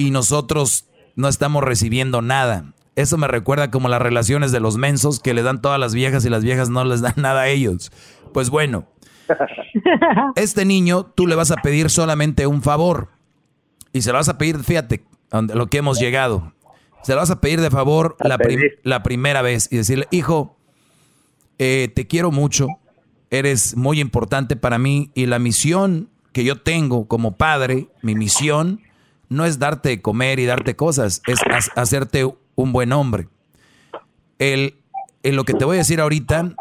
Y nosotros no estamos recibiendo nada. Eso me recuerda como las relaciones de los mensos que le dan todas las viejas y las viejas no les dan nada a ellos. Pues bueno, Este niño, tú le vas a pedir solamente un favor. Y se lo vas a pedir, fíjate, lo que hemos llegado. Se lo vas a pedir de favor la, la, primera vez y decirle, hijo, eh, te quiero mucho, eres muy importante para mí y la misión que yo tengo como padre, mi misión, no es darte comer y darte cosas, es hacerte un buen hombre. El, lo que te voy a decir ahorita,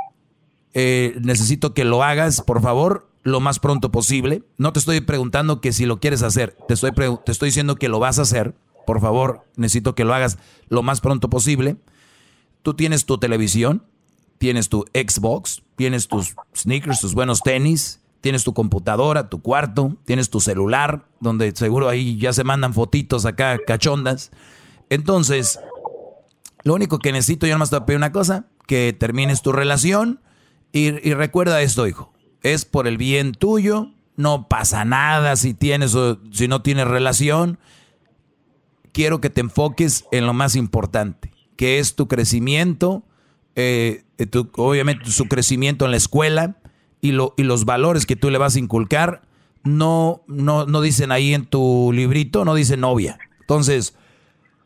eh, necesito que lo hagas, por favor, lo más pronto posible. No te estoy preguntando que si lo quieres hacer, te estoy, te estoy diciendo que lo vas a hacer. Por favor, necesito que lo hagas lo más pronto posible. Tú tienes tu televisión, tienes tu Xbox, tienes tus sneakers, tus buenos tenis, tienes tu computadora, tu cuarto, tienes tu celular, donde seguro ahí ya se mandan fotitos acá cachondas. Entonces, lo único que necesito, yo nomás te voy a pedir una cosa, que termines tu relación y, recuerda esto, hijo es por el bien tuyo, no pasa nada si tienes o si no tienes relación. Quiero que te enfoques en lo más importante, que es tu crecimiento, eh, obviamente su crecimiento en la escuela y, lo, y los valores que tú le vas a inculcar. No, no, no dicen ahí en tu librito, no dice novia. Entonces,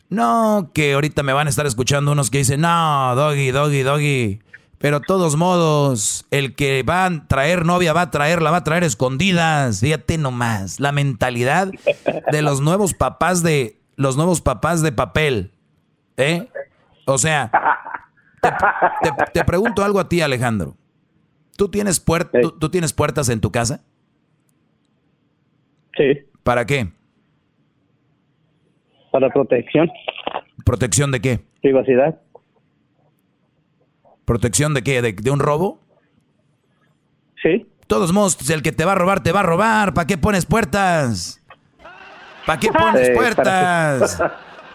no, que ahorita me van a estar escuchando unos que dicen, no, doggy, doggy, doggy pero todos modos, el que va a traer novia va a traer, la va a traer escondidas. Fíjate nomás, la mentalidad de los nuevos papás de los nuevos papás de papel. ¿Eh? O sea, te, pregunto algo a ti, Alejandro. ¿Tú tienes, ¿tú, tienes puertas en tu casa? Sí. ¿Para qué? Para protección. ¿Protección de qué? Privacidad. ¿Protección de qué? ¿De, un robo? Sí. Todos modos, el que te va a robar, te va a robar. ¿Para qué pones puertas? ¿Para qué pones puertas?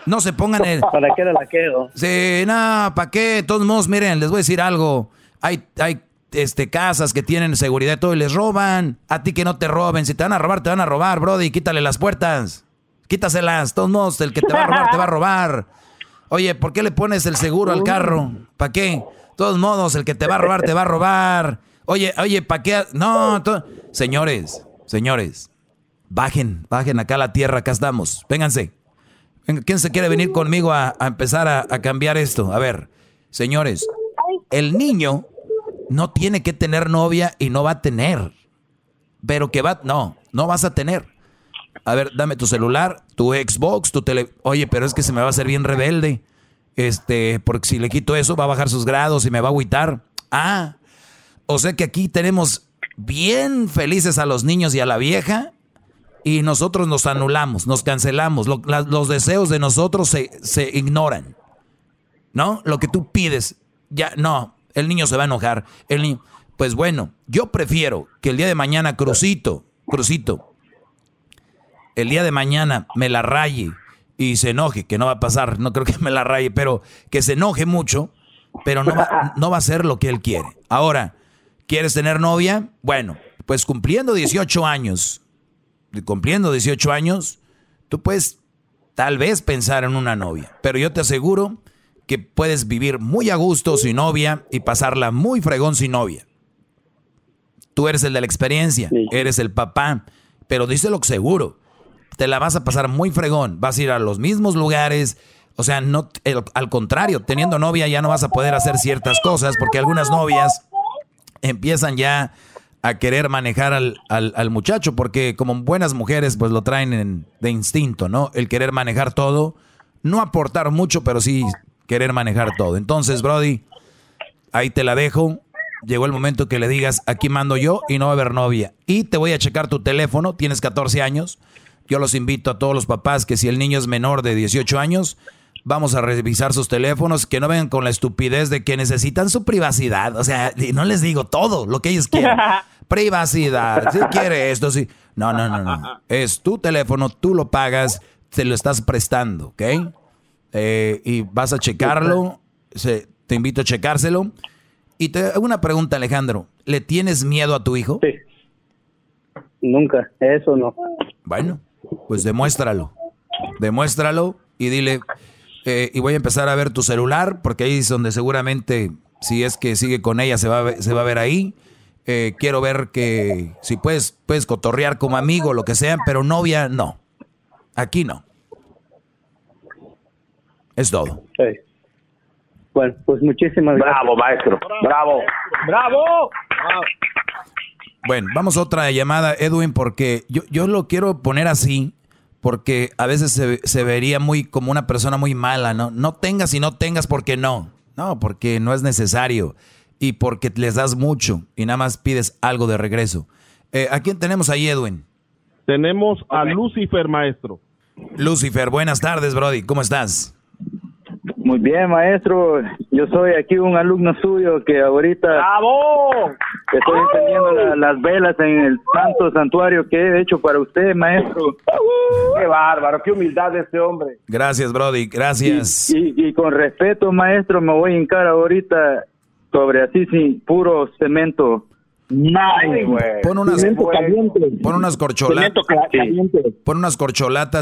No se pongan el... ¿Para qué la quedo? Sí, no, ¿para qué? Todos modos, miren, les voy a decir algo. Hay, hay este, casas que tienen seguridad y todo y les roban. A ti que no te roben. Si te van a robar, te van a robar, brody. Quítale las puertas. Quítaselas. Todos modos, el que te va a robar, te va a robar. Oye, ¿por qué le pones el seguro al carro? ¿Para qué? todos modos, el que te va a robar, te va a robar. Oye, oye, ¿para qué? No, señores, señores, bajen, bajen acá a la tierra, acá estamos. Vénganse. ¿Quién se quiere venir conmigo a, empezar a, a, cambiar esto? A ver, señores, el niño no tiene que tener novia y no va a tener. Pero que va, no, no vas a tener. A ver, dame tu celular, tu Xbox, tu tele. Oye, pero es que se me va a hacer bien rebelde. Este, porque si le quito eso va a bajar sus grados y me va a agüitar. Ah, o sea que aquí tenemos bien felices a los niños y a la vieja y nosotros nos anulamos, nos cancelamos. los deseos de nosotros se, se ignoran. ¿No? Lo que tú pides, ya no, el niño se va a enojar. El niño, pues bueno, yo prefiero que el día de mañana Crucito, Crucito, el día de mañana me la raye y se enoje, que no va a pasar, no creo que me la raye, pero que se enoje mucho, pero no va, no va a ser lo que él quiere. Ahora, ¿quieres tener novia? Bueno, pues cumpliendo 18 años, cumpliendo 18 años, tú puedes tal vez pensar en una novia, pero yo te aseguro que puedes vivir muy a gusto sin novia y pasarla muy fregón sin novia. Tú eres el de la experiencia, eres el papá, pero díselo seguro te la vas a pasar muy fregón, vas a ir a los mismos lugares, o sea, no, al contrario, teniendo novia ya no vas a poder hacer ciertas cosas porque algunas novias empiezan ya a querer manejar al, al, muchacho porque como buenas mujeres pues lo traen de instinto, ¿no? El querer manejar todo, no aportar mucho, pero sí querer manejar todo. Entonces, Brody, ahí te la dejo. Llegó el momento que le digas, aquí mando yo y no va a haber novia. Y te voy a checar tu teléfono, tienes 14 años yo los invito a todos los papás que si el niño es menor de 18 años, vamos a revisar sus teléfonos, que no vengan con la estupidez de que necesitan su privacidad. O sea, no les digo todo lo que ellos quieren. privacidad, si quiere esto, sí. No, no, no, no. Es tu teléfono, tú lo pagas, te lo estás prestando, ¿ok? Eh, y vas a checarlo, te invito a checárselo. Y te hago una pregunta, Alejandro. ¿Le tienes miedo a tu hijo? Sí. Nunca, eso no. Bueno, pues demuéstralo. Demuéstralo y dile, eh, y voy a empezar a ver tu celular, porque ahí es donde seguramente, si es que sigue con ella, se va a ver, se va a ver ahí. Eh, quiero ver que si puedes, puedes cotorrear como amigo, lo que sea, pero novia, no. Aquí no. Es todo. Bueno, pues muchísimas gracias. Bravo, maestro. Bravo. ¡Bravo! Bueno, vamos a otra llamada, Edwin, porque yo, yo lo quiero poner así, porque a veces se, se vería muy como una persona muy mala, ¿no? No tengas y no tengas porque no. No, porque no es necesario y porque les das mucho y nada más pides algo de regreso. Eh, ¿A quién tenemos ahí, Edwin? Tenemos a Lucifer, maestro. Lucifer, buenas tardes, Brody. ¿Cómo estás? Muy bien, maestro. Yo soy aquí un alumno suyo que ahorita ¡Bravo! estoy encendiendo la- las velas en el santo santuario que he hecho para usted, maestro. ¡Qué bárbaro! ¡Qué humildad de este hombre! Gracias, Brody. Gracias. Y, y con respeto, maestro, me voy a hincar ahorita sobre así, sin puro cemento. Ay, güey. Pon unas, pon corcholatas. Pon unas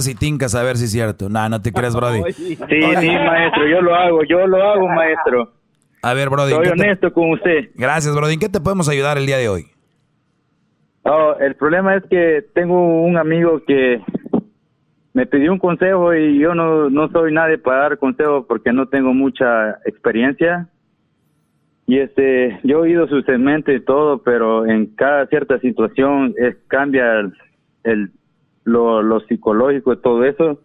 y tincas a ver si es cierto. No, no te creas, Brody. Sí, sí, maestro, yo lo hago, yo lo hago, maestro. A ver, Brody. Soy ¿qué te- honesto con usted. Gracias, Brody. ¿En qué te podemos ayudar el día de hoy? Oh, el problema es que tengo un amigo que me pidió un consejo y yo no, no soy nadie para dar consejos porque no tengo mucha experiencia. Y este, yo he oído su segmento y todo, pero en cada cierta situación es, cambia el, el- lo, lo psicológico y todo eso.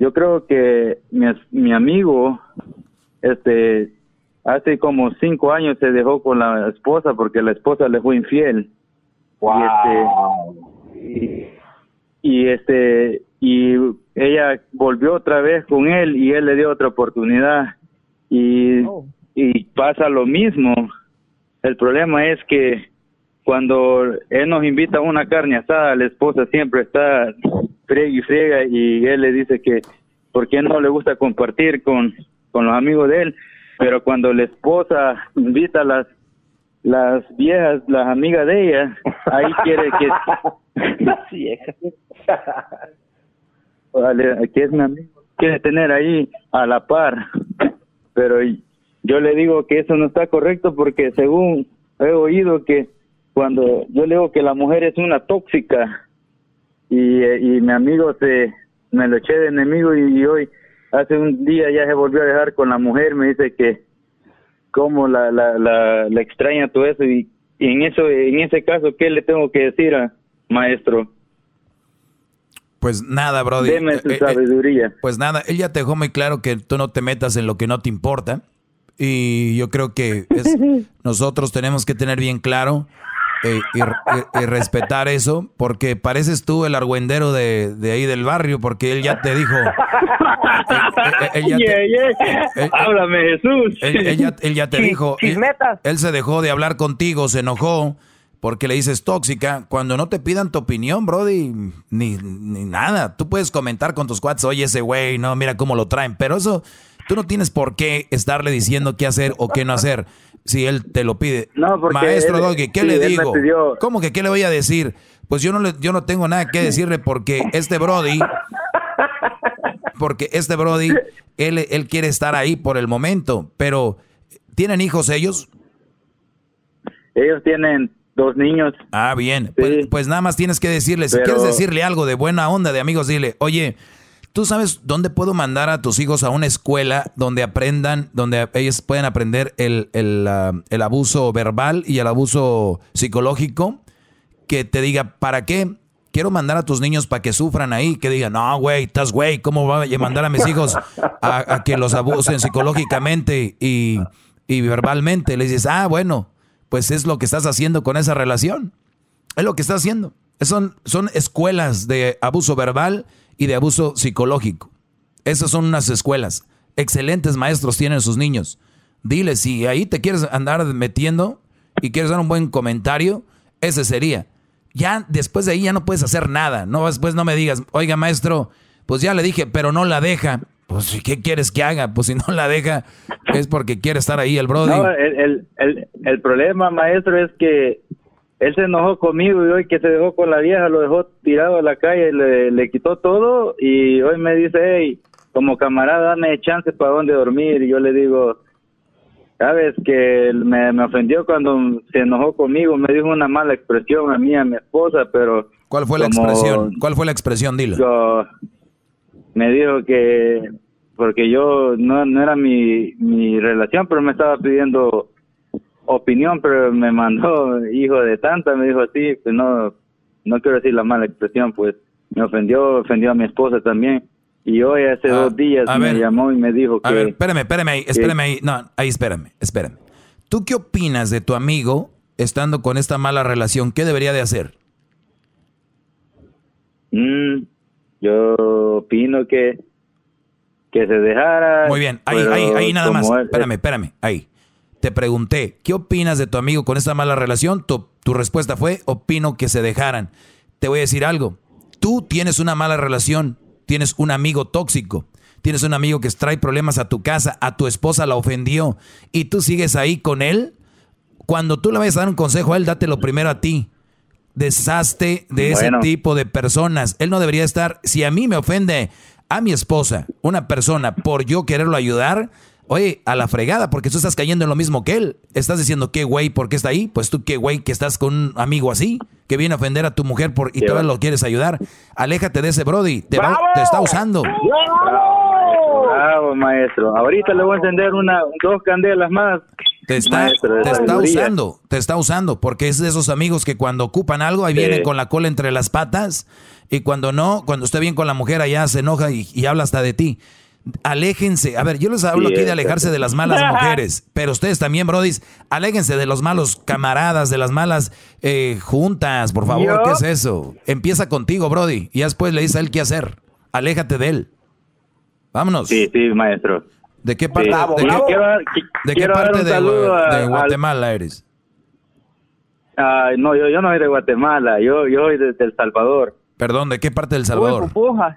Yo creo que mi, as- mi amigo, este, hace como cinco años se dejó con la esposa porque la esposa le fue infiel. Y este, y, y este, y ella volvió otra vez con él y él le dio otra oportunidad. Y, y pasa lo mismo. El problema es que cuando él nos invita a una carne asada, la esposa siempre está friega y friega y él le dice que por qué no le gusta compartir con, con los amigos de él, pero cuando la esposa invita a las las viejas, las amigas de ella, ahí quiere que Las viejas. Que es mi amigo, quiere tener ahí a la par, pero yo le digo que eso no está correcto porque según he oído que cuando yo le digo que la mujer es una tóxica y, eh, y mi amigo se me lo eché de enemigo y, y hoy hace un día ya se volvió a dejar con la mujer me dice que cómo la la, la, la extraña todo eso y, y en eso en ese caso qué le tengo que decir a maestro Pues nada, Brody. Deme su Eh, eh, sabiduría. pues nada, él ya te dejó muy claro que tú no te metas en lo que no te importa. Y yo creo que es- nosotros tenemos que tener bien claro eh, y, y- y respetar eso, porque pareces tú el argüendero de, de ahí del barrio, porque él ya te dijo. Háblame, Jesús. Él, ya, te dijo. Él, él se dejó de hablar contigo, se enojó porque le dices tóxica. Cuando no te pidan tu opinión, Brody, ni, ni nada. Tú puedes comentar con tus cuates, oye, ese güey, no, mira cómo lo traen. Pero eso, tú no tienes por qué estarle diciendo qué hacer o qué no hacer si él te lo pide. No, porque Maestro él- Doggy, ¿qué sí, le digo? ¿Cómo que qué le voy a decir? Pues yo no, le, yo no tengo nada que decirle porque este Brody porque este Brody, él, él quiere estar ahí por el momento, pero ¿tienen hijos ellos? Ellos tienen dos niños. Ah, bien. Pues, pues nada más tienes que decirle, si Pero- quieres decirle algo de buena onda, de amigos, dile, oye, ¿tú sabes dónde puedo mandar a tus hijos a una escuela donde aprendan, donde ellos pueden aprender el, el, el abuso verbal y el abuso psicológico? Que te diga, ¿para qué? Quiero mandar a tus niños para que sufran ahí, que digan, no, güey, estás güey, ¿cómo voy a mandar a mis hijos a, a que los abusen psicológicamente y, y verbalmente? Le dices, ah, bueno, pues es lo que estás haciendo con esa relación. Es lo que estás haciendo. Son, son escuelas de abuso verbal y de abuso psicológico. Esas son unas escuelas. Excelentes maestros tienen sus niños. Dile, si ahí te quieres andar metiendo y quieres dar un buen comentario, ese sería. Ya después de ahí ya no puedes hacer nada. No, después no me digas, oiga maestro, pues ya le dije, pero no la deja. Pues, ¿qué quieres que haga? Pues si no la deja, es porque quiere estar ahí el Brody. No, el, el, el problema, maestro, es que él se enojó conmigo y hoy que se dejó con la vieja, lo dejó tirado a la calle, le, le quitó todo y hoy me dice, hey, como camarada, dame chance para dónde dormir. Y yo le digo, Sabes que me, me ofendió cuando se enojó conmigo, me dijo una mala expresión a mí, a mi esposa, pero... ¿Cuál fue la expresión? ¿Cuál fue la expresión? Dilo. yo- me dijo que porque yo no, no era mi, mi relación, pero me estaba pidiendo opinión, pero me mandó hijo de tanta, me dijo así, pues no, no quiero decir la mala expresión, pues me ofendió, ofendió a mi esposa también. Y hoy hace dos días a me ver. llamó y me dijo A que... ver, espérame, espérame ahí, espérame ahí. No, ahí espérame, espérame. ¿Tú qué opinas de tu amigo estando con esta mala relación? ¿Qué debería de hacer? Mm, yo opino que que se dejara. Muy bien, ahí, ahí, ahí nada más. él- Espérame, espérame, ahí. Te pregunté, ¿qué opinas de tu amigo con esta mala relación? Tu, tu respuesta fue, opino que se dejaran. Te voy a decir algo. Tú tienes una mala relación, tienes un amigo tóxico, tienes un amigo que trae problemas a tu casa, a tu esposa la ofendió y tú sigues ahí con él. Cuando tú le vayas a dar un consejo a él, dátelo primero a ti. Deshazte de ese tipo de personas. Él no debería estar. Si a mí me ofende a mi esposa, una persona, por yo quererlo ayudar, oye, a la fregada, porque tú estás cayendo en lo mismo que él. Estás diciendo, qué güey, ¿por qué está ahí? Pues tú, qué güey, que estás con un amigo así, que viene a ofender a tu mujer por, y todavía lo quieres ayudar. Aléjate de ese Brody, te, va- te está usando. Bravo, maestro. Ahorita le voy a encender una, dos candelas más. Te está, Maestro de te está sabiduría. usando, te está usando, porque es de esos amigos que cuando ocupan algo, ahí Sí. vienen con la cola entre las patas, y cuando no, cuando está bien con la mujer, allá se enoja y, y habla hasta de ti. Aléjense. A ver, yo les hablo Sí, aquí de alejarse de las malas mujeres, pero ustedes también, brodis, aléjense de los malos camaradas, de las malas eh, juntas, por favor. ¿Yo? ¿Qué es eso? Empieza contigo, brody, y después le dices a él qué hacer. Aléjate de él. Vámonos. Sí, sí, maestro. ¿De qué parte, Bravo, de qué- bravo. De parte de, de al- Guatemala eres? No, yo, yo no soy de Guatemala, yo, yo soy de, de El Salvador. Perdón, ¿de qué parte del Salvador? Ah,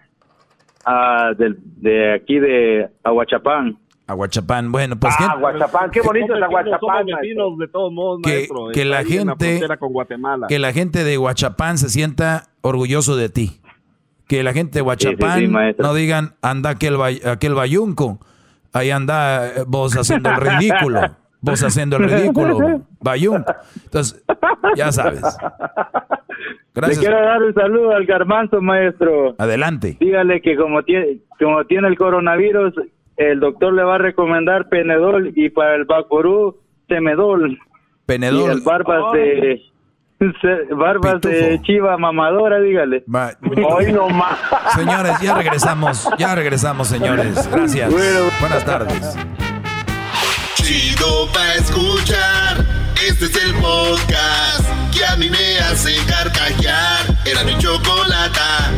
del- de aquí de Aguachapán. Aguachapán. Bueno, pues Ah, que- Aguachapán, qué bonito es Aguachapán, vecinos, de todos modos, Que- maestro. que la gente- con Guatemala. que la gente de Huachapán se sienta orgulloso de ti. Que la gente de Huachapán Sí, sí, sí, maestro. no digan, anda aquel, aquel bayunco. Ahí anda eh, vos haciendo el ridículo. Vos haciendo el ridículo, bayunco. Entonces, ya sabes. Gracias. Le quiero dar un saludo al garbanzo, maestro. Adelante. Dígale que como tiene, como tiene el coronavirus, el doctor le va a recomendar Penedol y para el Vaporú, Temedol. Penedol. Y el barbas de... Barbas de chiva mamadora, dígale. Hoy no más. Señores, ya regresamos. Ya regresamos, señores. Gracias. Buenas tardes. Chido pa' escuchar. Este es el podcast que a mí me hace carcajear. Era mi chocolata.